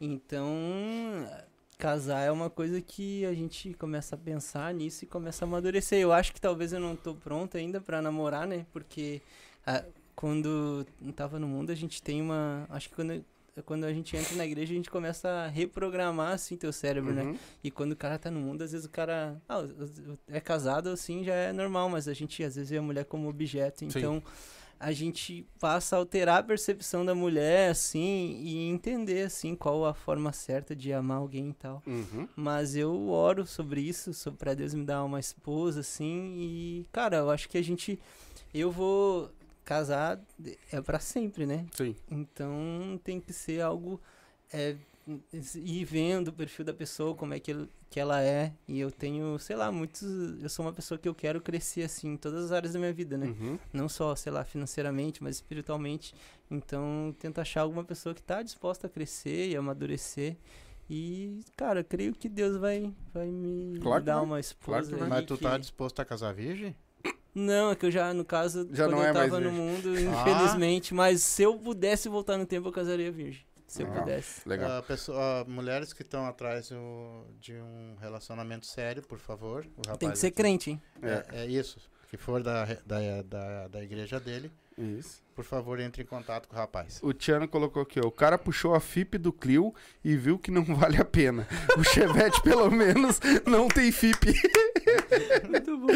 [SPEAKER 2] Então, casar é uma coisa que a gente começa a pensar nisso e começa a amadurecer. Eu acho que talvez eu não tô pronto ainda pra namorar, né? Porque ah, quando tava no mundo, a gente tem uma, acho que quando quando a gente entra na igreja, a gente começa a reprogramar assim teu cérebro, né?
[SPEAKER 1] Uhum.
[SPEAKER 2] E quando o cara tá no mundo, às vezes o cara ah, é casado assim, já é normal, mas a gente às vezes vê a mulher como objeto. Então a gente passa a alterar a percepção da mulher assim e entender assim qual a forma certa de amar alguém e tal.
[SPEAKER 1] Uhum.
[SPEAKER 2] Mas eu oro sobre isso, sobre pra Deus me dar uma esposa assim e cara, eu acho que a gente eu vou casar é pra sempre, né?
[SPEAKER 1] Sim.
[SPEAKER 2] Então tem que ser algo é, ir vendo o perfil da pessoa, como é que, ele- que ela é. E eu tenho, sei lá, muitos. Eu sou uma pessoa que eu quero crescer assim em todas as áreas da minha vida, né?
[SPEAKER 1] Uhum.
[SPEAKER 2] Não só, sei lá, financeiramente, mas espiritualmente. Então tento achar alguma pessoa que tá disposta a crescer e amadurecer. E, cara, creio que Deus vai, vai me
[SPEAKER 1] Claro
[SPEAKER 2] dar uma esposa. aí
[SPEAKER 3] Mas tu tá
[SPEAKER 2] que-
[SPEAKER 3] disposto a casar virgem?
[SPEAKER 2] Não, é que eu já, no caso,
[SPEAKER 1] Já
[SPEAKER 2] quando
[SPEAKER 1] não
[SPEAKER 2] eu
[SPEAKER 1] é
[SPEAKER 2] tava no mundo,
[SPEAKER 3] Ah.
[SPEAKER 2] infelizmente. Mas se eu pudesse voltar no tempo, eu casaria virgem. Se eu pudesse.
[SPEAKER 1] Legal.
[SPEAKER 3] Ah, pessoa- ah, mulheres que estão atrás do- de um relacionamento sério, por favor. O
[SPEAKER 2] Tem que ser
[SPEAKER 3] aqui.
[SPEAKER 2] crente, hein?
[SPEAKER 3] É, é isso. Que for da, da, da, da igreja dele,
[SPEAKER 1] Isso.
[SPEAKER 3] por favor, entre em contato com o rapaz.
[SPEAKER 1] O Tiano colocou aqui, ó. O cara puxou a FIP do Clio e viu que não vale a pena. O Chevette, pelo menos, não tem FIP.
[SPEAKER 2] Muito bom.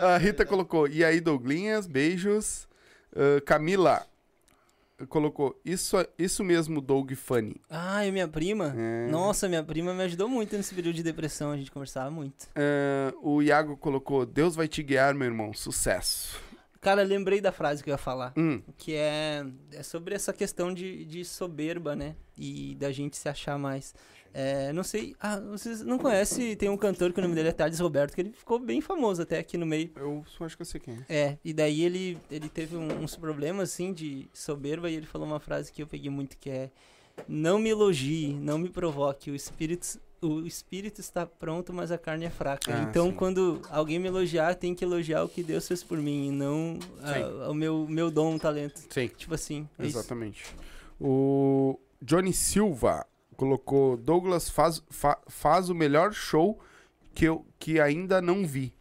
[SPEAKER 1] A Rita colocou, e aí, Douglinhas, beijos. Ah, Camila colocou, isso, isso mesmo, Doug Funny.
[SPEAKER 2] Ah, e minha prima?
[SPEAKER 1] É.
[SPEAKER 2] Nossa, minha prima me ajudou muito nesse período de depressão. A gente conversava muito.
[SPEAKER 1] Ah, o Iago colocou, Deus vai te guiar, meu irmão. Sucesso.
[SPEAKER 2] Cara, lembrei da frase que eu ia falar.
[SPEAKER 1] Hum,
[SPEAKER 2] Que é, é sobre essa questão de, de soberba, né? E da gente se achar mais. É, não sei. Ah, vocês não conhecem? Tem um cantor que o nome dele é Thales Roberto, que ele ficou bem famoso até aqui no meio.
[SPEAKER 1] eu acho que eu sei quem é.
[SPEAKER 2] É, e daí ele, ele teve um- uns problemas, assim, de soberba, e ele falou uma frase que eu peguei muito, que é Não me elogie, não me provoque, o espírito, o espírito está pronto, mas a carne é fraca.
[SPEAKER 1] Ah,
[SPEAKER 2] então,
[SPEAKER 1] sim.
[SPEAKER 2] quando alguém me elogiar, tem que elogiar o que Deus fez por mim, e não ah, o meu, meu dom, o talento.
[SPEAKER 1] Sim.
[SPEAKER 2] Tipo assim, é isso.
[SPEAKER 1] Exatamente. O Johnny Silva colocou: Douglas faz, fa- faz o melhor show que eu que ainda não vi.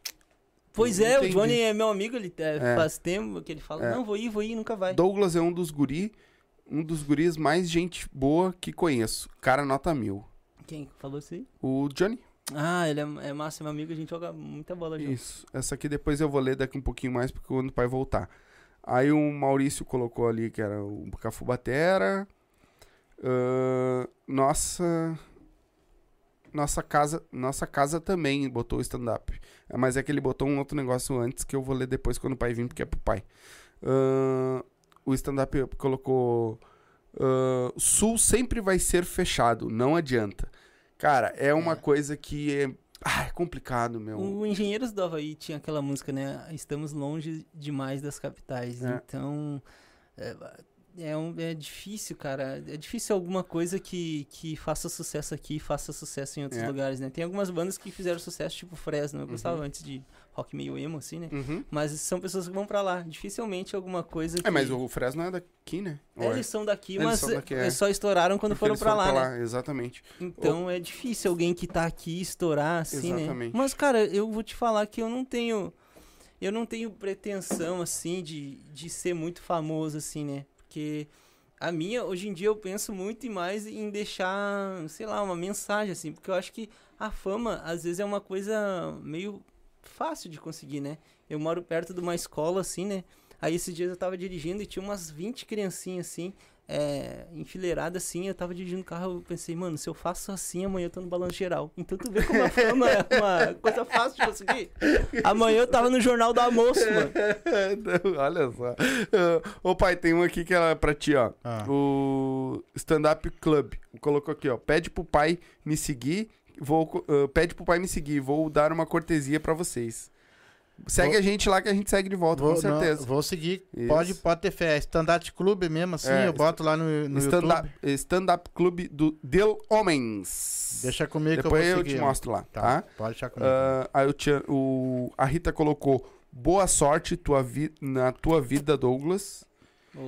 [SPEAKER 2] Pois é,
[SPEAKER 1] Entendi.
[SPEAKER 2] o Johnny é meu amigo, ele é,
[SPEAKER 1] É.
[SPEAKER 2] faz tempo que ele fala,
[SPEAKER 1] É.
[SPEAKER 2] não, vou ir, vou ir, nunca vai.
[SPEAKER 1] Douglas é um dos guri, um dos guris mais gente boa que conheço. Cara nota mil.
[SPEAKER 2] Quem falou isso aí?
[SPEAKER 1] O Johnny?
[SPEAKER 2] Ah, ele é, é massa, é meu amigo, a gente joga muita bola junto.
[SPEAKER 1] Isso. Essa aqui depois eu vou ler daqui um pouquinho mais, porque quando o pai voltar. Aí o Maurício colocou ali que era o Cafu Batera. Nossa. Nossa casa, nossa casa também botou o stand-up. É, Mas é que ele botou um outro negócio antes que eu vou ler depois quando o pai vir, porque é pro pai. Ahn, o stand-up colocou. ah, Sul sempre vai ser fechado, não adianta. Cara, é uma coisa que é, ah, é complicado, meu.
[SPEAKER 2] O Engenheiros do Havaí tinha aquela música, né? Estamos longe demais das capitais.
[SPEAKER 1] É.
[SPEAKER 2] Então. É, é, um, é difícil, cara. É difícil alguma coisa que, que faça sucesso aqui e faça sucesso em outros
[SPEAKER 1] É.
[SPEAKER 2] lugares, né? Tem algumas bandas que fizeram sucesso, tipo Fresno. Eu gostava antes de rock meio emo, assim, né?
[SPEAKER 1] Uhum.
[SPEAKER 2] Mas são pessoas que vão pra lá. Dificilmente alguma coisa que...
[SPEAKER 1] É, mas o Fresno é daqui, né? Ou é?
[SPEAKER 2] Eles são daqui,
[SPEAKER 1] Eles
[SPEAKER 2] mas
[SPEAKER 1] são daqui, é.
[SPEAKER 2] eles só estouraram quando
[SPEAKER 1] Porque
[SPEAKER 2] foram
[SPEAKER 1] eles
[SPEAKER 2] pra lá, né?
[SPEAKER 1] Exatamente.
[SPEAKER 2] Então é difícil alguém que tá aqui estourar assim,
[SPEAKER 1] Exatamente.
[SPEAKER 2] né? Mas, cara, eu vou te falar que eu não tenho. Eu não tenho pretensão, assim, de, de ser muito famoso, assim, né? Porque a minha, hoje em dia, eu penso muito mais em deixar, sei lá, uma mensagem, assim. Porque eu acho que a fama, às vezes, é uma coisa meio fácil de conseguir, né? Eu moro perto de uma escola, assim, né? Aí esses dias eu tava dirigindo e tinha umas 20 criancinhas, assim, é, enfileirada assim, eu tava dirigindo o carro, eu pensei, mano, se eu faço assim, amanhã eu tô no balanço geral. Então tu vê como a fama é uma coisa fácil de conseguir. Amanhã eu tava no Jornal do Almoço, mano.
[SPEAKER 1] Não, Olha só. Ô pai, tem um aqui que é pra ti, ó.
[SPEAKER 3] Ah.
[SPEAKER 1] O Stand Up Club. Colocou aqui, ó. Pede pro pai me seguir. Vou, ah, pede pro pai me seguir. Vou dar uma cortesia pra vocês. Segue
[SPEAKER 3] Vou-
[SPEAKER 1] a gente lá que a gente segue de volta,
[SPEAKER 3] Vou,
[SPEAKER 1] com
[SPEAKER 3] não,
[SPEAKER 1] certeza.
[SPEAKER 3] vou seguir.
[SPEAKER 1] Isso.
[SPEAKER 3] Pode, pode ter fé. Stand-up clube mesmo, assim.
[SPEAKER 1] É,
[SPEAKER 3] eu boto lá no, no
[SPEAKER 1] Stand
[SPEAKER 3] YouTube.
[SPEAKER 1] Up, Stand Up Club do Del Homens.
[SPEAKER 3] Deixa comigo
[SPEAKER 1] Depois
[SPEAKER 3] que eu vou
[SPEAKER 1] te
[SPEAKER 3] seguir. ó.
[SPEAKER 1] mostro lá, tá?
[SPEAKER 3] Tá, pode deixar comigo.
[SPEAKER 1] Ah, aí o- a Rita colocou boa sorte tua vi- na tua vida, Douglas.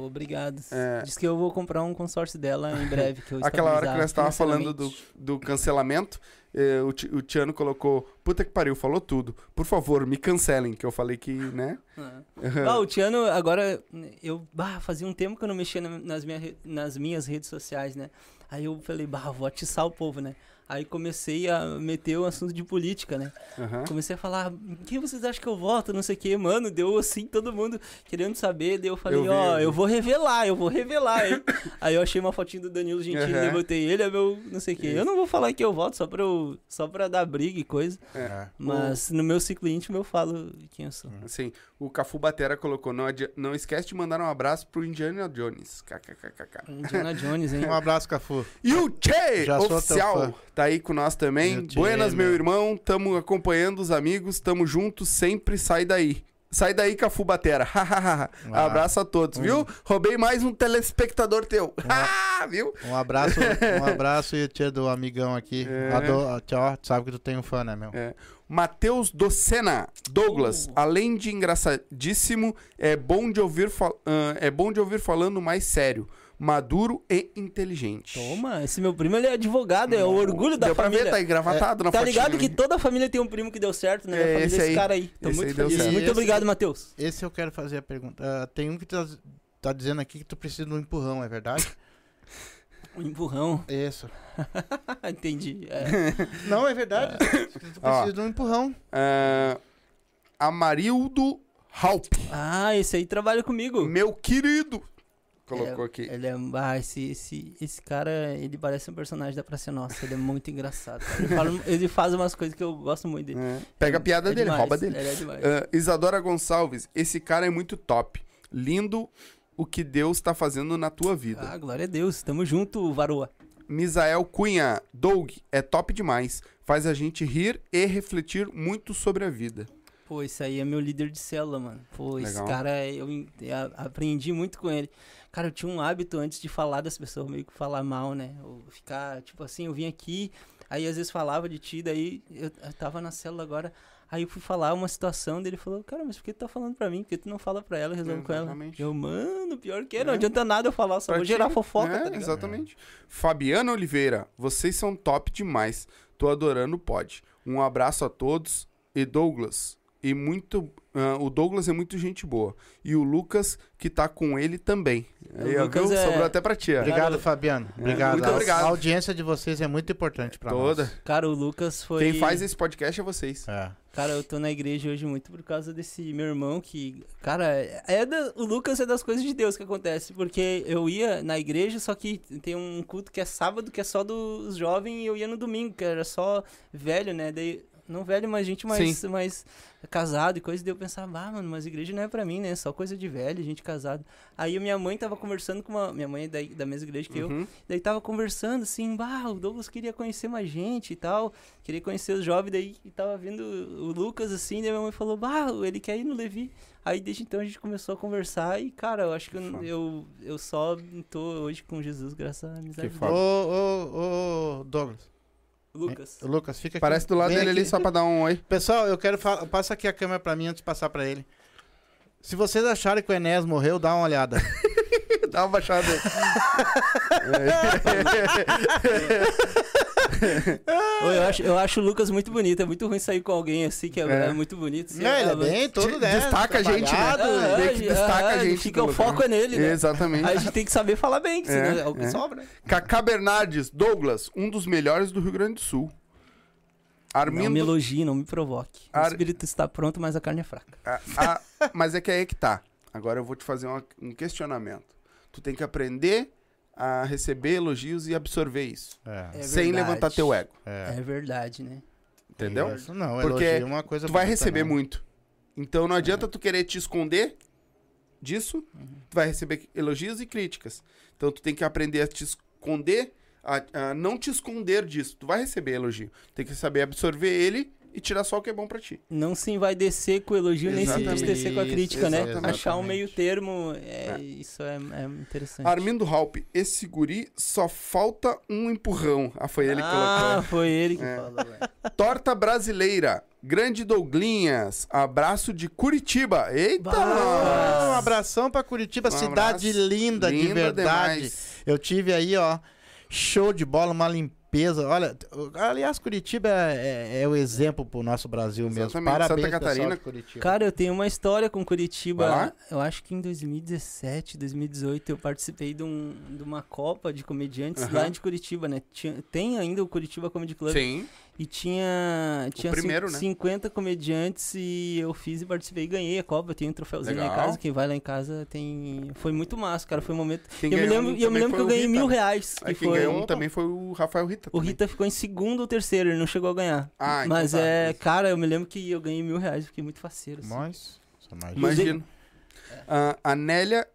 [SPEAKER 2] Obrigado.
[SPEAKER 1] É.
[SPEAKER 2] Diz que eu vou comprar um consórcio dela em breve. Que eu
[SPEAKER 1] Aquela hora que nós estávamos falando do, do cancelamento, eh, o, o Tiano colocou, puta que pariu, falou tudo. Por favor, me cancelem, que eu falei que, né?
[SPEAKER 2] Ah. Ah, o Tiano, agora, eu bah, fazia um tempo que eu não mexia na- nas, minha, nas minhas redes sociais, né? Aí eu falei, bah, vou atiçar o povo, né? Aí comecei a meter o assunto de política, né?
[SPEAKER 1] Aham.
[SPEAKER 2] Comecei a falar, quem vocês acham que eu voto, não sei o que, mano, deu assim, todo mundo querendo saber, daí eu falei, ó,
[SPEAKER 1] eu vi.
[SPEAKER 2] eu vou revelar, eu vou revelar, hein? Aí eu achei uma fotinho do Danilo Gentili, botei ele, é meu, não sei o que. Eu não vou falar que eu voto só pra, eu, só pra dar briga e coisa,
[SPEAKER 3] É.
[SPEAKER 2] mas no meu ciclo íntimo eu falo quem eu sou.
[SPEAKER 1] Assim, o Cafu Batera colocou, não, adi- não esquece de mandar um abraço pro Indiana Jones. KKKK.
[SPEAKER 2] Indiana Jones, hein?
[SPEAKER 3] Um abraço, Cafu.
[SPEAKER 1] E o Che,
[SPEAKER 3] Já sou teu
[SPEAKER 1] oficial,
[SPEAKER 3] fã.
[SPEAKER 1] Tá aí com nós também.
[SPEAKER 3] Che,
[SPEAKER 1] Buenas, meu
[SPEAKER 3] meu.
[SPEAKER 1] irmão, tamo acompanhando os amigos, tamo junto, sempre sai daí. Sai daí, Cafu Batera.
[SPEAKER 3] Ah.
[SPEAKER 1] Abraço a todos,
[SPEAKER 3] Um-
[SPEAKER 1] viu? Roubei mais um telespectador teu. Ah, viu?
[SPEAKER 3] Um abraço, um abraço e tia do amigão aqui.
[SPEAKER 1] É.
[SPEAKER 3] Ado- tchau, tu sabe que tu tem um fã, né, meu?
[SPEAKER 1] É. Matheus Docena. Douglas,
[SPEAKER 2] Uh.
[SPEAKER 1] além de engraçadíssimo, é bom de ouvir fal- ah, é bom de ouvir falando mais sério, maduro e inteligente.
[SPEAKER 2] Toma, esse meu primo ele é advogado, é o orgulho da
[SPEAKER 1] Deu pra
[SPEAKER 2] família.
[SPEAKER 1] ver, tá aí gravatado na
[SPEAKER 2] Tá ligado que toda família tem um primo que deu certo, né?
[SPEAKER 1] É,
[SPEAKER 2] a família
[SPEAKER 1] esse
[SPEAKER 2] desse
[SPEAKER 1] aí.
[SPEAKER 2] cara aí. Tô
[SPEAKER 1] Esse
[SPEAKER 2] muito
[SPEAKER 1] aí deu
[SPEAKER 2] feliz.
[SPEAKER 1] certo.
[SPEAKER 2] Muito
[SPEAKER 3] Esse-
[SPEAKER 2] obrigado, Matheus.
[SPEAKER 3] Esse eu quero fazer a pergunta. Ah, tem um que tá, tá dizendo aqui que tu precisa de um empurrão, é verdade?
[SPEAKER 2] Um empurrão.
[SPEAKER 3] Isso.
[SPEAKER 2] Entendi. É.
[SPEAKER 3] Não, é verdade. Tu
[SPEAKER 1] Ó.
[SPEAKER 3] precisa de um empurrão.
[SPEAKER 1] Ah, Amarildo Halp.
[SPEAKER 2] Ah, esse aí trabalha comigo.
[SPEAKER 1] Meu querido. Colocou
[SPEAKER 2] É,
[SPEAKER 1] aqui.
[SPEAKER 2] Ele é. Ah, esse, esse, esse cara, ele parece um personagem da Praça Nossa. Ele é muito engraçado. Ele, fala- ele faz umas coisas que eu gosto muito dele.
[SPEAKER 1] É. Pega a piada
[SPEAKER 2] É
[SPEAKER 1] dele,
[SPEAKER 2] demais,
[SPEAKER 1] rouba dele. Ah, Isadora Gonçalves, esse cara é muito top. Lindo o que Deus tá fazendo na tua vida.
[SPEAKER 2] Ah, glória a Deus. Tamo junto, Varoa.
[SPEAKER 1] Misael Cunha, Doug, é top demais. Faz a gente rir e refletir muito sobre a vida.
[SPEAKER 2] Pô, esse aí é meu líder de célula, mano. Pô, esse
[SPEAKER 1] Legal.
[SPEAKER 2] cara, eu, eu aprendi muito com ele. Cara, eu tinha um hábito antes de falar das pessoas, meio que falar mal, né? Ou ficar, tipo assim, eu vim aqui, aí às vezes falava de ti, daí eu, eu tava na célula agora, aí eu fui falar uma situação, dele falou, cara, mas por que tu tá falando pra mim? Por que tu não fala pra ela resolve com ela? Eu, mano, pior que é, não
[SPEAKER 1] É.
[SPEAKER 2] adianta nada eu falar, só vou gerar fofoca,
[SPEAKER 1] é,
[SPEAKER 2] tá?
[SPEAKER 1] Exatamente. Fabiana Oliveira, vocês são top demais. Tô adorando o pod. Um abraço a todos. E Douglas, e muito. ah, o Douglas é muito gente boa. E o Lucas, que tá com ele também. Aí, ó,
[SPEAKER 2] Lucas
[SPEAKER 1] viu?
[SPEAKER 2] é-
[SPEAKER 1] Sobrou até pra ti. ó.
[SPEAKER 3] Obrigado,
[SPEAKER 2] Cara,
[SPEAKER 3] Fabiano. Obrigado.
[SPEAKER 1] muito
[SPEAKER 3] A-
[SPEAKER 1] obrigado.
[SPEAKER 3] A audiência de vocês é muito importante pra
[SPEAKER 1] Toda.
[SPEAKER 3] nós.
[SPEAKER 2] Cara, o Lucas foi...
[SPEAKER 1] Quem faz esse podcast é vocês.
[SPEAKER 3] É.
[SPEAKER 2] Cara, eu tô na igreja hoje muito por causa desse meu irmão que, cara, é da, o Lucas é das coisas de Deus que acontece, porque eu ia na igreja, só que tem um culto que é sábado, que é só dos jovens, e eu ia no domingo, que era só velho, né? Daí não velho, mas gente mais, mais casado e coisa. E daí eu pensava, ah, mano, mas igreja não é pra mim, né? Só coisa de velho, gente casada. Aí a minha mãe tava conversando com uma. Minha mãe é da, da mesma igreja que eu.
[SPEAKER 1] Uhum.
[SPEAKER 2] Daí tava conversando assim, bah, o Douglas queria conhecer mais gente e tal. Queria conhecer os jovens, daí tava vindo o Lucas assim, daí minha mãe falou, bah, ele quer ir no Levi. Aí desde então a gente começou a conversar e, cara, eu acho que eu, eu, eu só tô hoje com Jesus graças à amizade
[SPEAKER 1] Que
[SPEAKER 2] dele.
[SPEAKER 3] Ô, ô, ô, Douglas.
[SPEAKER 2] Lucas.
[SPEAKER 3] Ô, Lucas, fica aqui.
[SPEAKER 1] Parece do lado
[SPEAKER 3] Vem
[SPEAKER 1] dele ali
[SPEAKER 3] aqui.
[SPEAKER 1] só pra dar um oi.
[SPEAKER 3] Pessoal, eu quero falar. Passa aqui a câmera pra mim antes de passar pra ele. Se vocês acharem que o Enéas morreu, dá uma olhada.
[SPEAKER 1] Dá uma baixada aí.
[SPEAKER 2] Ô, eu, acho, eu acho o Lucas muito bonito. É muito ruim sair com alguém assim que é,
[SPEAKER 1] É.
[SPEAKER 2] é muito bonito. assim,
[SPEAKER 3] Não, ele é bem todo, né?
[SPEAKER 1] destaca a gente, né?
[SPEAKER 2] Ah,
[SPEAKER 1] que
[SPEAKER 2] ah,
[SPEAKER 1] destaca a
[SPEAKER 2] ah,
[SPEAKER 1] gente
[SPEAKER 2] Fica, o foco é nele, né?
[SPEAKER 1] Exatamente.
[SPEAKER 2] Aí a gente tem que saber falar bem, que senão
[SPEAKER 1] É,
[SPEAKER 2] é, o que
[SPEAKER 1] é.
[SPEAKER 2] sobra.
[SPEAKER 1] Cacá Bernardes, Douglas, um dos melhores do Rio Grande do Sul.
[SPEAKER 2] Não
[SPEAKER 1] Armindo.
[SPEAKER 2] me elogie, não me provoque.
[SPEAKER 1] Ar-
[SPEAKER 2] O espírito está pronto, mas a carne é fraca.
[SPEAKER 1] a- a- mas é que aí que tá. Agora eu vou te fazer uma- um questionamento. Tu tem que aprender a receber elogios e absorver isso.
[SPEAKER 3] É,
[SPEAKER 2] É
[SPEAKER 1] sem levantar teu ego.
[SPEAKER 3] é.
[SPEAKER 2] É verdade, né?
[SPEAKER 1] Entendeu?
[SPEAKER 3] Isso Não,
[SPEAKER 1] Porque
[SPEAKER 3] elogio é uma coisa
[SPEAKER 1] Tu vai receber
[SPEAKER 3] né?
[SPEAKER 1] muito. Então não adianta tu querer te esconder disso. Tu vai receber elogios e críticas. Então tu tem que aprender a te esconder, a, a não te esconder disso. Tu vai receber elogio. Tem que saber absorver ele e tirar só o que é bom pra ti.
[SPEAKER 2] Não se envaidecer com o elogio, nem se
[SPEAKER 1] Exatamente.
[SPEAKER 2] entristecer com a crítica, né?
[SPEAKER 1] Exatamente.
[SPEAKER 2] Achar um meio termo, é,
[SPEAKER 1] É.
[SPEAKER 2] isso é, é interessante.
[SPEAKER 1] Armindo Halp, esse guri só falta um empurrão. Ah, foi ele que
[SPEAKER 2] ah,
[SPEAKER 1] colocou.
[SPEAKER 2] foi ele que
[SPEAKER 1] É.
[SPEAKER 2] falou, velho.
[SPEAKER 1] Torta brasileira. Grande Douglinhas. Abraço de Curitiba. Eita!
[SPEAKER 3] Um abração pra Curitiba,
[SPEAKER 1] Um
[SPEAKER 3] cidade
[SPEAKER 1] abraço.
[SPEAKER 3] linda, de
[SPEAKER 1] Linda
[SPEAKER 3] verdade.
[SPEAKER 1] demais.
[SPEAKER 3] Eu tive aí, ó, show de bola, uma limpeza. Olha, aliás, Curitiba é, é- é o exemplo pro nosso Brasil mesmo.
[SPEAKER 1] Exatamente.
[SPEAKER 3] Parabéns,
[SPEAKER 1] Santa Catarina.
[SPEAKER 3] de Curitiba.
[SPEAKER 2] Cara, eu tenho uma história com Curitiba. Eu acho que em 2017, 2018, eu participei de, um- de uma Copa de comediantes
[SPEAKER 1] Aham.
[SPEAKER 2] lá de Curitiba, né? Tinha- tem ainda o Curitiba Comedy Club.
[SPEAKER 1] Sim.
[SPEAKER 2] E tinha, tinha
[SPEAKER 1] primeiro,
[SPEAKER 2] cin-
[SPEAKER 1] né?
[SPEAKER 2] 50 comediantes e eu fiz e participei e ganhei a Copa. Eu tenho um troféuzinho lá em casa. Quem vai lá em casa tem. Foi muito massa, cara. Foi um momento.
[SPEAKER 1] Quem
[SPEAKER 2] eu me lembro,
[SPEAKER 1] um
[SPEAKER 2] e eu me lembro que eu
[SPEAKER 1] o
[SPEAKER 2] ganhei
[SPEAKER 1] Rita,
[SPEAKER 2] mil
[SPEAKER 1] né?
[SPEAKER 2] reais.
[SPEAKER 1] Aí
[SPEAKER 2] Que
[SPEAKER 1] quem
[SPEAKER 2] foi...
[SPEAKER 1] ganhou um também foi o Rafael Rita.
[SPEAKER 2] O
[SPEAKER 1] também.
[SPEAKER 2] Rita ficou em segundo ou terceiro, ele não chegou a ganhar.
[SPEAKER 1] Ah, então
[SPEAKER 2] Mas
[SPEAKER 1] tá.
[SPEAKER 2] é, cara, eu me lembro que eu ganhei mil reais, fiquei muito faceiro. assim.
[SPEAKER 3] Mais-
[SPEAKER 1] Imagina. Ah, a Nélia,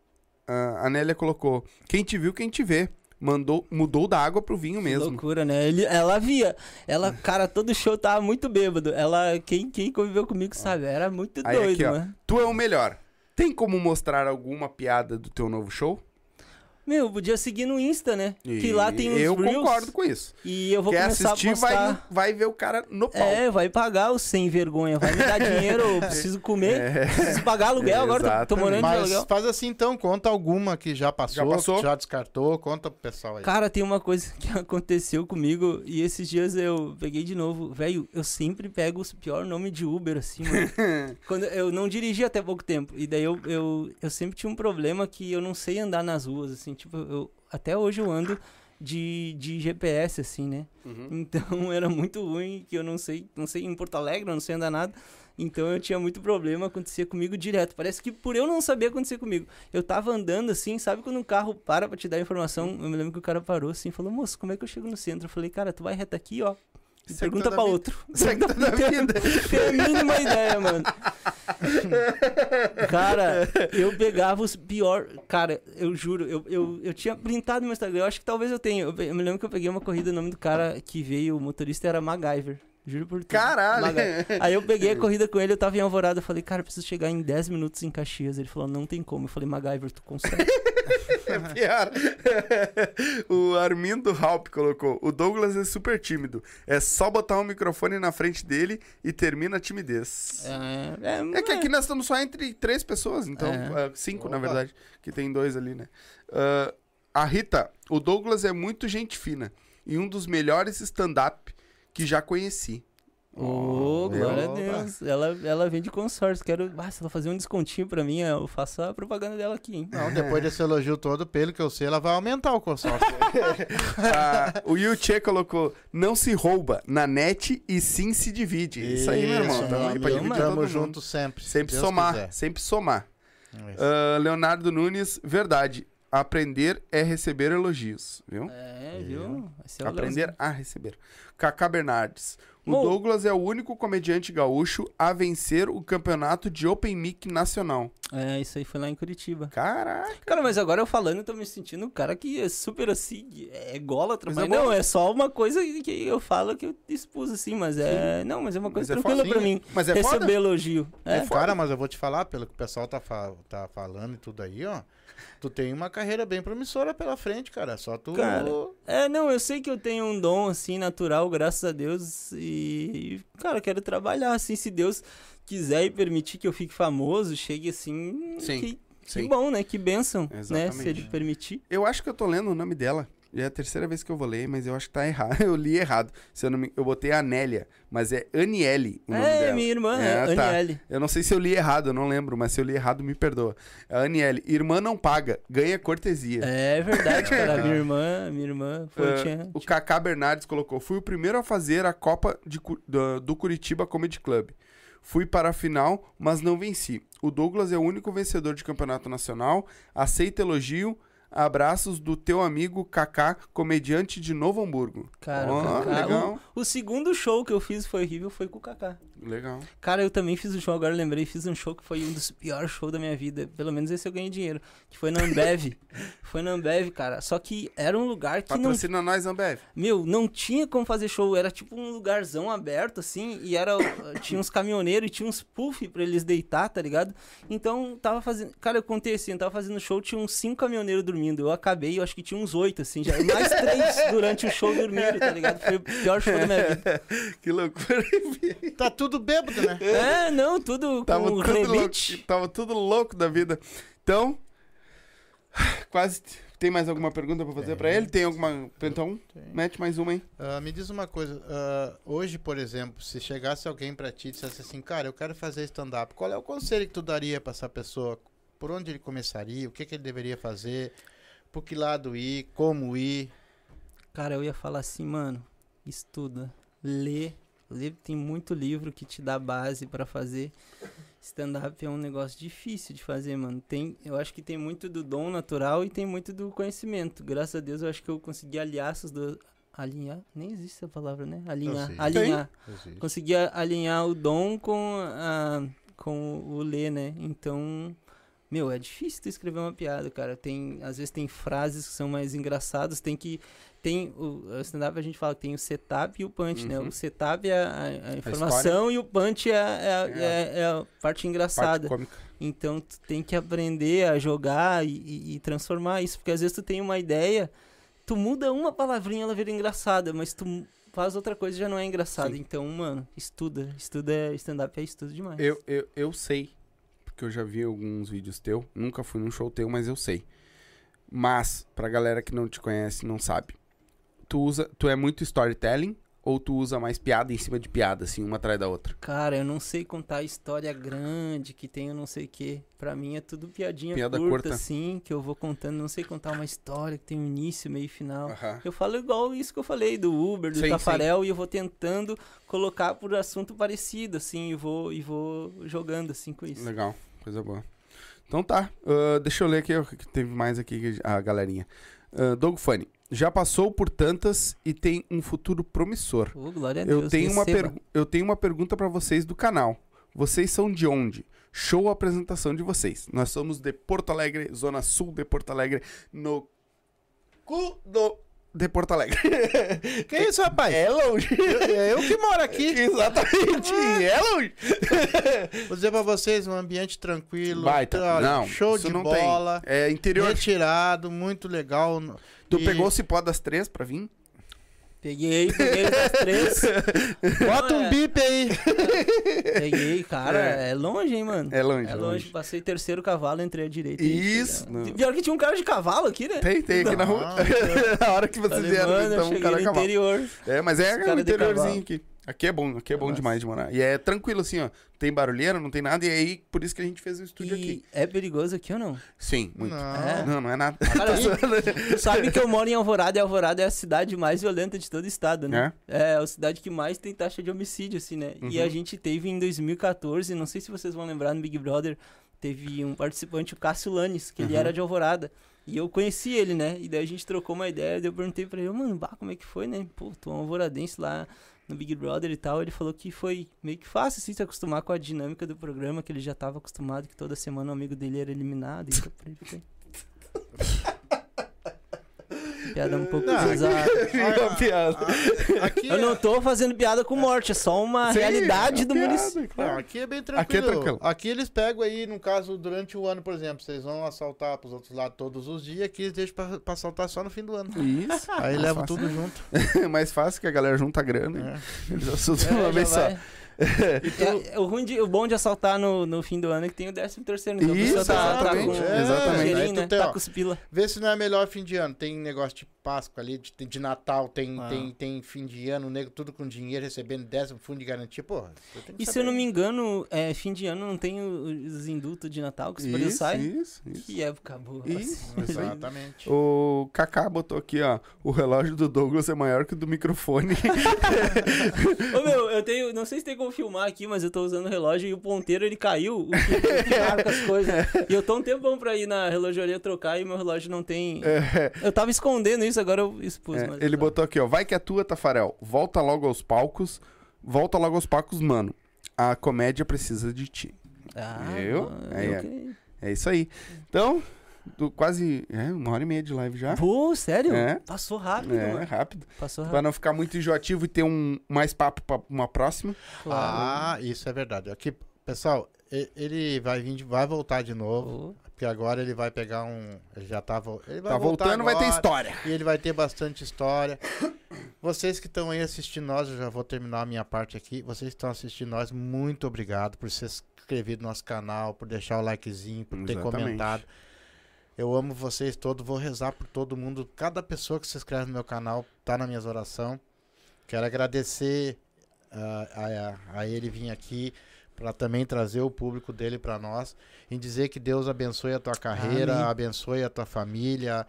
[SPEAKER 1] ah, a Nélia colocou: Quem te viu, quem te vê. Mandou, mudou da água pro vinho
[SPEAKER 2] Que
[SPEAKER 1] mesmo.
[SPEAKER 2] loucura, né? Ele, ela via. Ela, cara, todo show tava muito bêbado. Ela, quem, quem conviveu comigo sabe, era muito
[SPEAKER 1] Aí
[SPEAKER 2] doido,
[SPEAKER 1] aqui, ó.
[SPEAKER 2] mano.
[SPEAKER 1] Tu é o melhor. Tem como mostrar alguma piada do teu novo show?
[SPEAKER 2] Meu, podia seguir no Insta, né? que
[SPEAKER 1] E
[SPEAKER 2] lá tem os
[SPEAKER 1] Eu
[SPEAKER 2] Reels.
[SPEAKER 1] concordo com isso.
[SPEAKER 2] E eu vou
[SPEAKER 1] Quer
[SPEAKER 2] começar
[SPEAKER 1] assistir,
[SPEAKER 2] a
[SPEAKER 1] vai,
[SPEAKER 2] postar.
[SPEAKER 1] no- vai ver o cara no palco.
[SPEAKER 2] É, vai pagar o sem vergonha, vai me dar dinheiro, eu preciso comer,
[SPEAKER 1] É.
[SPEAKER 2] preciso pagar aluguel, agora tô- tô, morando de
[SPEAKER 3] Mas
[SPEAKER 2] aluguel.
[SPEAKER 3] faz assim então, conta alguma que já passou,
[SPEAKER 1] Já passou?
[SPEAKER 3] que já descartou, conta pro pessoal aí.
[SPEAKER 2] Cara, tem uma coisa que aconteceu comigo e esses dias eu peguei de novo. Velho, eu sempre pego os pior nome de Uber, assim, mano. Quando eu não dirigi até pouco tempo. E daí eu, eu, eu sempre tinha um problema que eu não sei andar nas ruas, assim. Tipo, eu, até hoje eu ando de, de GPS, assim, né?
[SPEAKER 1] Uhum.
[SPEAKER 2] Então era muito ruim que eu não sei, não sei em Porto Alegre, eu não sei andar nada. Então eu tinha muito problema, acontecia comigo direto. Parece que por eu não saber acontecer comigo. Eu tava andando assim, sabe quando um carro para pra te dar informação? Eu me lembro que o cara parou assim e falou: "Moço, como é que eu chego no centro?" Eu falei: "Cara, tu vai reto aqui, ó.
[SPEAKER 1] Segue
[SPEAKER 2] pergunta
[SPEAKER 1] toda
[SPEAKER 2] pra
[SPEAKER 1] vida.
[SPEAKER 2] outro."
[SPEAKER 1] Segue toda a vida.
[SPEAKER 2] Tem a mínima ideia, mano. Cara, eu pegava os pior. Cara, eu juro, eu, eu, eu tinha printado meu Instagram. Eu acho que talvez eu tenha. Eu, eu me lembro que eu peguei uma corrida, o nome do cara que veio, o motorista era MacGyver. Juro por tudo.
[SPEAKER 1] Caralho.
[SPEAKER 2] Aí eu peguei a corrida com ele, eu tava em Alvorada. Eu falei, cara, eu preciso chegar em 10 minutos em Caxias. Ele falou, não tem como. Eu falei, MacGyver, tu consegue.
[SPEAKER 1] É pior. o Armindo Halp colocou: O Douglas é super tímido. É só botar um microfone na frente dele e termina a timidez.
[SPEAKER 2] é, é,
[SPEAKER 1] É que aqui nós estamos só entre três pessoas, então,
[SPEAKER 2] É.
[SPEAKER 1] ah, cinco na
[SPEAKER 3] Opa.
[SPEAKER 1] verdade, que tem dois ali, né? Ah, a Rita, o Douglas é muito gente fina e um dos melhores stand-up que já conheci.
[SPEAKER 2] Ô,
[SPEAKER 1] Viu?
[SPEAKER 2] glória a. Deus. Ela, ela vem de consórcio. Quero. Ah, se ela fazer um descontinho pra mim, eu faço a propaganda dela aqui, hein?
[SPEAKER 3] Não, depois desse elogio todo, pelo que eu sei, ela vai aumentar o consórcio.
[SPEAKER 1] Ah, o Yuchê colocou: Não se rouba na net e sim se divide. Isso, aí, meu irmão.
[SPEAKER 3] Isso,
[SPEAKER 1] Tamo aí pra
[SPEAKER 2] meu
[SPEAKER 1] dividir
[SPEAKER 2] irmão.
[SPEAKER 1] todo
[SPEAKER 3] Tamo
[SPEAKER 1] mundo.
[SPEAKER 3] junto sempre. se
[SPEAKER 1] Sempre somar,
[SPEAKER 3] quiser.
[SPEAKER 1] sempre somar. Ah, Leonardo Nunes, verdade. Aprender é receber elogios, viu?
[SPEAKER 2] É, viu? Esse é o
[SPEAKER 1] Aprender a receber. Cacá Bernardes. O Douglas é o único comediante gaúcho a vencer o campeonato de Open Mic nacional.
[SPEAKER 2] É, isso aí foi lá em Curitiba.
[SPEAKER 1] Caraca.
[SPEAKER 2] Cara, mas agora eu falando, eu tô me sentindo um cara que é super assim, é ególatra,
[SPEAKER 1] Mas
[SPEAKER 2] mas,
[SPEAKER 1] é bom.
[SPEAKER 2] não, é só uma coisa que eu falo que eu expus assim, mas é. Não, mas é uma coisa
[SPEAKER 1] Mas é
[SPEAKER 2] tranquila
[SPEAKER 3] foda,
[SPEAKER 2] pra mim.
[SPEAKER 1] Mas é
[SPEAKER 2] receber
[SPEAKER 1] foda.
[SPEAKER 2] elogio. É,
[SPEAKER 3] Cara, mas eu vou te falar, pelo que o pessoal tá, fa- tá falando e tudo aí, ó. Tu tem uma carreira bem promissora pela frente, cara. Só tu.
[SPEAKER 2] Cara, É, não, eu sei que eu tenho um dom, assim, natural, graças a Deus. E, cara, eu quero trabalhar, assim, se Deus quiser e permitir que eu fique famoso, chegue assim.
[SPEAKER 1] Sim,
[SPEAKER 2] Que, que
[SPEAKER 1] sim.
[SPEAKER 2] bom, né? Que bênção, né? Se ele permitir.
[SPEAKER 1] Eu acho que eu tô lendo o nome dela. É a terceira vez que eu vou ler, mas eu acho que tá errado. Eu li errado. Se eu, não me... eu botei Anélia, mas é Aniele o nome
[SPEAKER 2] É,
[SPEAKER 1] dela.
[SPEAKER 2] minha irmã,
[SPEAKER 1] É, tá.
[SPEAKER 2] Aniele.
[SPEAKER 1] Eu não sei se eu li errado, eu não lembro, mas se eu li errado, me perdoa. É Aniele, irmã não paga, ganha cortesia.
[SPEAKER 2] É verdade, cara. Minha irmã, minha irmã foi, tinha,
[SPEAKER 1] o Kaká Bernardes colocou: Fui o primeiro a fazer a Copa de do, do Curitiba Comedy Club. Fui para a final, mas não venci. O Douglas é o único vencedor de campeonato nacional. Aceita elogio. Abraços do teu amigo Kaká, comediante de Novo Hamburgo.
[SPEAKER 2] Cara,
[SPEAKER 1] Ó,
[SPEAKER 2] o Kaká.
[SPEAKER 1] legal.
[SPEAKER 2] O, o segundo show que eu fiz foi horrível, foi com o Kaká.
[SPEAKER 1] Legal.
[SPEAKER 2] Cara, eu também fiz um show, agora eu lembrei, fiz um show que foi um dos piores shows da minha vida. Pelo menos esse eu ganhei dinheiro. Que foi na Ambev. foi na Ambev, cara. Só que era um lugar que não
[SPEAKER 1] Patrocina nós, Ambev.
[SPEAKER 2] Meu, não tinha como fazer show, era tipo um lugarzão aberto, assim, e era. tinha uns caminhoneiros e tinha uns puff pra eles deitar, tá ligado? Então, tava fazendo. Cara, eu contei assim, eu tava fazendo show, tinha uns cinco caminhoneiros dormindo. Eu acabei, eu acho que tinha uns oito, assim, já. Mais três durante o show dormindo, tá ligado? Foi o pior show da minha vida.
[SPEAKER 1] que loucura.
[SPEAKER 3] Tá tudo bêbado, né?
[SPEAKER 2] É, não, tudo
[SPEAKER 1] Tava
[SPEAKER 2] com
[SPEAKER 1] tudo, louco, tava tudo louco da vida. Então, quase. Tem mais alguma pergunta pra fazer
[SPEAKER 3] Tem.
[SPEAKER 1] pra ele? Tem alguma. Então,
[SPEAKER 3] Tem.
[SPEAKER 1] mete mais uma aí.
[SPEAKER 3] Ah, me diz uma coisa, ah, hoje, por exemplo, se chegasse alguém pra ti e dissesse assim, cara, eu quero fazer stand-up, qual é o conselho que tu daria pra essa pessoa? Por onde ele começaria? O que, que ele deveria fazer? Por que lado ir? Como ir?
[SPEAKER 2] Cara, eu ia falar assim, mano, estuda, lê, lê, tem muito livro que te dá base pra fazer. Stand-up é um negócio difícil de fazer, mano. Tem, eu acho que tem muito do dom natural e tem muito do conhecimento. Graças a Deus eu acho que eu consegui aliar essas duas. Alinhar? Nem existe essa palavra, né? Alinhar. Alinhar. Consegui alinhar o dom com, a, com o ler, né? Então, meu, é difícil tu escrever uma piada, cara. Tem, às vezes tem frases que são mais engraçadas, tem que tem o o stand-up a gente fala que tem o setup e o punch, né?
[SPEAKER 1] Uhum.
[SPEAKER 2] O setup é a, a- a informação e o punch é, a- é, a-
[SPEAKER 1] É.
[SPEAKER 2] é- é a parte engraçada.
[SPEAKER 1] Parte cômica.
[SPEAKER 2] Então tu tem que aprender a jogar e, e- e transformar isso, porque às vezes tu tem uma ideia, tu muda uma palavrinha, ela vira engraçada, mas tu faz outra coisa e já não é engraçada.
[SPEAKER 1] Sim.
[SPEAKER 2] Então, mano, estuda, estuda é- stand-up é estudo demais.
[SPEAKER 1] Eu, eu, eu sei, porque eu já vi alguns vídeos teu. Nunca fui num show teu, mas eu sei. Mas, pra galera que não te conhece, não sabe. Tu usa. Tu é muito storytelling ou tu usa mais piada em cima de piada, assim, uma atrás da outra?
[SPEAKER 2] Cara, eu não sei contar história grande que tem eu não sei o que. Pra mim é tudo piadinha
[SPEAKER 1] Piada
[SPEAKER 2] curta,
[SPEAKER 1] curta.
[SPEAKER 2] assim, que eu vou contando. Não sei contar uma história que tem um início, meio e final. Eu falo igual isso que eu falei do Uber, do
[SPEAKER 1] Sim,
[SPEAKER 2] Tafarel, e eu vou tentando colocar por assunto parecido, assim, e vou, e vou jogando, assim, com isso.
[SPEAKER 1] Legal, coisa boa. Então tá, ah, deixa eu ler aqui, o que teve mais aqui, a galerinha. Uh, Doug Funny, já passou por tantas e tem um futuro promissor.
[SPEAKER 2] Ô, glória a
[SPEAKER 1] Eu
[SPEAKER 2] Deus,
[SPEAKER 1] tenho, uma pergu- eu tenho uma pergunta pra vocês do canal. Vocês são de onde? Show a apresentação de vocês. Nós somos de Porto Alegre, Zona Sul de Porto Alegre, no cu do de Porto Alegre.
[SPEAKER 3] Que isso, rapaz?
[SPEAKER 1] É longe.
[SPEAKER 3] É eu que moro aqui.
[SPEAKER 1] Exatamente, é longe.
[SPEAKER 3] Vou dizer pra vocês, um ambiente tranquilo.
[SPEAKER 1] Baita.
[SPEAKER 3] olha,
[SPEAKER 1] Não,
[SPEAKER 3] show de
[SPEAKER 1] não
[SPEAKER 3] bola.
[SPEAKER 1] tem. É interior.
[SPEAKER 3] Retirado, muito legal.
[SPEAKER 1] Tu
[SPEAKER 3] E-
[SPEAKER 1] pegou o cipó das três pra vir?
[SPEAKER 2] Peguei, peguei as três.
[SPEAKER 3] Bota um
[SPEAKER 2] é.
[SPEAKER 3] bip aí.
[SPEAKER 2] Peguei, cara, é. longe, hein, mano.
[SPEAKER 1] É longe.
[SPEAKER 2] É longe, passei terceiro cavalo, entrei à direita.
[SPEAKER 1] Isso, não.
[SPEAKER 2] Pior que tinha um cara de cavalo aqui, né?
[SPEAKER 1] Tem, tem aqui na rua.
[SPEAKER 3] Não,
[SPEAKER 1] a hora que vocês vieram,
[SPEAKER 2] eu
[SPEAKER 1] então um cara a cavalo.
[SPEAKER 2] interior.
[SPEAKER 1] É, mas é um
[SPEAKER 2] de
[SPEAKER 1] interiorzinho aqui. Aqui é bom, aqui é bom
[SPEAKER 2] Nossa.
[SPEAKER 1] demais de morar. E é tranquilo assim, ó. Tem barulheira, não tem nada. E aí, por isso que a gente fez o estúdio aqui.
[SPEAKER 2] E é perigoso aqui ou não?
[SPEAKER 1] Sim, muito.
[SPEAKER 3] Não.
[SPEAKER 1] Não, não é nada.
[SPEAKER 2] Cara, tu sabe que eu moro em Alvorada e Alvorada é a cidade mais violenta de todo o estado, né? É, a cidade que mais tem taxa de homicídio, assim, né? E
[SPEAKER 1] Uhum.
[SPEAKER 2] a gente teve em 2014, não sei se vocês vão lembrar no Big Brother, teve um participante, o Cássio Lanes, que ele
[SPEAKER 1] Uhum.
[SPEAKER 2] era de Alvorada. E eu conheci ele, né? E daí a gente trocou uma ideia, daí eu perguntei pra ele, mano, bah, como é que foi, né? Pô, tu é um alvoradense lá, no Big Brother e tal, ele falou que foi meio que fácil, assim, se acostumar com a dinâmica do programa, que ele já tava acostumado, que toda semana o amigo dele era eliminado. Então, aí foi. Piada um pouco
[SPEAKER 3] Não,
[SPEAKER 2] pesada.
[SPEAKER 1] Uma piada.
[SPEAKER 3] Ah, Aqui
[SPEAKER 2] Eu não tô fazendo piada com morte, é só uma
[SPEAKER 1] Sim,
[SPEAKER 2] realidade
[SPEAKER 1] é
[SPEAKER 2] do
[SPEAKER 1] piada,
[SPEAKER 2] município.
[SPEAKER 1] claro.
[SPEAKER 3] Não, aqui é bem
[SPEAKER 1] Aqui
[SPEAKER 3] tranquilo.
[SPEAKER 1] é tranquilo.
[SPEAKER 3] Aqui eles pegam aí, no caso, durante o ano, por exemplo, vocês vão assaltar pros outros lados todos os dias, aqui eles deixam pra, pra assaltar só no fim do ano.
[SPEAKER 1] Isso.
[SPEAKER 3] Aí levam tudo junto.
[SPEAKER 1] É mais fácil que a galera junta grana.
[SPEAKER 3] É.
[SPEAKER 1] Eles assustam
[SPEAKER 2] É,
[SPEAKER 1] uma vez só.
[SPEAKER 2] vai. É, o, ruim de, o bom de assaltar no, no fim do ano é que tem o 13 terceiro. Então
[SPEAKER 1] Isso,
[SPEAKER 2] tá, tá
[SPEAKER 1] exatamente,
[SPEAKER 2] com
[SPEAKER 3] é,
[SPEAKER 1] exatamente.
[SPEAKER 3] Tu
[SPEAKER 2] né?
[SPEAKER 3] tem,
[SPEAKER 2] Tá com os pila.
[SPEAKER 3] Vê se não é melhor fim de ano. Tem negócio de Páscoa ali, de, de Natal, tem,
[SPEAKER 2] Ah.
[SPEAKER 3] tem, tem fim de ano, o nego tudo com dinheiro, recebendo décimo fundo de garantia. Porra, eu tenho que
[SPEAKER 2] E se eu não me engano, é, fim de ano não tem os indutos de Natal que os preços
[SPEAKER 1] Isso,
[SPEAKER 2] saem?
[SPEAKER 1] isso, isso.
[SPEAKER 2] Que época boa.
[SPEAKER 1] Isso.
[SPEAKER 2] assim.
[SPEAKER 3] Exatamente.
[SPEAKER 1] O Kaká botou aqui, ó. O relógio do Douglas é maior que o do microfone.
[SPEAKER 2] Ô meu, eu tenho. Não sei se tem como filmar aqui, mas eu tô usando o relógio e o ponteiro ele caiu. O que, o que marca as coisas. E eu tô um tempão pra ir na relojoaria trocar e meu relógio não tem.
[SPEAKER 1] É,
[SPEAKER 2] Eu tava escondendo isso, agora eu expus.
[SPEAKER 1] é, ele botou aqui, ó. Vai que é tua, Tafarel. Volta logo aos palcos. Volta logo aos palcos, mano. A comédia precisa de ti.
[SPEAKER 2] Ah,
[SPEAKER 1] Eu? é.
[SPEAKER 2] creio.
[SPEAKER 1] É isso aí. Então, do quase é, uma hora e meia de live já.
[SPEAKER 2] Pô, sério?
[SPEAKER 1] É.
[SPEAKER 2] Passou rápido,
[SPEAKER 1] É,
[SPEAKER 2] mano.
[SPEAKER 1] rápido.
[SPEAKER 2] Passou
[SPEAKER 1] Pra
[SPEAKER 2] rápido.
[SPEAKER 1] não ficar muito enjoativo e ter um mais papo pra uma próxima.
[SPEAKER 2] Claro.
[SPEAKER 3] Ah, isso é verdade. Aqui, pessoal, ele vai vir, vai voltar de novo,
[SPEAKER 2] Pô,
[SPEAKER 3] porque agora ele vai pegar um, ele já tá, ele vai
[SPEAKER 1] Tá voltando, vai ter
[SPEAKER 3] agora,
[SPEAKER 1] história.
[SPEAKER 3] E ele vai ter bastante história. Vocês que estão aí assistindo nós, eu já vou terminar a minha parte aqui. Vocês que estão assistindo nós, muito obrigado por se inscrever no nosso canal, por deixar o likezinho, por ter
[SPEAKER 1] Exatamente.
[SPEAKER 3] comentado. Eu amo vocês todos, vou rezar por todo mundo. Cada pessoa que se inscreve no meu canal tá na minhas orações. Quero agradecer ah, a, a ele vir aqui para também trazer o público dele para nós em dizer que Deus abençoe a tua carreira,
[SPEAKER 1] Amém.
[SPEAKER 3] abençoe a tua família.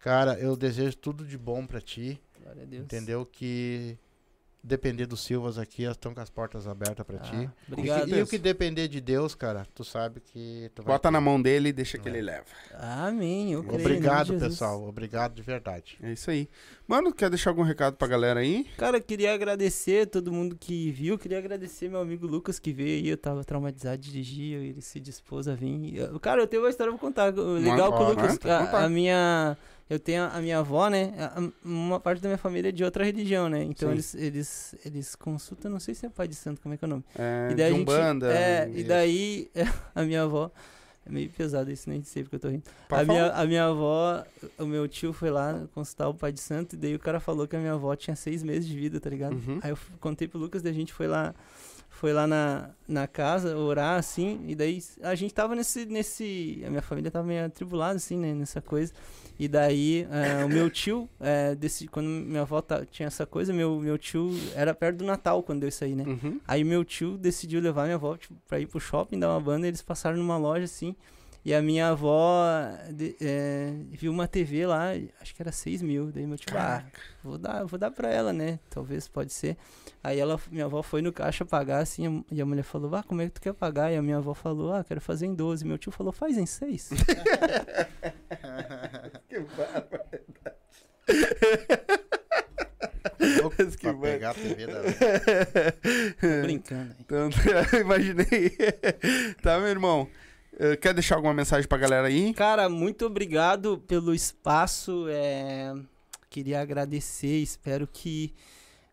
[SPEAKER 3] Cara, eu desejo tudo de bom para ti,
[SPEAKER 2] glória a Deus.
[SPEAKER 3] entendeu? Que depender dos Silvas aqui, elas estão com as portas abertas para
[SPEAKER 2] Ah,
[SPEAKER 3] ti.
[SPEAKER 2] obrigado.
[SPEAKER 3] E, que- e o que depender de Deus, cara, tu sabe que tu vai
[SPEAKER 1] Bota
[SPEAKER 3] ter.
[SPEAKER 1] na mão dele e deixa que
[SPEAKER 3] É.
[SPEAKER 1] ele leva.
[SPEAKER 2] Amém. Eu creio,
[SPEAKER 3] Obrigado, pessoal. Obrigado de verdade.
[SPEAKER 1] É isso aí. Mano, quer deixar algum recado pra galera aí?
[SPEAKER 2] Cara, queria agradecer todo mundo que viu. Queria agradecer meu amigo Lucas que veio aí. Eu tava traumatizado de dirigir. Ele se dispôs a vir. Cara, eu tenho uma história pra contar. Legal com o Lucas.
[SPEAKER 1] né?
[SPEAKER 2] A, a minha. Eu tenho a, minha avó, né? uma parte da minha família é de outra religião, né? Então
[SPEAKER 1] Sim.
[SPEAKER 2] eles, eles, eles consultam, não sei se é pai de santo, como é que é o nome.
[SPEAKER 1] É,
[SPEAKER 2] E daí
[SPEAKER 1] de
[SPEAKER 2] a gente-
[SPEAKER 1] Umbanda.
[SPEAKER 2] É, e daí a minha avó. É meio pesado isso, nem sei porque eu tô rindo.
[SPEAKER 1] Pode
[SPEAKER 2] A minha, a minha avó, o meu tio foi lá consultar o pai de santo, e daí o cara falou que a minha avó tinha seis meses de vida, tá ligado?
[SPEAKER 1] Uhum.
[SPEAKER 2] Aí eu contei pro Lucas, daí a gente foi lá, foi lá na, na casa orar, assim, e daí a gente tava nesse, nesse, a minha família tava meio atribulada, assim, né, nessa coisa. E daí eh, o meu tio, eh, desse, quando minha avó tinha essa coisa, meu, meu tio era perto do Natal quando deu isso aí, né?
[SPEAKER 1] Uhum.
[SPEAKER 2] Aí meu tio decidiu levar minha avó tipo, pra ir pro shopping, dar uma banda, e eles passaram numa loja assim. E a minha avó de- é, viu uma TV lá, acho que era 6 mil. Daí meu tio, ah, vou dar, vou dar pra ela, né? Talvez pode ser. Aí ela, minha avó foi no caixa pagar assim, e a mulher falou, ah, como é que tu quer pagar? E a minha avó falou, ah, quero fazer em 12. Meu tio falou, faz em 6.
[SPEAKER 1] Que.
[SPEAKER 3] Louco
[SPEAKER 1] Que
[SPEAKER 3] pra pegar a TV da...
[SPEAKER 2] Tô brincando aí.
[SPEAKER 1] Então, imaginei. tá, meu irmão? Eh, Quer deixar alguma mensagem pra galera aí?
[SPEAKER 2] Cara, muito obrigado pelo espaço. é, Queria agradecer. Espero que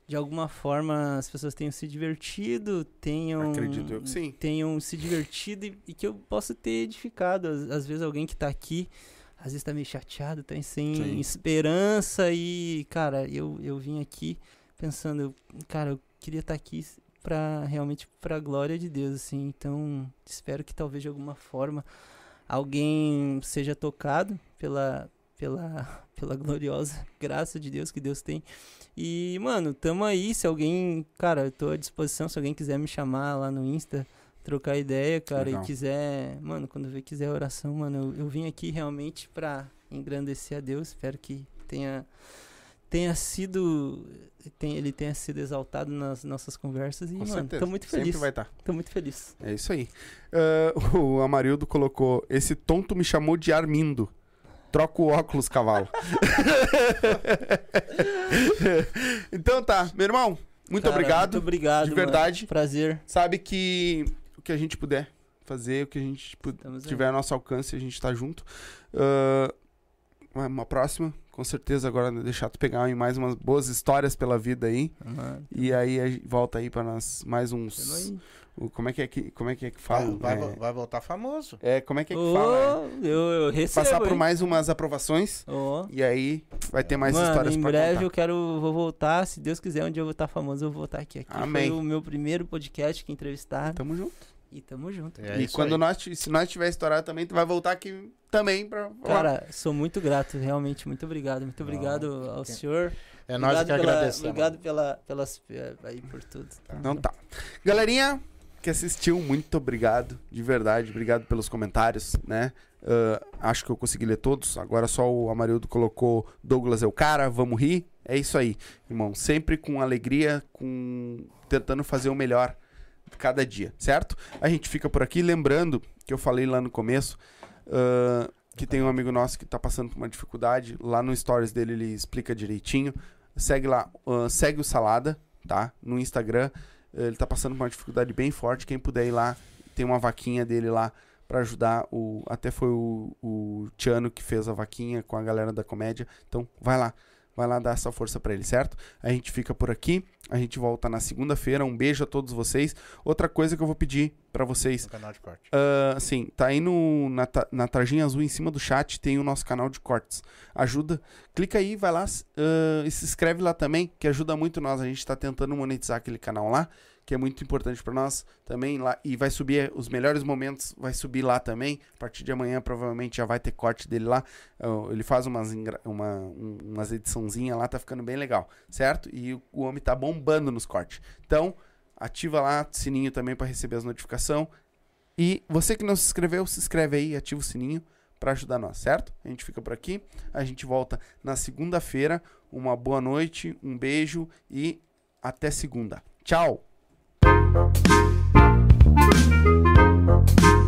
[SPEAKER 2] de alguma forma as pessoas tenham se divertido, tenham
[SPEAKER 1] Acredito eu que sim.
[SPEAKER 2] tenham se divertido e, e que eu possa ter edificado. Às, às vezes alguém que tá aqui, às vezes tá meio chateado, tá sem
[SPEAKER 1] Sim.
[SPEAKER 2] esperança e, cara, eu, eu vim aqui pensando, eu- cara, eu queria estar aqui para realmente para glória de Deus, assim. Então, espero que talvez de alguma forma alguém seja tocado pela pela pela gloriosa graça de Deus que Deus tem. E, mano, tamo aí, se alguém, cara, eu tô à disposição, se alguém quiser me chamar lá no Insta, trocar ideia, cara,
[SPEAKER 1] Legal.
[SPEAKER 2] e quiser, mano, quando vê quiser oração, mano, eu, eu vim aqui realmente pra engrandecer a Deus, espero que tenha tenha sido tem, ele tenha sido exaltado nas nossas conversas e,
[SPEAKER 1] Com
[SPEAKER 2] mano,
[SPEAKER 1] certeza.
[SPEAKER 2] tô muito
[SPEAKER 1] Sempre
[SPEAKER 2] feliz.
[SPEAKER 1] vai estar.
[SPEAKER 2] Tô muito feliz.
[SPEAKER 1] É isso aí. Eh, o Amarildo colocou: Esse tonto me chamou de Armindo. Troca o óculos, cavalo. então tá, meu irmão. Muito
[SPEAKER 2] Cara,
[SPEAKER 1] obrigado.
[SPEAKER 2] Muito obrigado.
[SPEAKER 1] de
[SPEAKER 2] mano.
[SPEAKER 1] verdade.
[SPEAKER 2] Prazer.
[SPEAKER 1] Sabe que o que a gente puder fazer, o que a gente tiver a nosso alcance, a gente tá junto. Ah, uma próxima, com certeza agora deixar tu pegar aí mais umas boas histórias pela vida aí.
[SPEAKER 2] Mano,
[SPEAKER 1] E aí a gente volta aí pra nós mais uns.
[SPEAKER 2] aí.
[SPEAKER 1] o- como é que é que como é que é que
[SPEAKER 3] Vai,
[SPEAKER 1] fala?
[SPEAKER 3] vai,
[SPEAKER 1] é,
[SPEAKER 3] vo- vai voltar famoso.
[SPEAKER 1] é, como é que é que
[SPEAKER 2] Ô,
[SPEAKER 1] fala?
[SPEAKER 2] eu, eu
[SPEAKER 1] É,
[SPEAKER 2] recebo.
[SPEAKER 1] Passar por
[SPEAKER 2] hein?
[SPEAKER 1] mais umas aprovações
[SPEAKER 2] Ó.
[SPEAKER 1] e aí vai ter mais
[SPEAKER 2] Mano,
[SPEAKER 1] histórias
[SPEAKER 2] em
[SPEAKER 1] pra
[SPEAKER 2] breve
[SPEAKER 1] contar.
[SPEAKER 2] eu quero, vou voltar, se Deus quiser, onde eu vou estar famoso, eu vou voltar aqui. Aqui
[SPEAKER 1] Amém.
[SPEAKER 2] foi o meu primeiro podcast que entrevistaram.
[SPEAKER 1] Tamo junto.
[SPEAKER 2] E tamo junto.
[SPEAKER 3] É
[SPEAKER 1] e quando
[SPEAKER 3] aí.
[SPEAKER 1] nós, se nós tiver estourado também, tu vai voltar aqui também pra falar.
[SPEAKER 2] Cara, sou muito grato, realmente, muito obrigado. Muito obrigado ao
[SPEAKER 3] tem-
[SPEAKER 2] senhor.
[SPEAKER 3] É nós que
[SPEAKER 2] obrigado pela,
[SPEAKER 3] agradecemos.
[SPEAKER 2] Obrigado pela, pelas, aí por tudo.
[SPEAKER 1] Então tá. Galerinha que assistiu, muito obrigado, de verdade. Obrigado pelos comentários, né? Ah, acho que eu consegui ler todos. Agora só o Amarildo colocou Douglas é o cara, vamos rir. É isso aí, irmão. Sempre com alegria, com tentando fazer o melhor cada dia, certo? A gente fica por aqui. Lembrando que eu falei lá no começo. ah, que tem um amigo nosso que tá passando por uma dificuldade. Lá no stories dele ele explica direitinho. Segue lá, ah, segue o Salada, tá? No Instagram. Ele tá passando por uma dificuldade bem forte. Quem puder ir lá, tem uma vaquinha dele lá pra ajudar. O, até foi o, o Tiano que fez a vaquinha com a galera da comédia. Então, vai lá. Vai lá dar essa força pra ele, certo? A gente fica por aqui. A gente volta na segunda-feira. Um beijo a todos vocês. Outra coisa que eu vou pedir pra vocês
[SPEAKER 3] No canal de corte.
[SPEAKER 1] ah, assim, tá aí no, na, na tarjinha azul em cima do chat, tem o nosso canal de cortes. Ajuda, clica aí, vai lá ah, e se inscreve lá também, que ajuda muito nós. A gente tá tentando monetizar aquele canal lá, que é muito importante pra nós também lá. E vai subir os melhores momentos, vai subir lá também. A partir de amanhã provavelmente já vai ter corte dele lá. Ah, ele faz umas, uma, um- umas ediçãozinhas lá, tá ficando bem legal, certo? E o, o homem tá bombando nos cortes. Então, ativa lá o sininho também para receber as notificações. E você que não se inscreveu, se inscreve aí, ativa o sininho para ajudar nós, certo? A gente fica por aqui. A gente volta na segunda-feira. Uma boa noite, um beijo e até segunda. Tchau! Thank you.